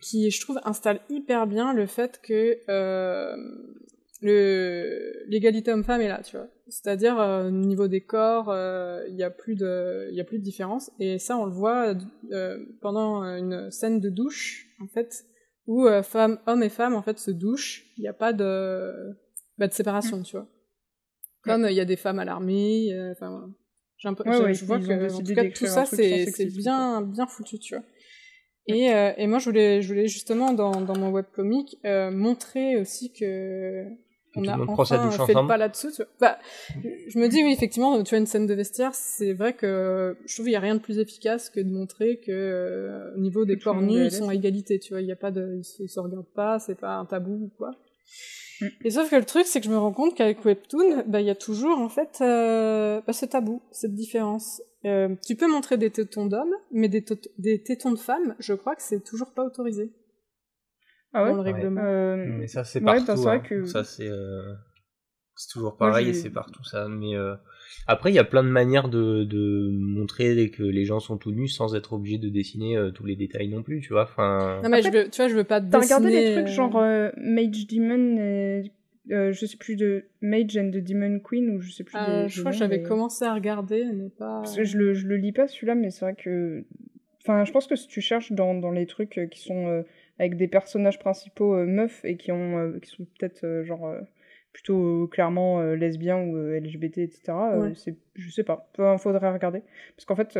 [SPEAKER 2] qui, je trouve, installe hyper bien le fait que l'égalité homme-femme est là, tu vois. C'est-à-dire euh, au niveau des corps, euh, il y a plus de il y a plus de différence et ça on le voit euh, pendant une scène de douche en fait où hommes et femmes en fait se douchent, il n'y a pas de bah, de séparation, tu vois. Comme il y, a des femmes à l'armée, enfin peu je, vois que en tout cas tout ça c'est bien bien foutu, tu vois. Et, et moi, je voulais, je voulais justement dans, dans mon webcomic euh, montrer aussi que on a enfin fait pas là-dessous. Bah, je me dis oui, effectivement, tu as une scène de vestiaire, c'est vrai que je trouve qu'il y a rien de plus efficace que de montrer que euh, au niveau des corps nus, ils sont à égalité, tu vois, il y a pas de, ils se, se regardent pas, c'est pas un tabou ou quoi. Mm. Et sauf que le truc, c'est que je me rends compte qu'avec Webtoon, bah, il y a toujours, en fait, euh, bah, ce tabou, cette différence. Euh, tu peux montrer des tétons d'hommes, mais des, des tétons de femmes, je crois que c'est toujours pas autorisé.
[SPEAKER 4] Ah ouais, le règlement. Euh,
[SPEAKER 3] mais ça, c'est partout. Hein. Que... Ça, c'est euh... toujours pareil et c'est partout ça. Mais euh... après, il y a plein de manières de, de, montrer que les gens sont tout nus sans être obligé de dessiner euh, tous les détails non plus, tu vois. Enfin...
[SPEAKER 2] Non, mais je veux, tu vois, je veux pas
[SPEAKER 4] dessiner. T'as regardé des trucs genre euh, Mage Demon je sais plus de Mage and the Demon Queen ou je sais plus.
[SPEAKER 2] Ah, je crois que j'avais commencé à regarder, mais pas.
[SPEAKER 4] Parce que je le, je le lis pas celui-là, mais c'est vrai que. Enfin, je pense que si tu cherches dans, dans les trucs qui sont avec des personnages principaux euh, meufs et qui, ont, euh, qui sont peut-être euh, genre plutôt clairement lesbiens ou LGBT, etc. c'est, je sais pas, il faudrait regarder. Parce qu'en fait,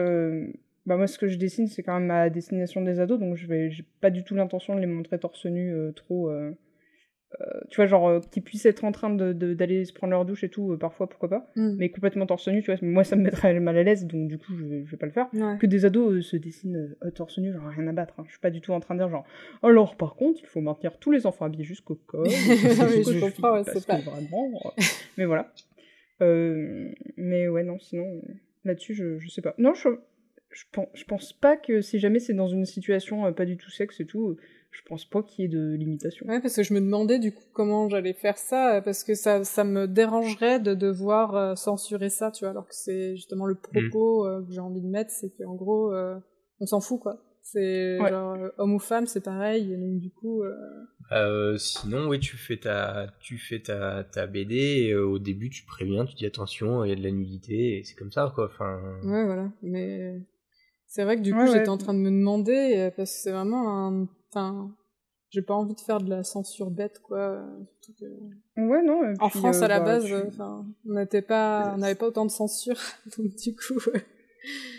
[SPEAKER 4] bah moi ce que je dessine c'est quand même ma destination des ados donc je vais j'ai pas du tout l'intention de les montrer torse nu trop euh, tu vois, genre, euh, qu'ils puissent être en train d'aller de, d'aller se prendre leur douche et tout, euh, parfois, pourquoi pas. Mm. Mais complètement torse nu, tu vois, moi, ça me mettrait mal à l'aise, donc du coup, je vais, je vais pas le faire. Que des ados se dessinent torse nu, genre, rien à battre. Hein. Je suis pas du tout en train de dire, genre, alors, par contre, il faut maintenir tous les enfants habillés jusqu'au corps.
[SPEAKER 2] comprends, c'est pas.
[SPEAKER 4] Vraiment, mais voilà. mais ouais, non, sinon, là-dessus, je, je sais pas. Non, je, je, pense, je pense pas que si jamais c'est dans une situation pas du tout sexe et tout, je pense pas qu'il y ait de limitation.
[SPEAKER 2] Ouais, parce que je me demandais du coup comment j'allais faire ça, parce que ça, ça me dérangerait de devoir euh, censurer ça, tu vois, alors que c'est justement le propos mm. euh, que j'ai envie de mettre, c'est qu'en gros, euh, on s'en fout, quoi. C'est genre homme ou femme, c'est pareil, et donc du coup.
[SPEAKER 3] sinon, oui, tu fais ta, tu fais ta, ta BD, et, au début, tu préviens, tu dis attention, il y a de la nudité, et c'est comme ça, quoi. Enfin.
[SPEAKER 2] Ouais, voilà, mais. C'est vrai que du coup, j'étais en train de me demander, parce que c'est vraiment un Enfin, j'ai pas envie de faire de la censure bête, quoi.
[SPEAKER 4] Ouais, non.
[SPEAKER 2] en France, euh, à la bah, base, on n'était pas, on n'avait pas autant de censure, donc du coup.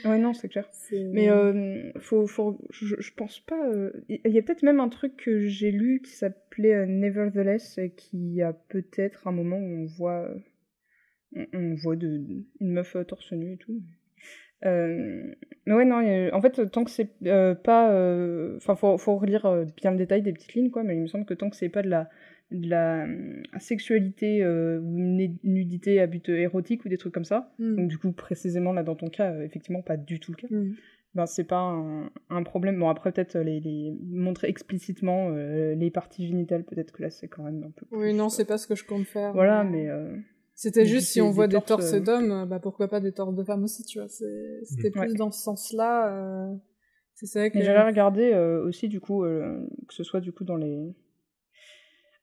[SPEAKER 4] Ouais, non, c'est clair. Mais euh, faut, faut, je, je pense pas. Euh, il y a peut-être même un truc que j'ai lu qui s'appelait Nevertheless, qui a peut-être un moment où on voit, on, voit de, une meuf torse nu et tout. Euh, mais ouais, non, en fait, tant que c'est euh, pas. Euh, enfin, faut, faut relire bien le détail des petites lignes, quoi, mais il me semble que tant que c'est pas de la, de la sexualité ou une nudité à but érotique ou des trucs comme ça, mm. donc du coup, précisément là dans ton cas, effectivement, pas du tout le cas. Mm. Ben, c'est pas un, un, problème. Bon, après, peut-être les, les, montrer explicitement les parties génitales, peut-être que là, c'est quand même un peu.
[SPEAKER 2] oui, non, c'est pas ce que je compte faire.
[SPEAKER 4] Voilà, mais.
[SPEAKER 2] C'était juste si on voit des torses, euh, d'hommes, bah pourquoi pas des torses de femmes aussi, tu vois. C'était plus dans ce sens-là. Euh... C'est vrai que.
[SPEAKER 4] J'avais regardé euh, aussi du coup euh, que ce soit du coup dans les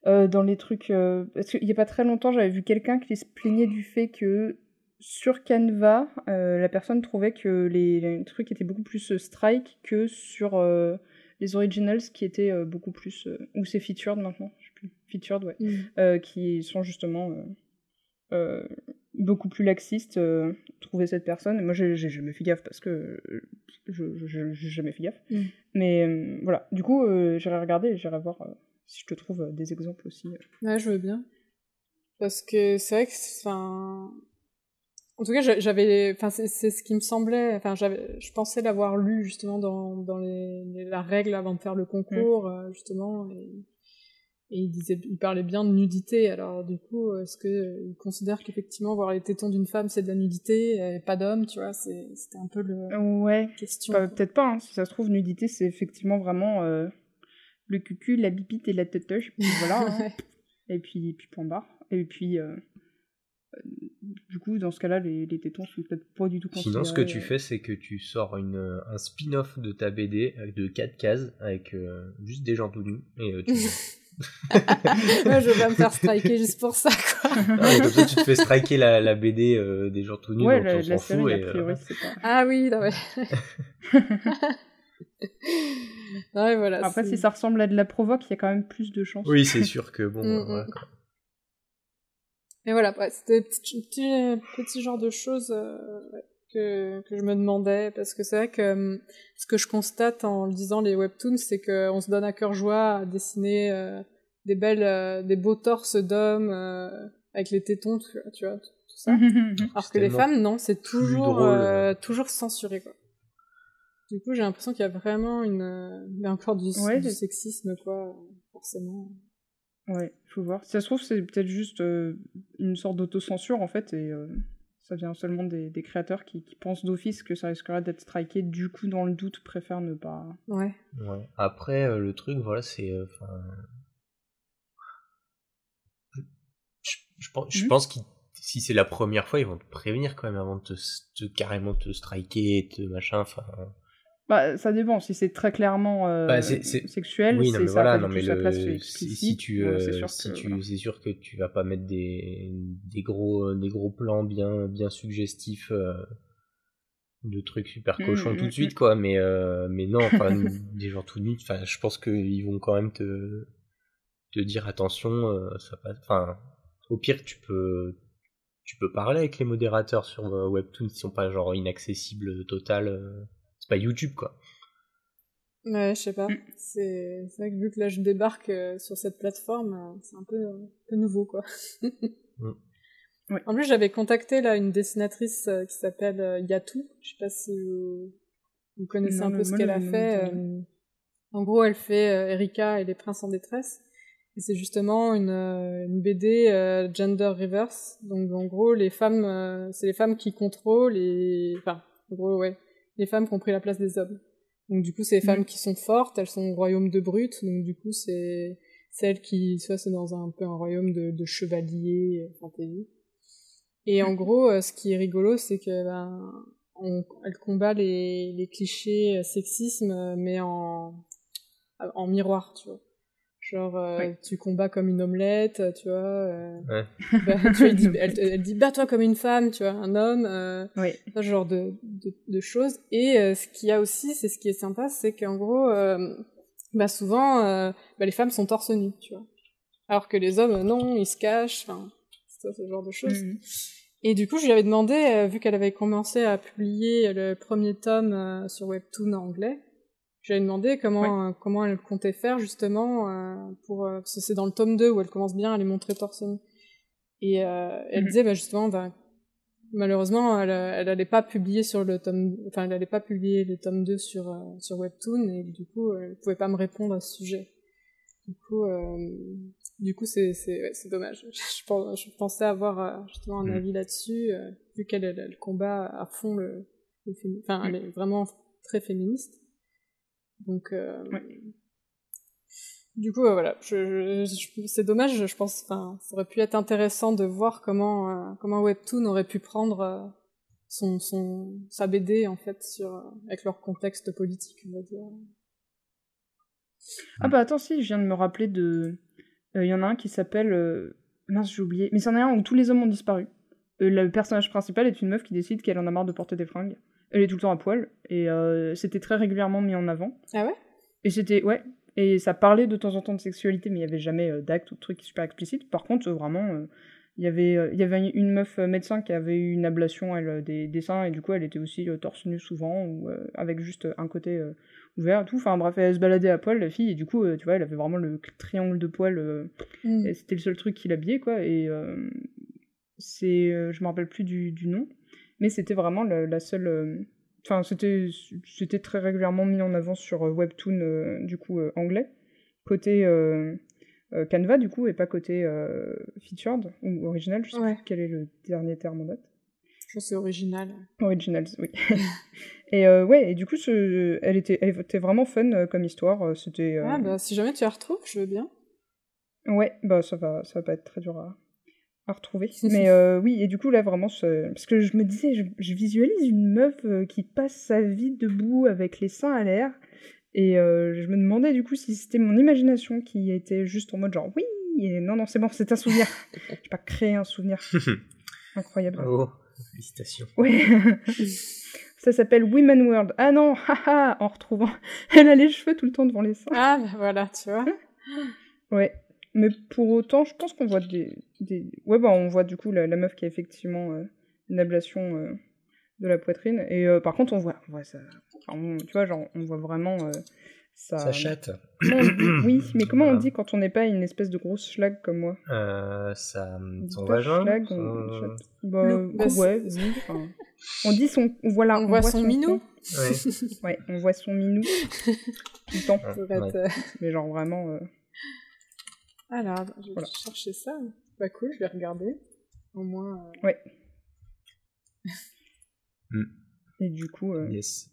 [SPEAKER 4] dans les trucs. parce qu'il y a pas très longtemps, j'avais vu quelqu'un qui se plaignait du fait que sur Canva, la personne trouvait que les, trucs étaient beaucoup plus strike que sur les originals qui étaient beaucoup plus ou c'est featured maintenant, je sais plus, featured ouais, mm. qui sont justement beaucoup plus laxiste trouver cette personne. moi, j'ai jamais fait gaffe parce que je j'ai jamais fait gaffe. Mm. Mais voilà, du coup, j'irai regarder, j'irai voir si je te trouve des exemples aussi.
[SPEAKER 2] Ouais, je veux bien. Parce que c'est vrai que, enfin, en tout cas, j'avais, enfin, c'est ce qui me semblait, enfin, je pensais l'avoir lu justement dans, dans les, la règle avant de faire le concours, mm. euh, justement, et, il disait, il parlait bien de nudité. Alors, du coup, est-ce que il considère qu'effectivement voir les tétons d'une femme c'est de la nudité et pas d'homme, tu vois C'était un peu le
[SPEAKER 4] ouais. question. Peut-être pas. Hein. Si ça se trouve, nudité, c'est effectivement vraiment euh, le cucu, la bipite et la teteuche. Voilà. Hein. Et puis, et puis point barre. Et puis, euh, du coup, dans ce cas-là, les, les tétons sont peut-être pas du tout
[SPEAKER 3] considérés. Sinon, ce que tu fais, c'est que tu sors une, un spin-off de ta BD de 4 cases avec euh, juste des gens tout nus. Et euh, tu...
[SPEAKER 2] Moi, je vais pas me faire striker juste pour ça, quoi.
[SPEAKER 3] Ah, comme ça, tu te fais striker la, la BD des gens tout nus, ouais, donc la, on s'en fout. Et,
[SPEAKER 2] priori, pas... Ah oui, non, mais... ouais, voilà,
[SPEAKER 4] Après, si ça ressemble à de la provoque, il y a quand même plus de chances.
[SPEAKER 3] Oui, c'est sûr que bon. Mm, voilà, mm.
[SPEAKER 2] Et voilà, c'était un petit, petit, genre de choses euh, que, que je me demandais, parce que c'est vrai que hum, ce que je constate en lisant les webtoons, c'est qu'on se donne à cœur joie à dessiner euh, des belles, euh, des beaux torses d'hommes avec les tétons, tu vois, tout, ça. Alors que les femmes, non, c'est toujours, toujours censuré, quoi. Du coup, j'ai l'impression qu'il y a vraiment une, mais encore du, du sexisme, quoi, forcément.
[SPEAKER 4] Ouais, faut voir. Si ça se trouve, c'est peut-être juste euh, une sorte d'autocensure en fait, et euh, ça vient seulement des, des créateurs qui, qui pensent d'office que ça risquerait d'être striké, du coup, dans le doute, préfèrent ne pas.
[SPEAKER 2] Ouais.
[SPEAKER 3] ouais. Après, euh, le truc, voilà, c'est. Je, je, pense, je mmh. pense que si c'est la première fois, ils vont te prévenir quand même avant de te, te carrément te striker, te machin, enfin.
[SPEAKER 4] Bah, ça dépend. Si c'est très clairement euh, bah, sexuel, oui, c'est ça non, mais le...
[SPEAKER 3] si, tu, euh, si tu, c'est sûr que tu vas pas mettre des, des gros, des gros plans bien, bien suggestifs euh, de trucs super mmh, cochons tout mmh, de suite, mmh. quoi. Mais, mais non, enfin, des gens tout nus. Enfin, je pense qu'ils vont quand même te, te dire attention, ça passe. Enfin, au pire, tu peux, tu peux parler avec les modérateurs sur Webtoon qui sont pas genre inaccessibles total c'est pas YouTube quoi.
[SPEAKER 2] Ouais, je sais pas. Mm. C'est vrai que vu que là je débarque euh, sur cette plateforme, euh, c'est un peu, un peu nouveau quoi. Mm. En plus, j'avais contacté là une dessinatrice euh, qui s'appelle Yatou. Je sais pas si vous, vous connaissez un peu ce qu'elle a fait. en gros, elle fait Erika et les princes en détresse. Et c'est justement une, une BD gender reverse. Donc en gros, les femmes, c'est les femmes qui contrôlent et, enfin, en gros, ouais, les femmes qui ont pris la place des hommes. Donc du coup, c'est les femmes mm. qui sont fortes, elles sont au royaume de brutes, donc du coup, c'est celles qui, soit c'est dans un, peu un royaume de, de chevaliers, euh, fantaisie. Et en mm. gros, euh, ce qui est rigolo, c'est que ben, on, elle combat les, les clichés euh, sexisme, mais en, en miroir, tu vois. Genre, euh, tu combats comme une omelette, tu vois. Euh, ouais. bah, tu elle, dit, elle, elle, dit bats-toi comme une femme, tu vois, un homme. Euh, oui. Ce genre de, de, de choses. Et euh, ce qu'il y a aussi, c'est ce qui est sympa, c'est qu'en gros, euh, bah souvent, bah, les femmes sont torse nu, tu vois. Alors que les hommes, non, ils se cachent, enfin, ce genre de choses. Mhm. Et du coup, je lui avais demandé, vu qu'elle avait commencé à publier le premier tome sur Webtoon en anglais, J'avais demandé comment euh, comment elle comptait faire justement euh, pour euh, parce que c'est dans le tome 2 où elle commence bien à les montrer torse Et elle mhm. disait bah, justement bah, malheureusement elle elle allait pas publier sur le tome enfin elle allait pas publier le tome 2 sur sur webtoon et du coup elle pouvait pas me répondre à ce sujet. Du coup du coup c'est c'est c'est dommage. Je, je, pensais avoir justement un mhm. avis là-dessus vu qu'elle elle, combat à fond le, le enfin elle est vraiment très féministe. Donc, euh, du coup, voilà, je, c'est dommage. Je pense, enfin, ça aurait pu être intéressant de voir comment euh, comment Webtoon aurait pu prendre euh, son, son sa BD en fait sur avec leur contexte politique, on va dire.
[SPEAKER 4] Ah bah attends, si, je viens de me rappeler de. Il y en a un qui s'appelle. Mince, j'ai oublié. Mais c'en est un où tous les hommes ont disparu. le personnage principal est une meuf qui décide qu'elle en a marre de porter des fringues. Elle est tout le temps à poil. Et euh, c'était très régulièrement mis en avant.
[SPEAKER 2] Ah ouais?
[SPEAKER 4] Et c'était, ouais. Et ça parlait de temps en temps de sexualité, mais il n'y avait jamais euh, d'acte ou de trucs super explicites. Par contre, vraiment, euh, il y avait il y avait une meuf médecin qui avait eu une ablation elle des, des seins et du coup elle était aussi torse nu souvent ou avec juste un côté ouvert tout enfin bref elle se baladait à poil la fille et du coup tu vois elle avait vraiment le triangle de poil mm. c'était le seul truc qui l'habillait quoi et c'est je me rappelle plus du, du nom mais c'était vraiment la, seule enfin c'était c'était très régulièrement mis en avant sur webtoon du coup anglais côté euh, Canva, du coup, et pas côté euh, featured ou original. Je sais pas quel est le dernier terme en date.
[SPEAKER 2] Je c'est original.
[SPEAKER 4] Original, oui. et euh, ouais, et du coup, ce, elle, était, elle était vraiment fun comme histoire. C'était.
[SPEAKER 2] Ah bah si jamais tu la retrouves, je veux bien.
[SPEAKER 4] Ouais, bah ça va, ça va pas être très dur à, à retrouver. Mais oui, et du coup là vraiment, parce que je me disais, je, je visualise une meuf qui passe sa vie debout avec les seins à l'air et euh, je me demandais du coup si c'était mon imagination qui était juste en mode genre oui, et non, non, c'est bon, c'est un souvenir. J'ai pas créé un souvenir. Incroyable.
[SPEAKER 3] Oh, félicitations.
[SPEAKER 4] Ouais. Ça s'appelle Women World. Ah non, haha, en retrouvant. Elle a les cheveux tout le temps devant les seins.
[SPEAKER 2] Ah, bah voilà, tu vois.
[SPEAKER 4] ouais. Mais pour autant, je pense qu'on voit des, des. Ouais, bah on voit du coup la, meuf qui a effectivement euh, une ablation euh, de la poitrine. Et par contre, on voit, on voit ça, tu vois, genre, on voit vraiment euh, ça.
[SPEAKER 3] Sa chatte.
[SPEAKER 4] oui, mais comment on dit quand on n'est pas une espèce de grosse schlag comme moi?
[SPEAKER 3] Euh, ça, Son vagin
[SPEAKER 4] schlag, on... Bah, ouais, oui, On dit son. Voilà,
[SPEAKER 2] on, voit, son, minou
[SPEAKER 4] ouais. ouais. on voit son minou tout le temps. Euh, mais genre vraiment. Euh...
[SPEAKER 2] Alors, je vais chercher ça. Pas cool, je vais regarder. Au moins.
[SPEAKER 4] Euh, ouais. Mm. Et du coup.
[SPEAKER 3] Yes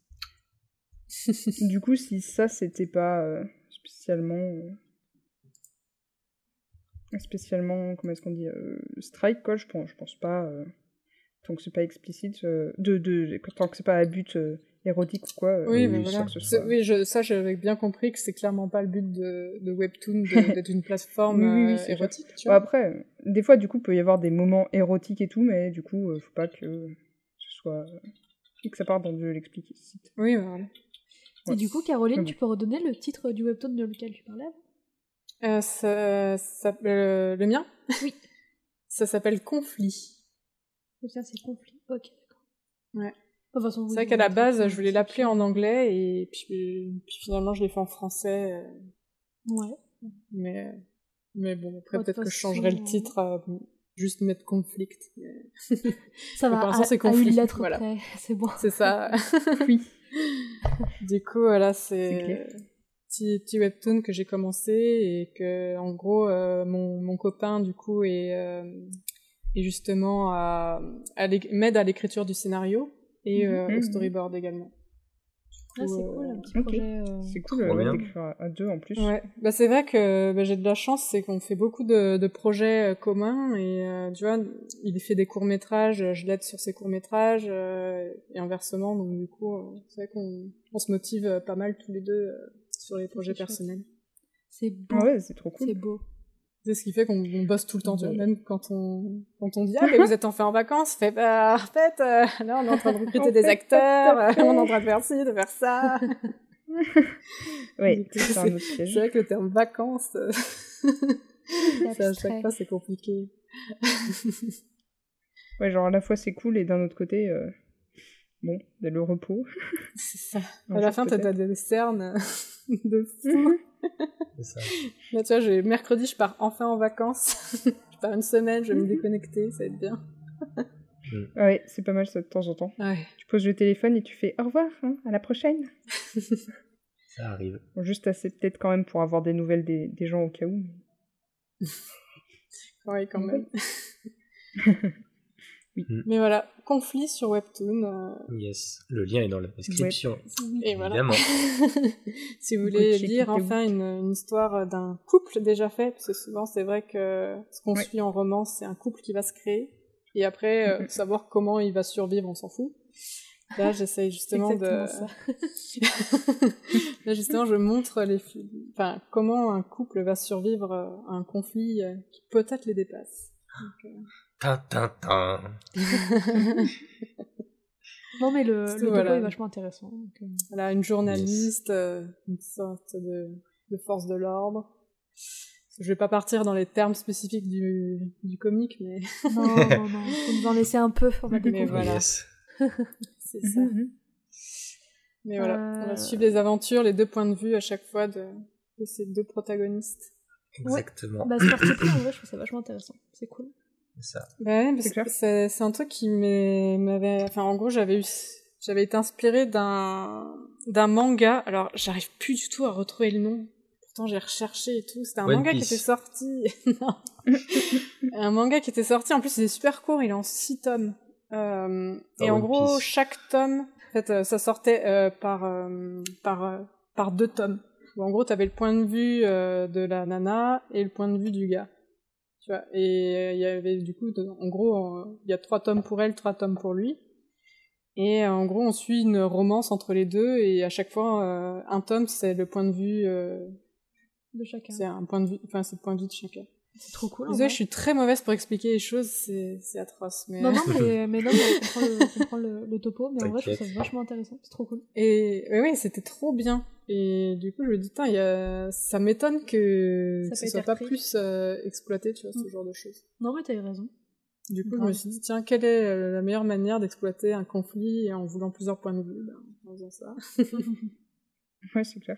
[SPEAKER 4] du coup, si ça, c'était pas euh, spécialement. Euh, spécialement, comment est-ce qu'on dit euh, Strike, quoi, je pense, je pense pas. tant que c'est pas explicite. de, de, tant que c'est pas à but érotique ou quoi.
[SPEAKER 2] oui, mais voilà. Oui, je, ça, j'avais bien compris que c'est clairement pas le but de, de Webtoon d'être une plateforme oui, oui, érotique. Tu
[SPEAKER 4] vois. après, des fois, du coup, il peut y avoir des moments érotiques et tout, mais du coup, faut pas que ce soit. que ça parte dans de l'explicite.
[SPEAKER 2] Oui, voilà.
[SPEAKER 1] Et du coup, Caroline, tu peux redonner le titre du webtoon de lequel tu parlais?
[SPEAKER 2] Euh, ça, ça, euh, Le mien?
[SPEAKER 1] Oui.
[SPEAKER 2] ça s'appelle Conflit.
[SPEAKER 1] Le tien, c'est Conflit. Ok, d'accord.
[SPEAKER 2] Ouais. C'est vrai qu'à la base, je voulais l'appeler en anglais et puis, puis finalement, je l'ai fait en français. Euh.
[SPEAKER 1] Ouais.
[SPEAKER 2] Mais, mais bon, après, peut-être que je changerai le titre à juste mettre conflict.
[SPEAKER 1] Ça va, c'est conflit. lettre voilà. c'est bon.
[SPEAKER 2] C'est ça. oui. du coup, voilà, c'est petit, petit webtoon que j'ai commencé et que, en gros, euh, mon, mon copain, du coup, est, euh, est justement à, m'aide à l'écriture du scénario et euh, au mhm. storyboard également.
[SPEAKER 1] Ah, c'est cool, un petit projet.
[SPEAKER 4] C'est cool d'écrire à deux en plus.
[SPEAKER 2] Ouais, bah, c'est vrai que bah, j'ai de la chance, c'est qu'on fait beaucoup de, de projets communs et tu vois, il fait des courts métrages, je l'aide sur ses courts métrages et inversement, donc du coup, c'est vrai qu'on on se motive pas mal tous les deux sur les projets personnels.
[SPEAKER 1] C'est beau.
[SPEAKER 4] Ah ouais, c'est trop cool.
[SPEAKER 1] C'est beau.
[SPEAKER 2] C'est ce qui fait qu'on bosse tout le temps, tu vois, même quand on, quand on dit Ah, mais vous êtes enfin en vacances, fait bah, en fait, euh, là, on est en train de recruter des acteurs, on est en train de faire ci, de faire ça.
[SPEAKER 4] oui, C'est
[SPEAKER 2] vrai que le terme vacances, euh, à chaque fois, c'est compliqué.
[SPEAKER 4] ouais, genre à la fois c'est cool et d'un autre côté, euh, bon, le repos.
[SPEAKER 2] C'est ça. à la fin, t'as des cernes de fou. C'est ça. Là, tu vois, mercredi, je pars enfin en vacances. je pars une semaine, je vais me déconnecter, ça va être bien.
[SPEAKER 4] Ouais, c'est pas mal ça de temps en temps.
[SPEAKER 2] Ouais.
[SPEAKER 4] Tu poses le téléphone et tu fais au revoir, hein, à la prochaine.
[SPEAKER 3] ça arrive.
[SPEAKER 4] juste assez peut-être quand même pour avoir des nouvelles des, des gens au cas où.
[SPEAKER 2] ouais, quand même. Mm. Mais voilà, conflit sur Webtoon.
[SPEAKER 3] Euh. Yes, le lien est dans la description. Et évidemment.
[SPEAKER 2] si vous voulez lire enfin une, histoire d'un couple déjà fait, parce que souvent c'est vrai que ce qu'on suit en roman, c'est un couple qui va se créer. Et après, euh, savoir comment il va survivre, on s'en fout. Là, j'essaye justement de. Là, justement, je montre les, enfin, comment un couple va survivre à un conflit qui peut-être les dépasse. Donc, euh,
[SPEAKER 1] non, mais le, le est vachement intéressant.
[SPEAKER 2] Euh. Voilà, une journaliste, euh, une sorte de, de force de l'ordre. je vais pas partir dans les termes spécifiques du, du comique, mais.
[SPEAKER 1] non, non, non. Faut nous en laisser un peu, on va
[SPEAKER 2] découvrir. voilà. C'est ça. Mhm. Mais voilà, on va euh. suivre les aventures, les deux points de vue à chaque fois de, de ces deux protagonistes.
[SPEAKER 3] Exactement.
[SPEAKER 1] Bah, ce parti pris, en vrai, je trouve ça vachement intéressant. C'est cool.
[SPEAKER 3] Ça.
[SPEAKER 2] Bah ouais, parce que c'est un truc qui m'avait. Enfin, en gros, j'avais eu. J'avais été inspirée d'un d'un manga. Alors, j'arrive plus du tout à retrouver le nom j'ai recherché et tout. C'était un manga qui était sorti. un manga qui était sorti. En plus, il est super court. Il est en 6 tomes. Euh, et en gros, chaque tome, en fait, euh, ça sortait euh, par par par deux tomes. en gros, t'avais le point de vue de la nana et le point de vue du gars. Tu vois. Et il y avait du coup, en gros, il y a trois tomes pour elle, trois tomes pour lui. Et en gros, on suit une romance entre les deux, et à chaque fois, un tome, c'est le point de vue
[SPEAKER 1] de chacun.
[SPEAKER 2] C'est un point de vue, enfin, c'est le point de vue de chacun.
[SPEAKER 1] C'est trop cool.
[SPEAKER 2] Désolée, je suis très mauvaise pour expliquer les choses, c'est, c'est atroce. Mais...
[SPEAKER 1] Non, non, mais, mais non, mais on comprend, le, le, topo, mais en vrai, je trouve ça vachement intéressant, c'est trop cool.
[SPEAKER 2] Et oui, oui, c'était trop bien. Et du coup, je me dis, y a... ça m'étonne que ça, ne soit pas plus euh, exploité, tu vois, ce mm. genre de choses.
[SPEAKER 1] Non, mais t'as eu raison.
[SPEAKER 2] Du coup, je me suis dit, tiens, quelle est euh, la meilleure manière d'exploiter un conflit en voulant plusieurs points de vue? Ben, En faisant ça.
[SPEAKER 4] ouais, c'est clair.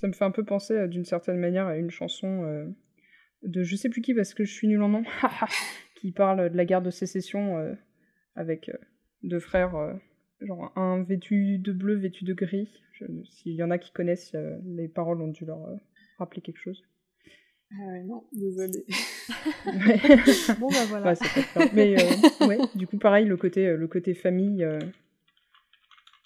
[SPEAKER 4] Ça me fait un peu penser euh, d'une certaine manière à une chanson euh, de je sais plus qui parce que je suis nul en nom, qui parle de la guerre de sécession euh, avec deux frères, genre un vêtu de bleu, vêtu de gris. S'il y en a qui connaissent, les paroles ont dû leur rappeler quelque chose.
[SPEAKER 2] Ah ouais, non, désolé.
[SPEAKER 1] bon bah voilà.
[SPEAKER 4] Mais ouais, du coup pareil, le côté, le côté famille,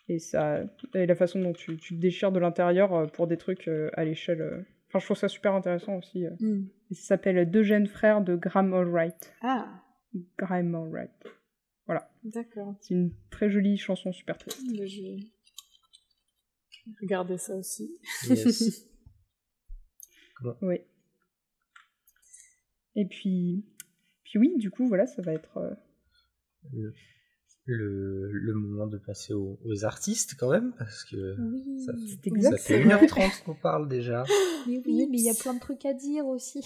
[SPEAKER 4] et ça et la façon dont tu, tu te déchires de l'intérieur euh, pour des trucs euh, à l'échelle euh, enfin je trouve ça super intéressant aussi mm. ça s'appelle deux jeunes frères de Graham Allwright
[SPEAKER 2] ah
[SPEAKER 4] Graham Allwright voilà.
[SPEAKER 2] D'accord.
[SPEAKER 4] C'est une très jolie chanson super triste.
[SPEAKER 2] Je vais regarder ça aussi.
[SPEAKER 3] Yes.
[SPEAKER 4] oui et puis puis oui du coup voilà ça va être
[SPEAKER 3] le, le moment de passer aux, artistes quand même, parce que ça,
[SPEAKER 1] ça,
[SPEAKER 3] fait 1h30 qu'on parle déjà.
[SPEAKER 1] Mais oui, mais il y a plein de trucs à dire aussi.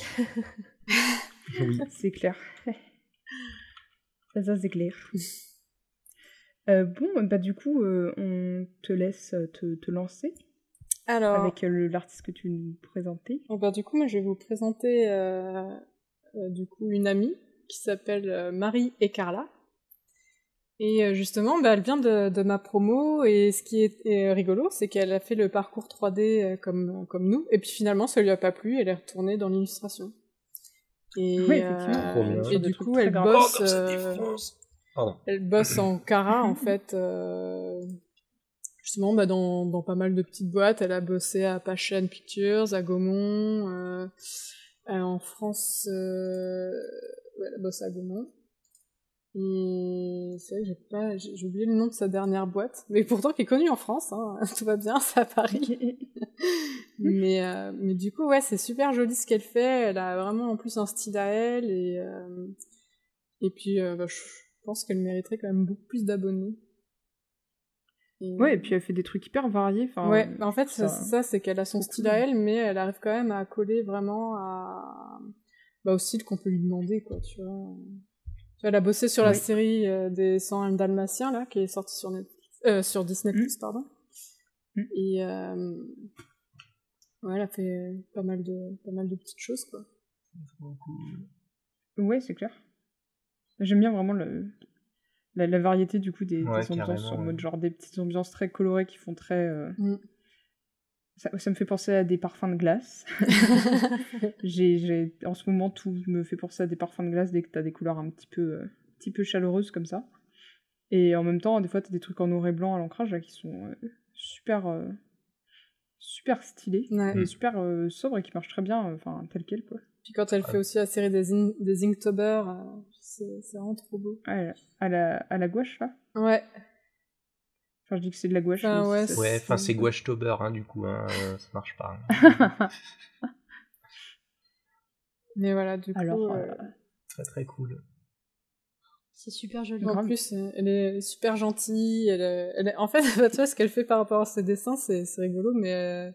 [SPEAKER 4] oui, c'est clair. Ça, c'est clair. Euh, bon, bah du coup, euh, on te laisse te, te lancer.
[SPEAKER 2] Alors,
[SPEAKER 4] avec euh, l'artiste que tu nous présentais.
[SPEAKER 2] Oh, bah, du coup, moi, je vais vous présenter du coup une amie qui s'appelle Marie et Carla. Et euh, justement, bah, elle vient de, de, ma promo, et ce qui est, rigolo, c'est qu'elle a fait le parcours 3D euh, comme, comme nous, et puis finalement, ça lui a pas plu, elle est retournée dans l'illustration. Et, euh, et du coup, elle bosse,
[SPEAKER 3] oh,
[SPEAKER 2] elle bosse en Cara, en fait, justement, bah, dans, dans pas mal de petites boîtes. Elle a bossé à Passion Pictures, à Gaumont, en France, ouais, elle a bossé à Gaumont. Et c'est vrai que j'ai pas, j'ai oublié le nom de sa dernière boîte, mais pourtant qui est connue en France, hein. tout va bien, c'est à Paris. mais, euh, mais du coup, ouais, c'est super joli ce qu'elle fait. Elle a vraiment en plus un style à elle et euh, et puis euh, bah, je pense qu'elle mériterait quand même beaucoup plus d'abonnés.
[SPEAKER 4] Ouais, et puis elle fait des trucs hyper variés. Enfin,
[SPEAKER 2] ouais, en fait, c'est ça, c'est qu'elle a son style à elle, mais elle arrive quand même à coller vraiment à bah, au style qu'on peut lui demander, quoi, tu vois. Elle a bossé sur la série euh, des 101 Dalmatiens, là, qui est sortie sur, euh, sur Disney+, mm. pardon. Mm. Et euh, ouais, elle a fait pas mal de, pas mal de petites choses, quoi.
[SPEAKER 4] Ouais, c'est clair. J'aime bien vraiment le, la, variété, du coup, des, ambiances, en mode genre des petites ambiances très colorées qui font très... Mm. Ça, ça, me fait penser à des parfums de glace. j'ai, en ce moment, tout me fait penser à des parfums de glace dès que tu as des couleurs un petit peu, euh, petit peu chaleureuses comme ça. Et en même temps, des fois, tu as des trucs en noir et blanc à l'ancrage qui sont euh, super, euh, super stylés et super sobres et qui marchent très bien, enfin, tel quel, quoi.
[SPEAKER 2] Puis quand elle fait aussi la série des, des Inktober, c'est, vraiment trop beau.
[SPEAKER 4] à, la, à la gouache, là
[SPEAKER 2] Ouais.
[SPEAKER 4] Enfin, je dis que c'est de la gouache.
[SPEAKER 3] ouais, enfin, c'est gouache tober, hein, du coup, hein, euh, ça marche pas.
[SPEAKER 2] Hein. mais voilà, du coup. Euh, euh,
[SPEAKER 3] très très cool.
[SPEAKER 1] C'est super joli.
[SPEAKER 2] En plus, elle est super gentille. Elle elle est... En fait, tu vois, ce qu'elle fait par rapport à ses dessins, c'est rigolo, mais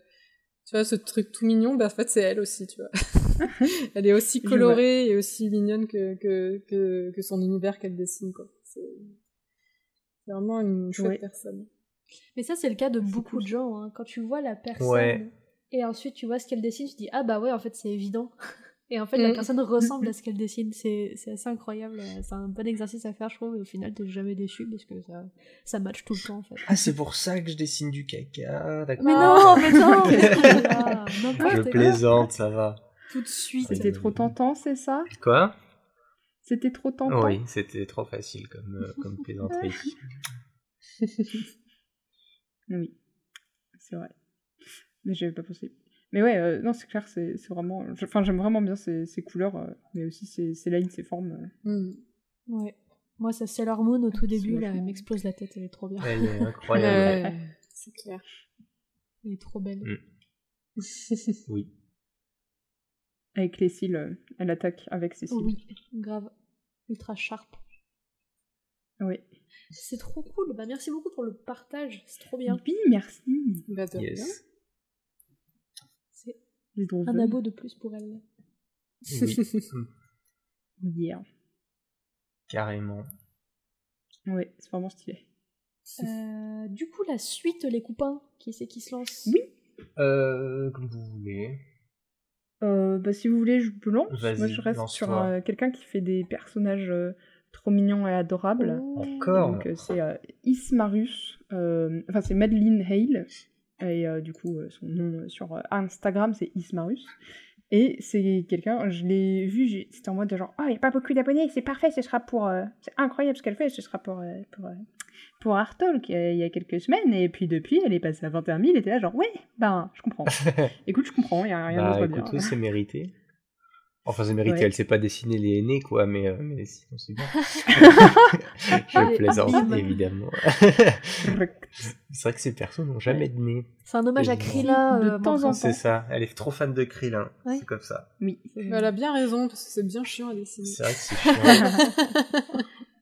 [SPEAKER 2] tu vois, ce truc tout mignon, bah, en fait, c'est elle aussi, tu vois. elle est aussi colorée et aussi mignonne que, que, que, son univers qu'elle dessine, quoi. C'est vraiment une chouette personne.
[SPEAKER 1] Mais ça, c'est le cas de beaucoup de gens. Hein. Quand tu vois la personne et ensuite tu vois ce qu'elle dessine, tu dis Ah bah ouais, en fait, c'est évident. Et en fait, la mm. personne ressemble à ce qu'elle dessine. C'est assez incroyable. C'est un bon exercice à faire, je trouve. Et au final, t'es jamais déçu parce que ça, ça match tout le temps, en fait.
[SPEAKER 3] Ah, c'est pour ça que je dessine du caca.
[SPEAKER 1] Mais non, mais non
[SPEAKER 3] Je plaisante, ça va.
[SPEAKER 1] Tout de suite.
[SPEAKER 4] C'était trop tentant, c'est ça?
[SPEAKER 3] Quoi?
[SPEAKER 4] C'était trop tentant
[SPEAKER 3] Oui, c'était trop facile comme, euh, comme plaisanterie.
[SPEAKER 4] oui, c'est vrai. Mais j'avais pas pensé. Mais ouais, euh, non, c'est clair, c'est vraiment. Enfin, j'aime vraiment bien ces, ces couleurs, euh, mais aussi ces, ces lignes, ces formes.
[SPEAKER 1] Euh. Mm. Ouais. Moi, ça, c'est l'hormone au tout début, là, elle m'explose la tête, elle est trop bien.
[SPEAKER 3] Elle est incroyable.
[SPEAKER 2] c'est clair.
[SPEAKER 1] Elle est trop belle.
[SPEAKER 3] Mm. oui.
[SPEAKER 4] Avec les cils, elle attaque avec ses cils.
[SPEAKER 1] Oui, grave. Ultra sharp.
[SPEAKER 4] Oui.
[SPEAKER 1] C'est trop cool. Bah, merci beaucoup pour le partage. C'est trop bien.
[SPEAKER 4] Oui, merci.
[SPEAKER 2] Bah, de yes.
[SPEAKER 1] Un abo de plus pour elle.
[SPEAKER 3] Oui.
[SPEAKER 4] yeah.
[SPEAKER 3] Carrément.
[SPEAKER 4] Oui, c'est vraiment stylé.
[SPEAKER 1] Euh, du coup, la suite, les copains, qui c'est qui se lance?
[SPEAKER 4] Oui.
[SPEAKER 3] Euh, comme vous voulez.
[SPEAKER 4] Euh, bah, si vous voulez, je peux lance. Moi, je reste sur euh, quelqu'un qui fait des personnages euh, trop mignons et adorables.
[SPEAKER 3] Encore.
[SPEAKER 4] Donc, c'est Ismarus. Enfin, c'est Madeline Hale. Et du coup, son nom sur Instagram, c'est Ismarus. Et c'est quelqu'un, je l'ai vu, c'était en mode de genre, oh, il n'y a pas beaucoup d'abonnés, c'est parfait, ce sera pour. c'est incroyable ce qu'elle fait, ce sera pour. pour pour Artalk il y a quelques semaines, et puis depuis, elle est passée à 21 000, et était là genre, ouais, ben, je comprends. écoute, je comprends, il n'y a rien bah, d'autre à dire.
[SPEAKER 3] c'est mérité. Enfin, c'est mérité, elle sait pas dessiner les aînés, quoi, mais, euh, mais sinon c'est bien. je plaisante, évidemment. c'est vrai que ces persos n'ont jamais de nez.
[SPEAKER 1] C'est un hommage à Krillin
[SPEAKER 4] de euh, temps en temps.
[SPEAKER 3] C'est ça, elle est trop fan de Krillin, c'est comme ça.
[SPEAKER 4] Oui.
[SPEAKER 2] Elle a bien raison, parce que c'est bien chiant à dessiner.
[SPEAKER 3] C'est vrai que c'est chiant.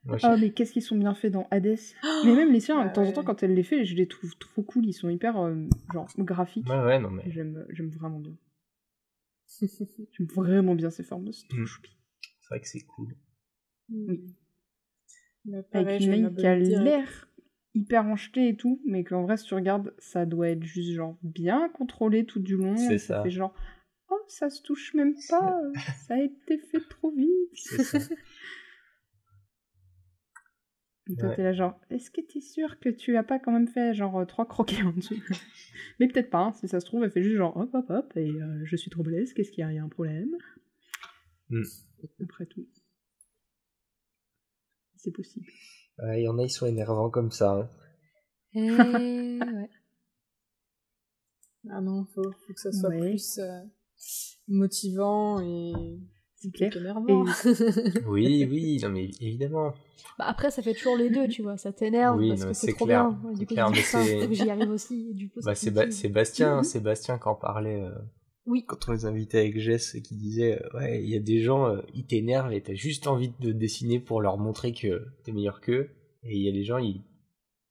[SPEAKER 4] oh, mais qu'est-ce qu'ils sont bien faits dans Hades Mais même les siens, de temps en temps, quand elle les fait, je les trouve trop cool, ils sont hyper, euh, genre, graphiques.
[SPEAKER 3] Ouais, ouais, non mais...
[SPEAKER 4] J'aime vraiment bien. J'aime vraiment bien ces formes de mm.
[SPEAKER 3] C'est vrai que c'est cool.
[SPEAKER 4] Oui. Avec une main qui a l'air hyper enjetée et tout, mais qu'en vrai, si tu regardes, ça doit être juste genre bien contrôlé tout du long.
[SPEAKER 3] C'est ça.
[SPEAKER 4] ça. Fait genre, oh, ça se touche même pas, ça a été fait trop vite. Toi, t'es là genre, est-ce que t'es sûr que tu as pas quand même fait genre trois croquets en dessous? Mais peut-être pas, hein. si ça se trouve, elle fait juste genre hop hop hop, et euh, je suis trop blesse, qu'est-ce qu'il y a, il y a un problème
[SPEAKER 3] mm.
[SPEAKER 4] Après tout. C'est possible.
[SPEAKER 3] Il y en a, ils sont énervants comme ça. Hein.
[SPEAKER 1] Eh, ouais.
[SPEAKER 2] Ah non, faut, faut que ça soit plus euh, motivant et c'est clair.
[SPEAKER 3] oui, oui, non mais évidemment.
[SPEAKER 1] Bah après, ça fait toujours les deux, tu vois. Ça t'énerve parce que c'est trop
[SPEAKER 3] clair.
[SPEAKER 1] bien. Du
[SPEAKER 3] coup, clair,
[SPEAKER 1] j'y arrive aussi. Du
[SPEAKER 3] bah, c'est Bastien, Sébastien qui en parlait. Euh,
[SPEAKER 1] oui.
[SPEAKER 3] Quand on les invitait avec Jess, qui disait euh, ouais, il y a des gens, euh, ils t'énervent et t'as juste envie de dessiner pour leur montrer que t'es meilleur qu'eux. Et il y a des gens, ils,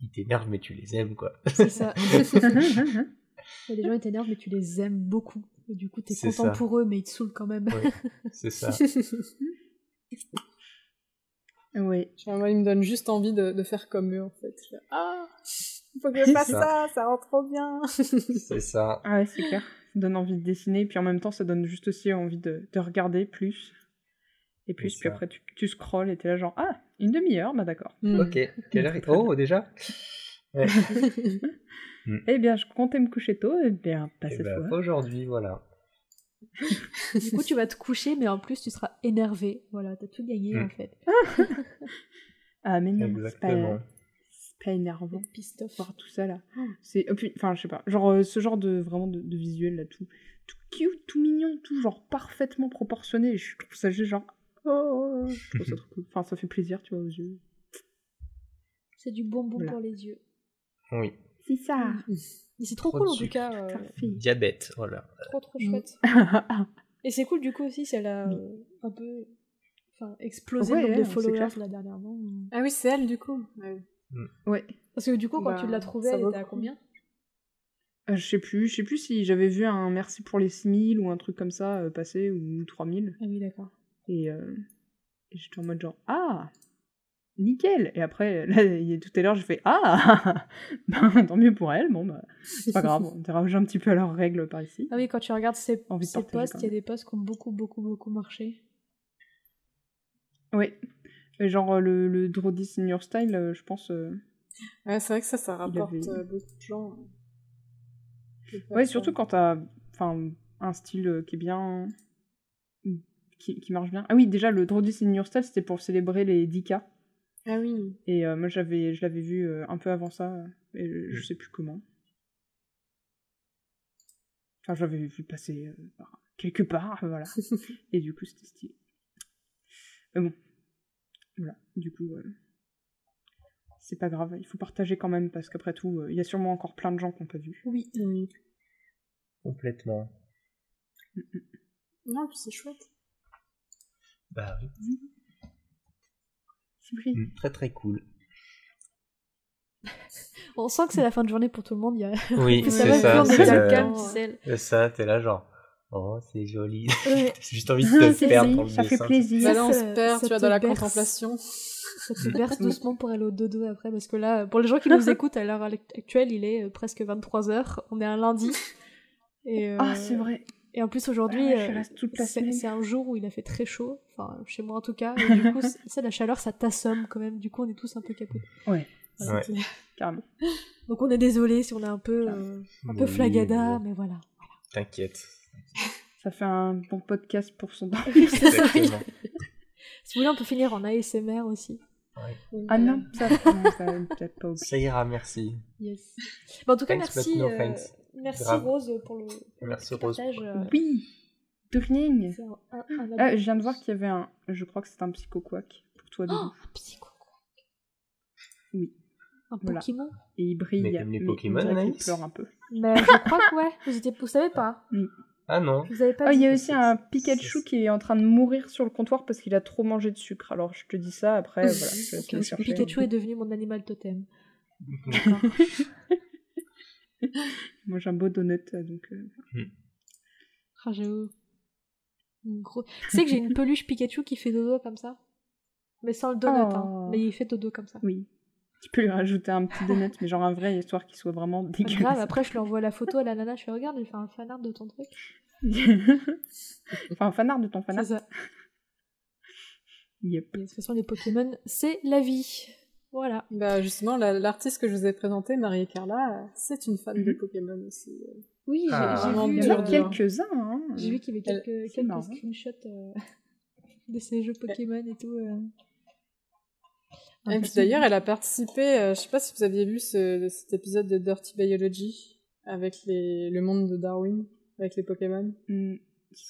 [SPEAKER 3] ils t'énervent mais tu les aimes quoi.
[SPEAKER 1] C'est ça. il y a des gens, ils t'énervent mais tu les aimes beaucoup. Et du coup, t'es content pour eux, mais ils te saoulent quand même.
[SPEAKER 3] c'est ça.
[SPEAKER 4] oui.
[SPEAKER 2] Moi, ils me donnent juste envie de, de faire comme eux, en fait. ah, il faut que je fasse ça. ça, rend trop bien.
[SPEAKER 3] c'est ça.
[SPEAKER 4] Ah ouais, c'est clair. Ça donne envie de dessiner, puis en même temps, ça donne juste aussi envie de, de regarder plus. Et puis, puis après, tu, tu scrolles et t'es là genre, ah, une demi-heure, bah d'accord.
[SPEAKER 3] Ok, quelle heure est Oh, déjà? Ouais.
[SPEAKER 4] Mm. Eh bien, je comptais me coucher tôt, et eh bien, pas eh ben,
[SPEAKER 3] Aujourd'hui, voilà.
[SPEAKER 1] du coup, tu vas te coucher, mais en plus, tu seras énervé. Voilà, t'as tout gagné, mm. en fait.
[SPEAKER 4] ah, mais non, c'est pas, pas énervant.
[SPEAKER 1] Piste.
[SPEAKER 4] Voir tout ça, là. C'est, enfin, je sais pas, genre, euh, ce genre de, vraiment, de, visuel, là, tout, tout cute, tout mignon, tout, genre, parfaitement proportionné. Je trouve ça juste, genre, oh, je trouve ça trop cool. Enfin, ça fait plaisir, tu vois, aux yeux.
[SPEAKER 1] C'est du bonbon pour les yeux.
[SPEAKER 3] Oui.
[SPEAKER 4] C'est ça.
[SPEAKER 1] c'est trop, cool en tout cas. Euh,
[SPEAKER 3] Diabète, voilà.
[SPEAKER 1] Trop trop chouette. Et c'est cool du coup aussi, si elle a euh, un peu enfin, explosé le nombre de followers là dernièrement.
[SPEAKER 2] Ah oui, c'est elle du coup.
[SPEAKER 4] Ouais.
[SPEAKER 1] Parce que du coup, quand bah, tu l'as trouvée, elle était à combien?
[SPEAKER 4] Je sais plus, je sais plus si j'avais vu un merci pour les 6000 ou un truc comme ça passer ou 3000.
[SPEAKER 2] Ah oui, d'accord.
[SPEAKER 4] Et, et j'étais en mode genre ah nickel Et après, là, tout à l'heure, j'ai fait Ah Ben, tant mieux pour elle, bon, bah, c'est pas grave, on déroge un petit peu à leurs règles par ici.
[SPEAKER 1] Ah oui, quand tu regardes ces, ces posts, il y a des posts qui ont beaucoup, beaucoup, beaucoup marché.
[SPEAKER 4] Oui. Genre, le, le Drody Senior Style, euh, je pense. Euh,
[SPEAKER 2] ouais, c'est vrai que ça, ça rapporte euh, beaucoup de gens.
[SPEAKER 4] Ouais, surtout quand t'as enfin, un style qui est bien. Qui, qui, marche bien. Ah oui, déjà, le Drody Senior Style, c'était pour célébrer les 10K.
[SPEAKER 2] Ah oui.
[SPEAKER 4] Et euh, moi, j'avais, je l'avais vu euh, un peu avant ça, et je, sais plus comment. Enfin, j'avais vu passer euh, quelque part, voilà. et du coup, c'était stylé. Mais bon, voilà, du coup, c'est pas grave, il faut partager quand même, parce qu'après tout, il y a sûrement encore plein de gens qui n'ont pas vu.
[SPEAKER 2] Oui, oui.
[SPEAKER 3] Complètement.
[SPEAKER 2] Mm, mm. Non, c'est chouette.
[SPEAKER 3] Bah oui. Mm. Mm, très très cool.
[SPEAKER 1] On sent que c'est la fin de journée pour tout le monde. Il y a...
[SPEAKER 3] Oui, c'est ça. C'est ça, t'es là genre. Oh, c'est joli. J'ai juste envie de te perdre dans le
[SPEAKER 4] Ça fait plaisir.
[SPEAKER 2] Bah là, on se perd, tu vois, dans la contemplation.
[SPEAKER 1] Ça te berce doucement pour aller au dodo après, parce que là, pour les gens qui nous écoutent à l'heure actuelle, il est euh, presque 23h. On est un lundi.
[SPEAKER 4] Et, Ah, c'est vrai.
[SPEAKER 1] Et en plus aujourd'hui, euh, c'est un jour où il a fait très chaud, enfin chez moi en tout cas. Et du coup, c'est la chaleur, ça t'assomme quand même. Du coup, on est tous un peu capotés.
[SPEAKER 4] Ouais. Carrément.
[SPEAKER 1] Donc on est désolé si on est un peu, euh, un peu flagada, mais voilà.
[SPEAKER 3] T'inquiète.
[SPEAKER 4] Ça fait un bon podcast pour son
[SPEAKER 1] si vous voulez, on peut finir en ASMR aussi.
[SPEAKER 4] Ah non, ça, peut-être pas.
[SPEAKER 3] Ça ira, merci.
[SPEAKER 1] Yes. en tout cas, merci. Merci Rose pour le,
[SPEAKER 3] Merci partage.
[SPEAKER 1] Euh,
[SPEAKER 4] oui, rien. Ah, je viens de voir qu'il y avait un. Je crois que c'est un psychoquac pour toi.
[SPEAKER 1] Oh, psychoquac.
[SPEAKER 4] Oui.
[SPEAKER 1] Un Pokémon.
[SPEAKER 4] Et il brille. Mais
[SPEAKER 3] les Pokémon, Anaïs
[SPEAKER 4] Il pleure un peu.
[SPEAKER 1] Mais je crois que ouais. Vous, étiez... vous savez pas
[SPEAKER 3] Ah non.
[SPEAKER 1] Vous avez pas
[SPEAKER 4] oh, il y a aussi un Pikachu qui est en train de mourir sur le comptoir parce qu'il a trop mangé de sucre. Alors je te dis ça après. voilà,
[SPEAKER 1] Pikachu est devenu mon animal totem.
[SPEAKER 4] Moi j'ai un beau donut donc. Euh...
[SPEAKER 1] Hmm. Ah, Gros... Tu sais que j'ai une peluche Pikachu qui fait dodo comme ça? Mais sans le donut, hein. Oh. Mais il fait dodo comme ça.
[SPEAKER 4] Oui. Tu peux lui rajouter un petit donut, mais genre un vrai, histoire qu'il soit vraiment dégueulasse.
[SPEAKER 1] Grave, après je lui envoie la photo à la nana, je fais regarde, elle fait un fanart de ton truc.
[SPEAKER 4] enfin, un fanart de ton fanart.
[SPEAKER 1] C'est ça.
[SPEAKER 4] Yep.
[SPEAKER 1] de toute façon, les Pokémon, c'est la vie. Voilà.
[SPEAKER 2] Bah justement, l'artiste que je vous ai présenté, Marie Carla, c'est une fan de mhm. Pokémon aussi. Euh.
[SPEAKER 1] Oui, j'ai
[SPEAKER 4] ah.
[SPEAKER 1] vu
[SPEAKER 4] quelques-uns. Hein.
[SPEAKER 1] J'ai vu qu'il y avait quelques, quelques screenshots euh, de ces jeux Pokémon et tout. Euh.
[SPEAKER 2] Et puis d'ailleurs, elle a participé, je sais pas si vous aviez vu ce, cet épisode de Dirty Biology avec les, le monde de Darwin, avec les Pokémon.
[SPEAKER 3] Mm.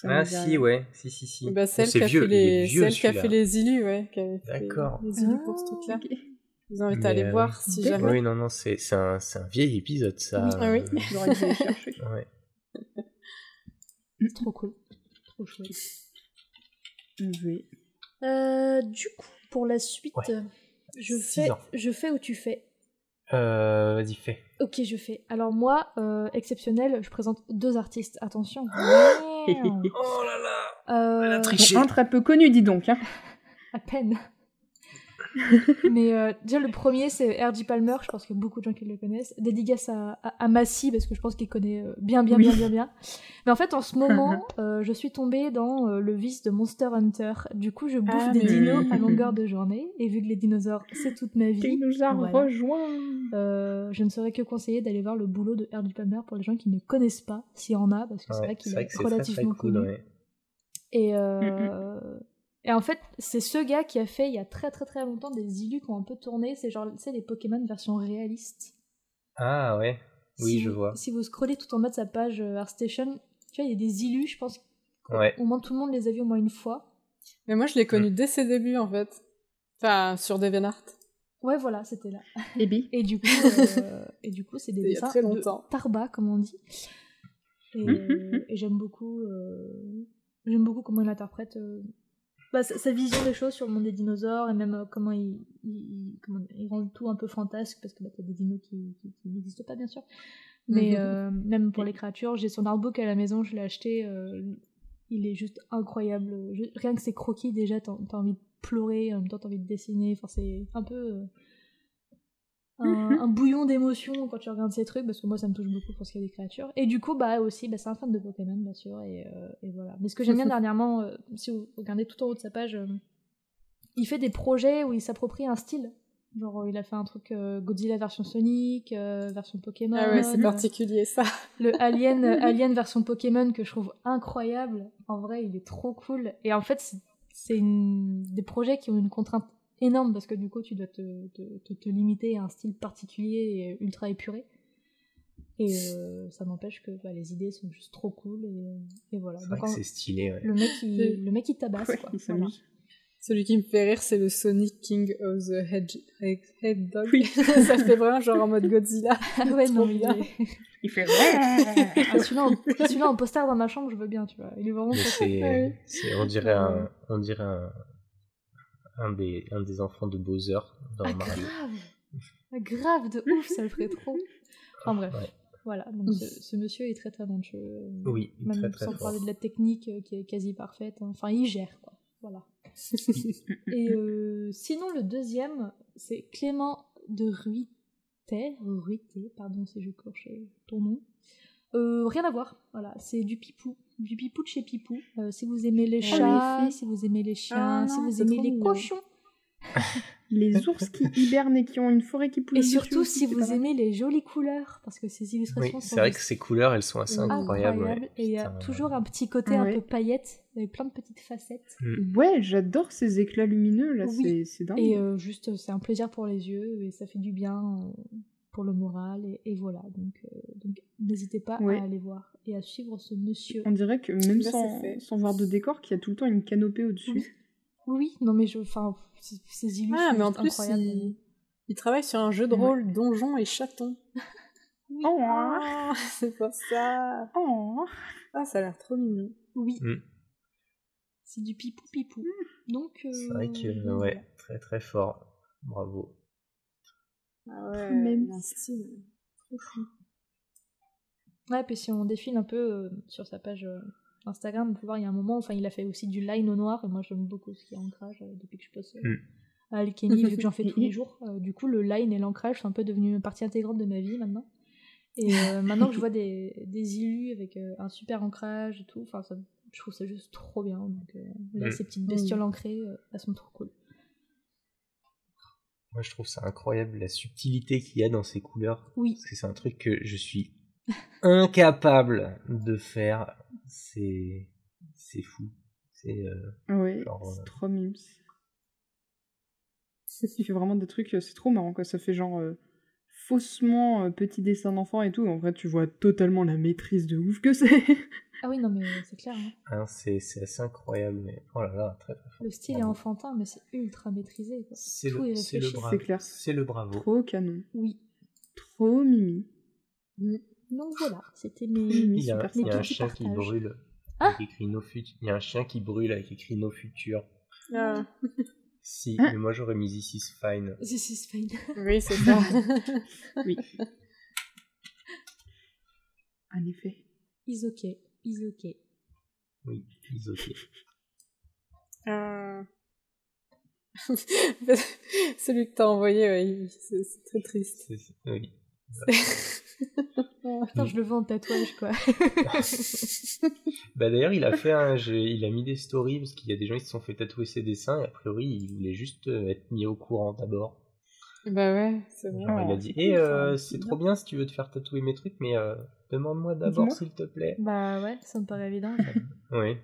[SPEAKER 3] Ah si, ouais, si, si, si.
[SPEAKER 2] Bah, celle, qui a, fait les, celle qui a fait les illus, ouais.
[SPEAKER 3] D'accord.
[SPEAKER 2] Les illus pour ce truc-là. Ah, je vous invite à aller euh, voir si jamais.
[SPEAKER 3] Oui, non, non, c'est un, un vieil épisode, ça.
[SPEAKER 2] Ah oui,
[SPEAKER 4] j'aurais dû aller chercher.
[SPEAKER 3] Ouais.
[SPEAKER 1] Trop cool. Trop chouette.
[SPEAKER 4] Oui.
[SPEAKER 1] Euh, du coup, pour la suite, je, fais, je fais ou tu fais?
[SPEAKER 3] Euh, Vas-y, fais.
[SPEAKER 1] Ok, je fais. Alors moi, euh, exceptionnel, je présente deux artistes. Attention.
[SPEAKER 3] oh là là Elle a triché.
[SPEAKER 4] Un très peu connu, dis donc. Hein.
[SPEAKER 1] À peine. mais euh, déjà, le premier, c'est R.J. Palmer. Je pense qu'il y a beaucoup de gens qui le connaissent. Dédicace à, à, Massy, parce que je pense qu'il connaît euh, bien, bien, bien, bien, bien. Mais en fait, en ce moment, euh, je suis tombée dans le vice de Monster Hunter. Du coup, je bouffe ah, des dinos à longueur de journée. Et vu que les dinosaures, c'est toute ma vie.
[SPEAKER 4] Il nous a rejoint.
[SPEAKER 1] je ne saurais que conseiller d'aller voir le boulot de R.J. Palmer pour les gens qui ne connaissent pas, s'il y en a, parce que c'est vrai qu'il est, relativement connu. Et, et en fait, c'est ce gars qui a fait il y a très très très longtemps des illus qui ont un peu tourné. C'est genre, tu sais, les Pokémon version réaliste.
[SPEAKER 3] Ah ouais, oui, je vois.
[SPEAKER 1] Si vous scrollez tout en bas de sa page euh, ArtStation, tu vois, il y a des illus, je pense.
[SPEAKER 3] Ouais.
[SPEAKER 1] Au moins tout le monde les a vus au moins une fois.
[SPEAKER 2] Mais moi, je l'ai connu mm. dès ses débuts en fait. Enfin, sur DeviantArt.
[SPEAKER 1] Ouais, voilà, c'était là.
[SPEAKER 4] Et,
[SPEAKER 1] et du coup, euh, et du coup, c'est des dessins
[SPEAKER 2] très longtemps.
[SPEAKER 1] de Tarba, comme on dit. Et, mm-hmm. et j'aime beaucoup, euh, j'aime beaucoup comment il interprète bah, sa, vision des choses sur le monde des dinosaures et même euh, comment il, il, comment, il, rend tout un peu fantasque parce que bah, t'as des dinos qui, n'existent pas bien sûr. Mais mhm. euh, même pour les créatures j'ai son artbook à la maison je l'ai acheté euh, il est juste incroyable. Rien que ses croquis déjà t'as as envie de pleurer en même temps t'as envie de dessiner. Enfin c'est un peu Un, bouillon d'émotions quand tu regardes ces trucs parce que moi ça me touche beaucoup pour ce qui est des créatures. Et du coup bah aussi bah, c'est un fan de Pokémon bien sûr et, euh, voilà. Mais ce que j'aime bien dernièrement euh, si vous regardez tout en haut de sa page euh, il fait des projets où il s'approprie un style. Genre il a fait un truc Godzilla version Sonic version Pokémon.
[SPEAKER 2] Ah ouais c'est particulier ça.
[SPEAKER 1] le Alien Alien version Pokémon que je trouve incroyable. En vrai il est trop cool. Et en fait c'est des projets qui ont une contrainte énorme parce que du coup tu dois te, te, te, limiter à un style particulier et ultra épuré. Et euh, ça n'empêche que bah, les idées sont juste trop cool et, et voilà.
[SPEAKER 3] C'est stylé. Ouais.
[SPEAKER 1] Le mec il, le mec il tabasse quoi.
[SPEAKER 2] Celui qui me fait rire, c'est le Sonic King of the Hedge, Head Dog. Oui. ça fait vraiment genre en mode Godzilla.
[SPEAKER 1] Ah ouais, non, il,
[SPEAKER 4] il fait
[SPEAKER 1] ah, celui-là, en, poster dans ma chambre, je veux bien, tu vois. Il est vraiment.
[SPEAKER 3] C'est, on dirait un, on dirait un, un des, un des enfants de Bowser dans
[SPEAKER 1] ah,
[SPEAKER 3] Mario.
[SPEAKER 1] Grave. Ah, grave, de ouf, ça le ferait trop. Enfin bref. Voilà, donc ce, monsieur est très talentueux.
[SPEAKER 3] Oui,
[SPEAKER 1] Même
[SPEAKER 3] très, très
[SPEAKER 1] sans parler de la technique euh, qui est quasi parfaite. Hein. Enfin, il gère, quoi. Voilà. Et euh, sinon, le deuxième, c'est Clément de Ruiter, Ruiter, pardon si je corche ton nom. Euh, rien à voir, voilà, c'est du pipou, du pipou de chez Pipou. Euh, si vous aimez les chats, si vous aimez les chiens, ah si vous aimez les cochons.
[SPEAKER 4] les ours qui hibernent et qui ont une forêt qui pousse.
[SPEAKER 1] Et surtout si vous aimez les jolies couleurs, parce que ces illustrations
[SPEAKER 3] C'est vrai que ces couleurs, elles sont assez incroyables.
[SPEAKER 1] Et il y a toujours un petit côté un peu paillette, avec plein de petites facettes.
[SPEAKER 4] Mm. Ouais, j'adore ces éclats lumineux là, c'est dingue.
[SPEAKER 1] Et euh, juste, c'est un plaisir pour les yeux et ça fait du bien pour le moral et, voilà. Donc euh, donc n'hésitez pas à aller voir et à suivre ce monsieur.
[SPEAKER 4] On dirait que même sans, sans, voir de décor qu'il y a tout le temps une canopée au dessus
[SPEAKER 1] oui. non mais je enfin ces illustrations ah mais en plus
[SPEAKER 2] il... travaille sur un jeu de rôle donjon et chaton
[SPEAKER 1] oui. oh,
[SPEAKER 2] ah, c'est pas ça.
[SPEAKER 4] Oh.
[SPEAKER 2] ah ça a l'air trop mignon.
[SPEAKER 1] Oui. Mm. c'est du pipou pipou. Donc
[SPEAKER 3] euh, c'est vrai que ouais très très fort. Bravo
[SPEAKER 2] ah ouais, même style. Trop
[SPEAKER 1] fou. Ouais, puis si on défile un peu euh, sur sa page euh, Instagram, on peut voir, il y a un moment, enfin, il a fait aussi du line au noir, et moi j'aime beaucoup ce qui est ancrage euh, depuis que je poste mm. à Alkeny, vu que j'en fais tous les jours. du coup, le line et l'ancrage sont un peu devenus une partie intégrante de ma vie maintenant. Et maintenant que je vois des, des illus avec un super ancrage et tout, enfin, je trouve ça juste trop bien. Donc là, mm. ces petites bestioles ancrées, elles sont trop cool.
[SPEAKER 3] Moi, je trouve ça incroyable la subtilité qu'il y a dans ces couleurs.
[SPEAKER 1] Oui.
[SPEAKER 3] Parce que c'est un truc que je suis incapable de faire. C'est c'est fou. C'est euh,
[SPEAKER 4] oui, c'est euh, trop mimes. Il fait vraiment des trucs, c'est trop marrant quoi. Ça fait genre euh, faussement petit dessin d'enfant et tout. En vrai, tu vois totalement la maîtrise de ouf que c'est.
[SPEAKER 1] Ah oui, non, mais c'est clair. Hein.
[SPEAKER 3] Ah, c'est, assez incroyable, mais oh là là, très très fort.
[SPEAKER 1] Le style est enfantin, mais c'est ultra maîtrisé.
[SPEAKER 3] C'est, le, c'est le bravo. C'est clair. C'est le bravo.
[SPEAKER 4] Trop canon.
[SPEAKER 1] Oui.
[SPEAKER 4] Trop mimi.
[SPEAKER 1] Mm. Donc voilà, c'était mes.
[SPEAKER 3] Il y a, il y a un chien qui brûle. Ah avec écrit no Il y a un chien qui brûle avec écrit No Future.
[SPEAKER 2] Ah.
[SPEAKER 3] Si, ah. mais moi j'aurais mis This is fine.
[SPEAKER 1] This is fine.
[SPEAKER 2] Oui, c'est ça.
[SPEAKER 4] oui. En effet.
[SPEAKER 1] Is okay. Is okay.
[SPEAKER 3] Oui, is okay.
[SPEAKER 2] Euh... Celui que t'as envoyé, ouais, c'est très triste.
[SPEAKER 3] Oui.
[SPEAKER 1] Putain, je le veux en tatouage, quoi.
[SPEAKER 3] bah d'ailleurs, il a fait un, il a mis des stories parce qu'il y a des gens qui se sont fait tatouer ses dessins et a priori, il voulait juste euh, être mis au courant d'abord.
[SPEAKER 2] Bah ouais, c'est
[SPEAKER 3] vrai. il a dit, eh, euh, c'est trop bien si tu veux te faire tatouer mes trucs, mais euh, demande-moi d'abord s'il te plaît.
[SPEAKER 1] Bah ouais, ça me paraît évident.
[SPEAKER 3] oui,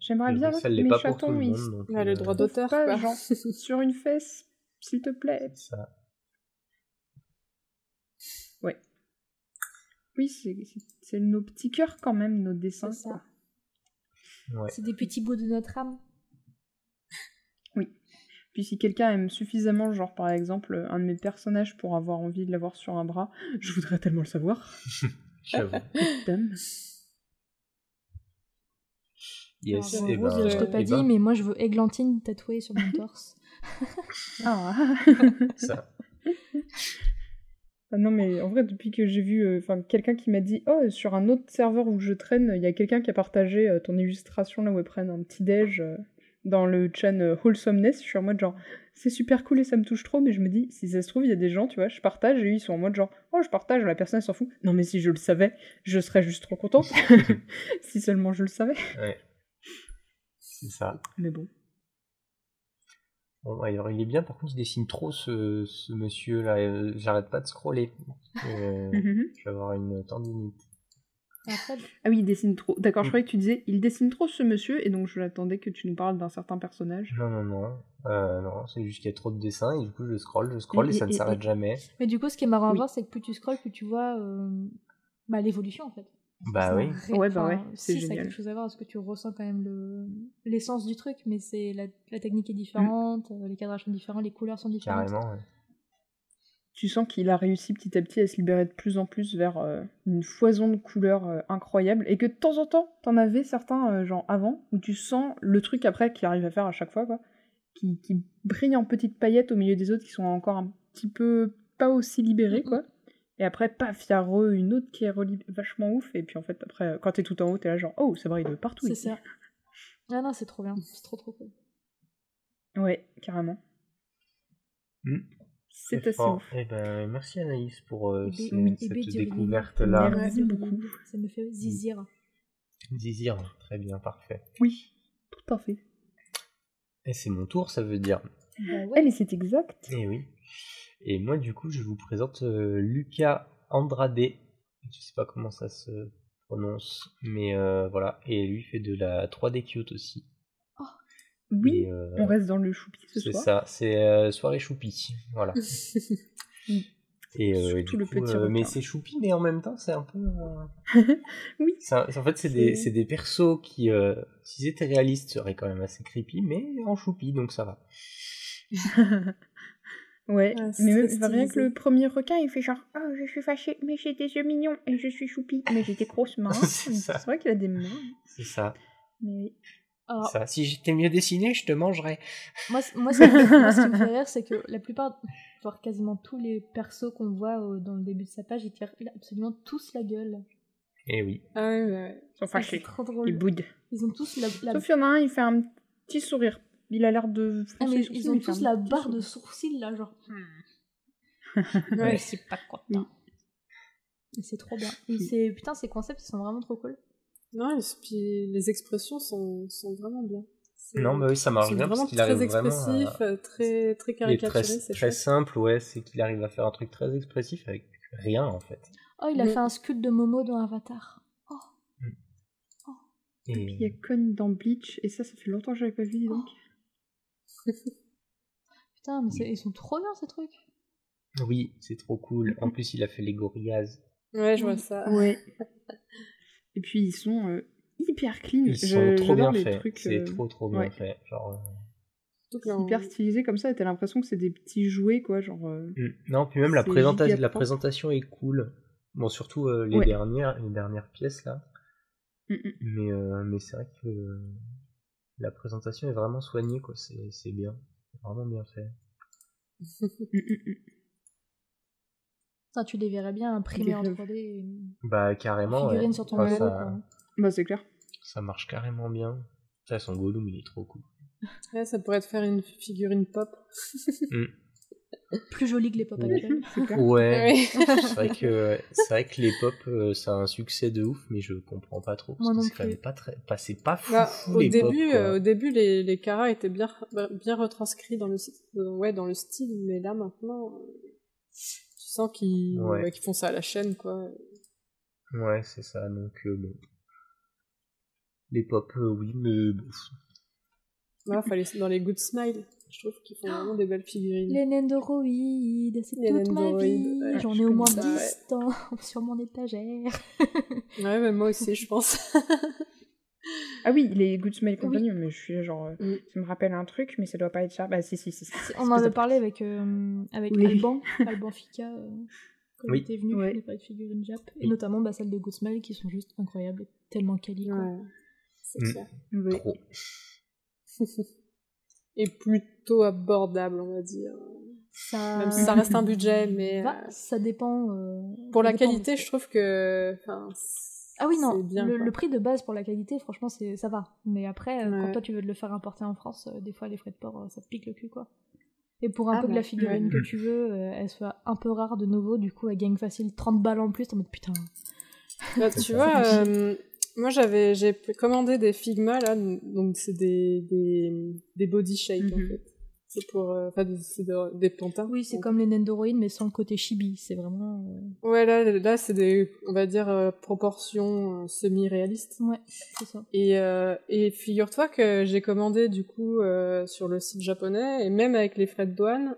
[SPEAKER 4] J'aimerais bien
[SPEAKER 3] ça l'est pas pour tout le monde.
[SPEAKER 2] Donc, le droit d'auteur,
[SPEAKER 4] genre, sur une fesse, s'il te plaît.
[SPEAKER 3] Ça.
[SPEAKER 4] Ouais. Oui, c'est nos petits cœurs quand même, nos dessins.
[SPEAKER 1] C'est ça. C'est des petits bouts de notre âme.
[SPEAKER 4] Oui. Puis si quelqu'un aime suffisamment, genre par exemple, un de mes personnages pour avoir envie de l'avoir sur un bras, je voudrais tellement le savoir.
[SPEAKER 3] J'avoue. Yes,
[SPEAKER 1] Alors,
[SPEAKER 3] eh
[SPEAKER 1] Rose,
[SPEAKER 3] ben,
[SPEAKER 1] je t'ai pas
[SPEAKER 3] eh
[SPEAKER 1] dit,
[SPEAKER 3] ben,
[SPEAKER 1] mais moi je veux églantine tatouée sur mon torse.
[SPEAKER 4] Ah.
[SPEAKER 3] ça.
[SPEAKER 4] Ah non, mais en vrai, depuis que j'ai vu euh, quelqu'un qui m'a dit Oh, sur un autre serveur où je traîne, il y a quelqu'un qui a partagé euh, ton illustration là où ils prennent un petit déj euh, dans le chan euh, Wholesomeness. Je suis en mode genre C'est super cool et ça me touche trop, mais je me dis Si ça se trouve, il y a des gens, tu vois, je partage et eux, ils sont en mode genre Oh, je partage, la personne s'en fout. Non, mais si je le savais, je serais juste trop contente. si seulement je le savais.
[SPEAKER 3] Ouais. C'est ça.
[SPEAKER 4] Mais bon.
[SPEAKER 3] Bon, alors il est bien, par contre il dessine trop ce, ce monsieur là, euh, j'arrête pas de scroller. Euh, je vais avoir une tendinite.
[SPEAKER 4] Ah oui, il dessine trop. D'accord, je croyais que tu disais il dessine trop ce monsieur, et donc je l'attendais que tu nous parles d'un certain personnage.
[SPEAKER 3] Non, non, non. Euh, non, c'est juste qu'il y a trop de dessins et du coup je scrolle, je scrolle et,
[SPEAKER 4] Et-
[SPEAKER 3] ça ne s'arrête jamais.
[SPEAKER 1] Mais du coup, ce qui est marrant à voir, c'est que plus tu scrolles, plus tu vois euh, bah, l'évolution en fait.
[SPEAKER 3] Bah oui.
[SPEAKER 4] Ouais, bah
[SPEAKER 1] enfin,
[SPEAKER 4] ouais, c'est
[SPEAKER 1] si, ça a
[SPEAKER 4] génial.
[SPEAKER 1] quelque chose à voir parce que tu ressens quand même le- l'essence du truc, mais c'est la, la technique est différente, euh, les cadrages sont différents, les couleurs sont différentes.
[SPEAKER 3] Carrément, ouais.
[SPEAKER 4] Tu sens qu'il a réussi petit à petit à se libérer de plus en plus vers euh, une foison de couleurs euh, incroyable, et que de temps en temps, t'en avais certains, euh, genre avant, où tu sens le truc après qu'il arrive à faire à chaque fois, quoi, qui, qui brille en petites paillettes au milieu des autres qui sont encore un petit peu pas aussi libérés, quoi. Et après, paf, il y a re- une autre qui est vachement ouf, et puis en fait, après, euh, quand t'es tout en haut, t'es là genre, oh, ça brille de partout.
[SPEAKER 1] C'est
[SPEAKER 4] ici.
[SPEAKER 1] ça. Ah non, c'est trop bien, c'est trop trop cool.
[SPEAKER 4] Ouais, carrément.
[SPEAKER 3] Hmm.
[SPEAKER 4] C'est assez ouf.
[SPEAKER 3] Eh ben, merci Anaïs pour euh,
[SPEAKER 1] Eh ben, oui, eh
[SPEAKER 3] cette
[SPEAKER 1] ben,
[SPEAKER 3] découverte-là.
[SPEAKER 4] Merci beaucoup.
[SPEAKER 1] Ça me fait zizir.
[SPEAKER 3] Zizir, très bien, parfait.
[SPEAKER 4] Oui, tout à fait.
[SPEAKER 3] Et c'est mon tour, ça veut dire.
[SPEAKER 1] Bah
[SPEAKER 4] Eh,
[SPEAKER 1] ouais.
[SPEAKER 4] mais c'est exact.
[SPEAKER 3] Eh oui. Et moi, du coup, je vous présente euh, Lucas Andrade. Je sais pas comment ça se prononce, mais euh, voilà. Et lui fait de la 3D cute aussi.
[SPEAKER 4] Oui,
[SPEAKER 3] Et, euh,
[SPEAKER 4] on reste dans le choupi ce
[SPEAKER 3] C'est
[SPEAKER 4] soir.
[SPEAKER 3] ça, c'est soirée choupi. Voilà. Et euh, du
[SPEAKER 4] le
[SPEAKER 3] coup,
[SPEAKER 4] petit
[SPEAKER 3] euh, mais c'est choupi, mais en même temps, c'est un peu. euh,
[SPEAKER 4] Oui.
[SPEAKER 3] c'est un- en fait, c'est des,
[SPEAKER 4] C'est-
[SPEAKER 3] c'est des persos qui, si c'était réaliste, seraient quand même assez creepy, mais en choupi, donc ça va.
[SPEAKER 4] Ouais,
[SPEAKER 2] Ah,
[SPEAKER 4] mais même, rien que le premier requin, il fait genre Oh, je suis fâché, mais j'ai des yeux mignons et je suis choupi, mais j'ai des grosses mains.
[SPEAKER 3] C'est
[SPEAKER 4] vrai qu'il a des mains.
[SPEAKER 3] C'est ça.
[SPEAKER 4] Mais oui.
[SPEAKER 1] Alors,
[SPEAKER 3] ça. Si j'étais mieux dessiné, je te mangerais.
[SPEAKER 1] moi, moi, ça- moi, ce qui me fait rire, c'est que la plupart, voire quasiment tous les persos qu'on voit euh, dans le début de sa page, ils tirent absolument tous la gueule.
[SPEAKER 3] Eh oui.
[SPEAKER 2] Ah ouais, ouais, ouais.
[SPEAKER 4] Ils sont fâchés. Ils boudent.
[SPEAKER 1] Ils ont tous la, la-
[SPEAKER 4] Sauf qu'il y en a un, il fait un petit sourire. Il a l'air de.
[SPEAKER 1] Ah, mais ils ont
[SPEAKER 4] mais
[SPEAKER 1] tous la barre de sourcils là, genre.
[SPEAKER 2] Ouais.
[SPEAKER 1] Je sais pas quoi. Et c'est trop bien. Et c'est putain, ces concepts ils sont vraiment trop cool.
[SPEAKER 2] Non, et puis les expressions sont, sont vraiment bien. C'est-
[SPEAKER 3] Non, bah oui, ça marche bien parce
[SPEAKER 2] vraiment
[SPEAKER 3] qu'il arrive vraiment à...
[SPEAKER 2] euh, très, très
[SPEAKER 3] est très,
[SPEAKER 2] c'est
[SPEAKER 3] simple, ouais, c'est qu'il arrive à faire un truc très expressif avec rien en fait.
[SPEAKER 1] Oh, il a fait un sculpte de Momo dans Avatar. Oh,
[SPEAKER 3] Et...
[SPEAKER 4] Et puis il y a Con dans Bleach, et ça, ça fait longtemps que j'avais pas vu, donc.
[SPEAKER 1] putain, mais ils sont trop bien ces trucs.
[SPEAKER 3] Oui, c'est trop cool. En plus, il a fait les gorillaz.
[SPEAKER 2] Ouais, je vois ça.
[SPEAKER 4] Ouais. et puis ils sont euh, hyper clean.
[SPEAKER 3] Ils
[SPEAKER 4] Je-
[SPEAKER 3] sont trop bien faits. C'est
[SPEAKER 4] euh,
[SPEAKER 3] trop trop bien
[SPEAKER 4] ouais.
[SPEAKER 3] fait. Genre, euh,
[SPEAKER 4] hyper stylisés comme ça, et t'as l'impression que c'est des petits jouets, quoi, genre. euh,
[SPEAKER 3] mm. Non, puis même la, présenta- présentation est cool. Bon, surtout euh, les,
[SPEAKER 4] Ouais.
[SPEAKER 3] dernières, les dernières pièces là.
[SPEAKER 4] mm, mm.
[SPEAKER 3] Mais, euh, mais c'est vrai que euh, la présentation est vraiment soignée, quoi. C'est c'est bien. C'est vraiment bien fait.
[SPEAKER 4] Mm, mm, mm.
[SPEAKER 1] Putain, tu les verrais bien imprimés en
[SPEAKER 4] Les
[SPEAKER 1] 3D. et
[SPEAKER 3] Bah, carrément.
[SPEAKER 1] Figurines
[SPEAKER 3] ouais.
[SPEAKER 1] sur ton
[SPEAKER 3] Enfin, ça.
[SPEAKER 4] Bah, c'est clair.
[SPEAKER 3] ça marche carrément bien. Ça, son Gollum, il est trop cool.
[SPEAKER 2] Ouais, ça pourrait te faire une figurine pop.
[SPEAKER 1] Plus joli que les pop actuels.
[SPEAKER 3] Ouais. C'est vrai que c'est vrai que les pop euh, ça a un succès de ouf mais je comprends pas trop parce
[SPEAKER 1] Moi
[SPEAKER 3] que c'est quand
[SPEAKER 1] plus.
[SPEAKER 3] même pas très pas c'est pas fou,
[SPEAKER 2] Bah,
[SPEAKER 3] fou,
[SPEAKER 2] au,
[SPEAKER 3] les
[SPEAKER 2] début, euh, au début, les, les caras étaient bien, bien retranscrits dans le, ouais, dans le style, mais là maintenant, euh, tu sens qu'ils
[SPEAKER 3] Ouais.
[SPEAKER 2] font ça à la chaîne, quoi.
[SPEAKER 3] ouais c'est ça donc euh, bon les pop euh, oui mais bon.
[SPEAKER 2] Ouais, fallait dans les Good Smile. Je trouve qu'ils font vraiment des belles figurines.
[SPEAKER 1] Les nendoroïdes, c'est toute ma vie.
[SPEAKER 2] ouais,
[SPEAKER 1] J'en
[SPEAKER 2] je
[SPEAKER 1] ai au moins
[SPEAKER 2] ça,
[SPEAKER 1] 10
[SPEAKER 2] ouais.
[SPEAKER 1] temps sur mon étagère.
[SPEAKER 2] Ouais, mais moi aussi, je pense.
[SPEAKER 4] Ah oui, les Good Smile Company, mais je suis genre. euh,
[SPEAKER 2] Mm.
[SPEAKER 4] Ça me rappelle un truc, mais ça doit pas être ça. Bah, si, si, si.
[SPEAKER 1] On en avait parlé avec, euh, avec
[SPEAKER 4] Oui.
[SPEAKER 1] Alban, Alban Fika, euh, quand
[SPEAKER 3] Oui.
[SPEAKER 1] il était venu, a parlé de figurines Jap. Et
[SPEAKER 3] Oui.
[SPEAKER 1] notamment bah, celles de Good qui sont juste incroyables, et tellement quali. quoi.
[SPEAKER 2] Ouais. c'est mm. clair. Trop. Et plutôt abordable, on va dire. Ça... Même si ça reste un budget, mais...
[SPEAKER 1] Bah, euh, ça dépend...
[SPEAKER 2] pour la qualité, je trouve que...
[SPEAKER 1] Ah oui, non, le, prix de base pour la qualité, franchement, c'est ça va. Mais après, quand toi tu veux le faire importer en France, des fois les frais de port, ça te pique le cul, quoi. Et pour un ah peu de la figurine que tu veux, euh, elle soit un peu rare de nouveau, du coup elle gagne facile 30 balles en plus, en mode putain.
[SPEAKER 2] Bah, tu vois, euh, moi j'avais j'ai commandé des Figma là, donc c'est des, des, des body shape en mhm. fait. C'est pour. Euh, enfin, c'est des pantins.
[SPEAKER 1] Oui, c'est comme les Nendoroid, mais sans le côté chibi. C'est vraiment.
[SPEAKER 2] Euh, ouais, là, là c'est des, on va dire, euh, proportions semi-réalistes.
[SPEAKER 1] Ouais, c'est ça.
[SPEAKER 2] Et, et figure-toi que j'ai commandé, du coup, sur le site japonais, et même avec les frais de douane,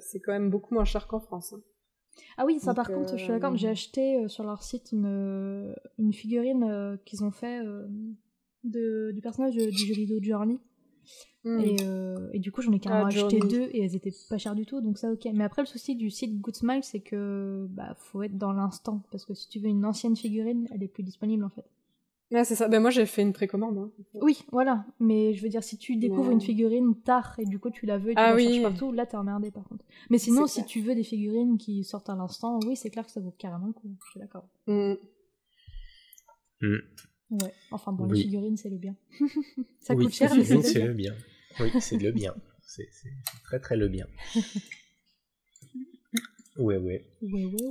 [SPEAKER 2] c'est quand même beaucoup moins cher qu'en France. Hein.
[SPEAKER 1] Ah oui, ça par contre, je suis d'accord, j'ai acheté sur leur site une, une figurine qu'ils ont fait de, du personnage du jeu vidéo Journey. Hmm. Et, euh, et, du coup, j'en ai carrément ah, acheté deux et elles étaient pas chères du tout, donc ça ok. Mais après, le souci du site Good Smile, c'est que bah faut être dans l'instant parce que si tu veux une ancienne figurine, elle est plus disponible en fait.
[SPEAKER 2] Ouais, c'est ça. Ben moi, j'ai fait une précommande. Hein,
[SPEAKER 1] oui, voilà. Mais je veux dire, si tu découvres une figurine tard et du coup tu la veux et tu ah, la cherches partout, là t'es emmerdé par contre. Mais sinon, si tu veux des figurines qui sortent à l'instant, oui, c'est clair que ça vaut carrément le coup. Je suis d'accord.
[SPEAKER 2] Hmm.
[SPEAKER 3] Hmm.
[SPEAKER 1] Ouais. Enfin bon, les figurines, c'est le bien. ça coûte cher, mais
[SPEAKER 3] c'est le bien. Oui, c'est le bien. C'est très très le bien. Ouais, ouais.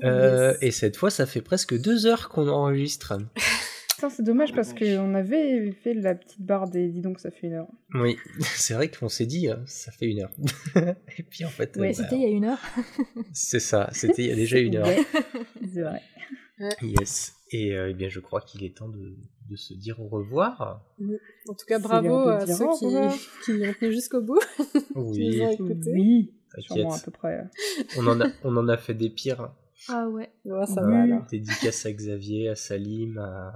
[SPEAKER 3] Euh, et cette fois, ça fait presque deux heures qu'on enregistre.
[SPEAKER 4] C'est dommage parce qu'on avait fait la petite barre des dis donc ça fait une heure.
[SPEAKER 3] Oui, c'est vrai qu'on s'est dit hein, ça fait une heure. et puis en fait.
[SPEAKER 1] Ouais, euh, c'était il y a une heure.
[SPEAKER 3] c'est ça, c'était il y a déjà une heure.
[SPEAKER 4] c'est vrai.
[SPEAKER 3] Yes. Et euh, eh bien, je crois qu'il est temps de, de, se dire au revoir.
[SPEAKER 2] En tout cas, bravo à ceux qui, qui ont tenu jusqu'au bout.
[SPEAKER 3] Oui,
[SPEAKER 4] oui. T'inquiète. à peu près.
[SPEAKER 3] On en a, on en a fait des pires.
[SPEAKER 1] Ah ouais.
[SPEAKER 2] ça va alors.
[SPEAKER 3] Dédicace à Xavier, à Salim, à,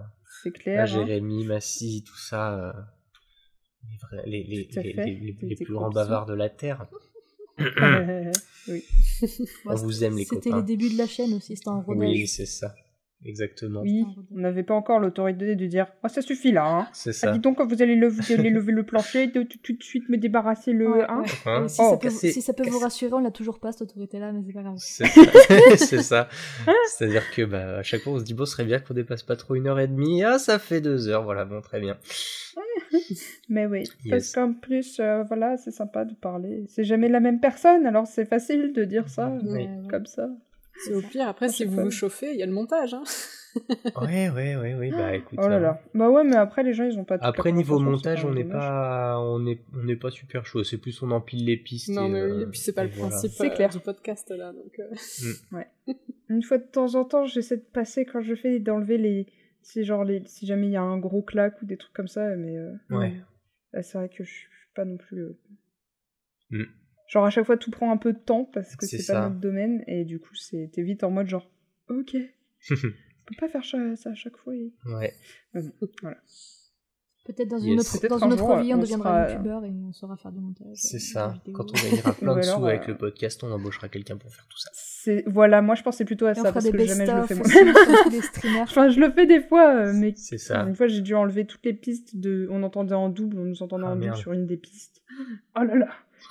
[SPEAKER 4] clair, à
[SPEAKER 3] hein. Jérémy, Massy, tout ça. Euh, les, les, les, les, les plus grands bavards de la Terre.
[SPEAKER 4] oui.
[SPEAKER 3] On vous aime les copains.
[SPEAKER 1] C'était les débuts de la chaîne aussi, c'était un rodage.
[SPEAKER 3] Oui, c'est ça. Exactement.
[SPEAKER 4] Oui, on n'avait pas encore l'autorité de dire oh, ça suffit là. Hein.
[SPEAKER 3] C'est ça.
[SPEAKER 4] Ah, dis donc, quand vous allez lever, lever le plancher, de, tout de suite me débarrasser le. Hein.
[SPEAKER 1] Hein si, ça oh, peut, si, ça peut, vous rassurer, on l'a toujours pas cette autorité-là, mais c'est pas grave.
[SPEAKER 3] C'est ça. C'est-à-dire que bah, à chaque fois, on se dit bon, ce serait bien qu'on dépasse pas trop une heure et demie. Ah, ça fait deux heures, voilà, bon, très bien.
[SPEAKER 4] mais oui, parce qu'en plus, euh, voilà, c'est sympa de parler. C'est jamais la même personne, alors c'est facile de dire ça, comme ça.
[SPEAKER 2] C'est au pire, après, si vous vous chauffez, il y a le montage. Hein.
[SPEAKER 3] ouais, ouais, ouais, ouais, bah écoute.
[SPEAKER 4] Oh là
[SPEAKER 3] hein.
[SPEAKER 4] là. Bah ouais, mais après, les gens, ils ont pas
[SPEAKER 3] Après, niveau montage, on n'est pas, on est, on n'est pas super chaud. C'est plus on empile les pistes.
[SPEAKER 2] Non, mais oui, et puis c'est pas le principe c'est euh, clair. du podcast là. Donc, euh.
[SPEAKER 4] mm. ouais. Une fois de temps en temps, j'essaie de passer quand je fais d'enlever les. C'est genre les... si jamais il y a un gros claque ou des trucs comme ça, mais. Euh,
[SPEAKER 3] ouais.
[SPEAKER 4] c'est vrai que je suis pas non plus.
[SPEAKER 3] Mm.
[SPEAKER 4] Genre à chaque fois tout prend un peu de temps parce que c'est pas notre domaine et du coup t'es vite en mode genre ok. on peut pas faire ça à chaque fois.
[SPEAKER 3] Ouais.
[SPEAKER 4] voilà.
[SPEAKER 1] Peut-être dans une autre, dans une autre vie, on, deviendra youtubeur et on saura faire du montage.
[SPEAKER 3] C'est ça. Quand on gagnera plein de sous avec le podcast, on embauchera quelqu'un pour faire tout ça.
[SPEAKER 4] Voilà, moi je pensais plutôt à ça parce que jamais je le fais moi-même. enfin, je le fais des fois, euh, mais
[SPEAKER 3] ça.
[SPEAKER 4] une fois j'ai dû enlever toutes les pistes de. On entendait en double, on nous entendait ah, en double sur une des pistes. Oh là là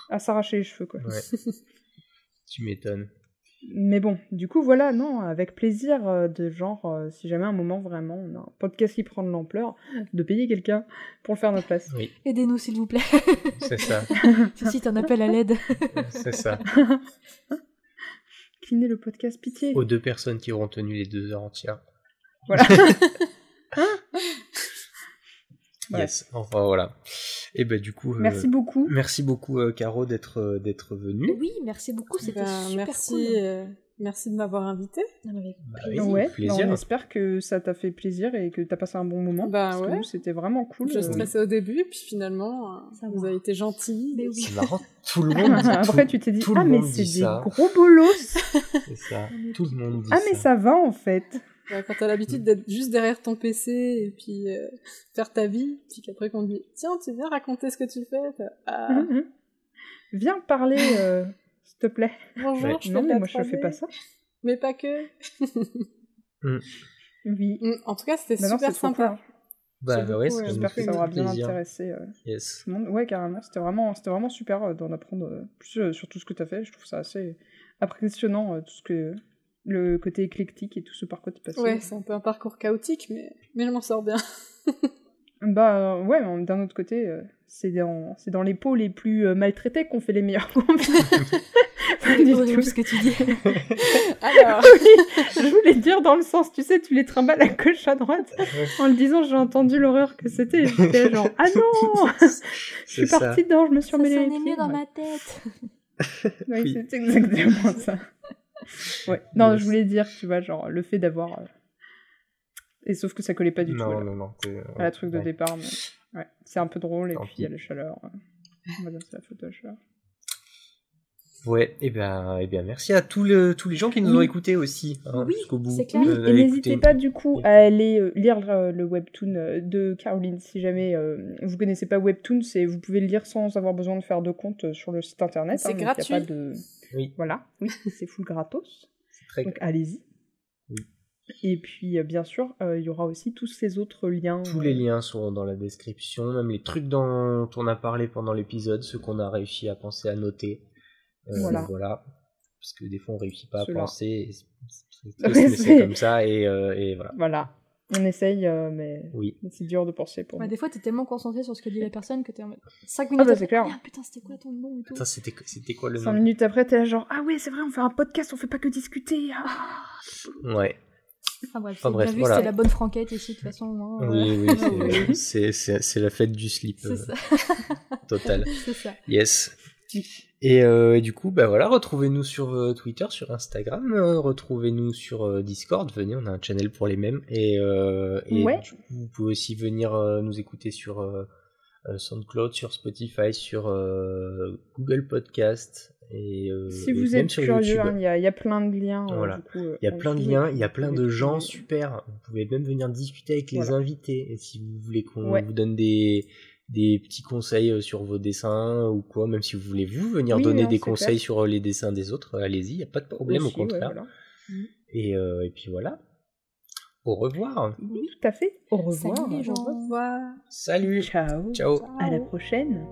[SPEAKER 4] à s'arracher les cheveux, quoi.
[SPEAKER 3] Ouais. tu m'étonnes.
[SPEAKER 4] Mais bon, du coup, voilà, non, avec plaisir euh, de genre, euh, si jamais un moment vraiment, on a un podcast qui prend de l'ampleur, de payer quelqu'un pour le faire à notre place.
[SPEAKER 3] Oui.
[SPEAKER 1] Aidez-nous, s'il vous plaît.
[SPEAKER 3] C'est ça.
[SPEAKER 1] si, un appel à l'aide.
[SPEAKER 3] C'est ça.
[SPEAKER 4] Cleaner le podcast, pitié.
[SPEAKER 3] Aux deux personnes qui auront tenu les deux heures entières.
[SPEAKER 4] Voilà.
[SPEAKER 3] Yes, enfin voilà. Et ben du coup.
[SPEAKER 4] Merci euh, beaucoup.
[SPEAKER 3] Merci beaucoup euh, Caro d'être euh, d'être venue.
[SPEAKER 1] Oui, merci beaucoup, c'était ben, super
[SPEAKER 2] merci,
[SPEAKER 1] cool.
[SPEAKER 2] merci de m'avoir invité.
[SPEAKER 4] Bah ouais, bah, on espère que ça t'a fait plaisir et que t'as passé un bon moment.
[SPEAKER 2] Bah ouais.
[SPEAKER 4] C'était vraiment cool.
[SPEAKER 2] Je stressais au début, puis finalement, ça vous a été gentil.
[SPEAKER 1] Mais oui.
[SPEAKER 3] C'est marrant, tout le monde dit
[SPEAKER 4] Après, tu t'es dit, ah mais c'est des gros bolos.
[SPEAKER 3] c'est ça, tout le monde dit
[SPEAKER 4] Ah mais ça va en fait
[SPEAKER 2] quand t'as l'habitude d'être juste derrière ton PC et puis euh, faire ta vie, puis qu'après qu'on te dit tiens tu viens raconter ce que tu fais, ah.
[SPEAKER 4] Mhm. viens parler euh, s'il te plaît.
[SPEAKER 2] Bonjour, je
[SPEAKER 4] non mais moi je fais pas ça.
[SPEAKER 2] Mais pas que.
[SPEAKER 3] Mm.
[SPEAKER 4] Oui.
[SPEAKER 2] Mm, en tout cas c'était super sympa.
[SPEAKER 3] Bah ouais,
[SPEAKER 4] j'espère que ça aura bien intéressé euh,
[SPEAKER 3] yes.
[SPEAKER 4] tout le monde. Ouais, carrément, c'était vraiment, c'était vraiment super euh, d'en apprendre euh, plus sur tout ce que tu as fait. Je trouve ça assez impressionnant, tout ce que le côté éclectique et tout ce par quoi tu passes.
[SPEAKER 2] Ouais, c'est un peu un parcours chaotique, mais, mais je m'en sors bien.
[SPEAKER 4] bah ouais, d'un autre côté, c'est dans, c'est dans les peaux les plus maltraités qu'on fait les meilleurs
[SPEAKER 1] pas du tout ce que tu dis.
[SPEAKER 4] Alors, oui, je voulais dire dans le sens, tu sais, tu les trimbales à gauche, à droite. En le disant, j'ai entendu l'horreur que c'était. J'étais genre, ah non Je suis partie dedans, je me suis emmêlée
[SPEAKER 1] les pieds. dans ma tête.
[SPEAKER 4] oui, c'est exactement ça. Ouais. Non, je voulais dire, tu vois, genre, le fait d'avoir. Euh, et sauf que ça collait pas du
[SPEAKER 3] tout.
[SPEAKER 4] Non,
[SPEAKER 3] non, non.
[SPEAKER 4] À la truc de départ, mais... ouais. C'est un peu drôle, et puis il y a la chaleur. On va dire c'est la faute de la chaleur.
[SPEAKER 3] Ouais, et eh bien, et eh bien merci à tous, le, tous les gens qui nous ont écoutés aussi
[SPEAKER 1] hein, oui, jusqu'au bout.
[SPEAKER 4] Clair. Euh, et n'hésitez pas du coup à aller euh, lire euh, le webtoon de Caroline si jamais vous connaissez pas webtoon, c'est vous pouvez le lire sans avoir besoin de faire de compte sur le site internet.
[SPEAKER 2] C'est gratuit.
[SPEAKER 4] Y a pas de...
[SPEAKER 3] Oui.
[SPEAKER 4] Voilà, oui, c'est full gratos.
[SPEAKER 3] Très
[SPEAKER 4] Donc allez-y.
[SPEAKER 3] Oui.
[SPEAKER 4] Et puis, bien sûr, il y aura aussi tous ces autres liens.
[SPEAKER 3] Tous les liens sont dans la description, même les trucs dont on a parlé pendant l'épisode, ceux qu'on a réussi à penser à noter. Euh, voilà. Parce que des fois, on réussit pas à penser. C'est comme ça, et, euh, et, voilà.
[SPEAKER 4] Voilà. On essaye, euh, mais,
[SPEAKER 3] oui.
[SPEAKER 4] c'est dur de penser pour
[SPEAKER 1] bah, Des fois, t'es tellement concentré sur ce que dit la personne que t'es en mode 5
[SPEAKER 4] ah,
[SPEAKER 1] minutes
[SPEAKER 4] bah, c'est clair.
[SPEAKER 1] Ah, putain, c'était quoi ton nom et tout?
[SPEAKER 3] c'était, quoi le
[SPEAKER 4] 5 minutes après, t'es là genre, ah ouais, c'est vrai, on fait un podcast, on fait pas que discuter.
[SPEAKER 3] Ah. Ouais.
[SPEAKER 1] Enfin bref, enfin, bref voilà. c'est la bonne franquette ici de toute façon.
[SPEAKER 3] Hein, oui, oui, c'est, c'est, la fête du slip.
[SPEAKER 1] C'est ça.
[SPEAKER 3] total.
[SPEAKER 1] c'est ça.
[SPEAKER 3] Yes. Euh, et, du coup, bah voilà, retrouvez-nous sur euh, Twitter, sur Instagram, euh, retrouvez-nous sur Discord, venez, on a un channel pour les mêmes. Et, et vous pouvez aussi venir nous écouter sur SoundCloud, sur Spotify, sur Google Podcast. Et,
[SPEAKER 4] si vous êtes curieux, hein, il y, a plein de liens.
[SPEAKER 3] Voilà. Il y a plein de liens, il y a plein de gens super. Vous pouvez même venir discuter avec les invités. Et si vous voulez qu'on vous donne des, des petits conseils euh, sur vos dessins ou quoi, même si vous voulez vous venir donner des conseils sur euh, les dessins des autres, euh, allez-y, il n'y a pas de problème, au contraire. Mm. et, et, puis voilà. Au revoir.
[SPEAKER 4] Oui, tout à fait. Au revoir.
[SPEAKER 1] Salut les gens.
[SPEAKER 2] Au revoir.
[SPEAKER 3] Salut.
[SPEAKER 4] Ciao.
[SPEAKER 3] Ciao.
[SPEAKER 4] À la prochaine.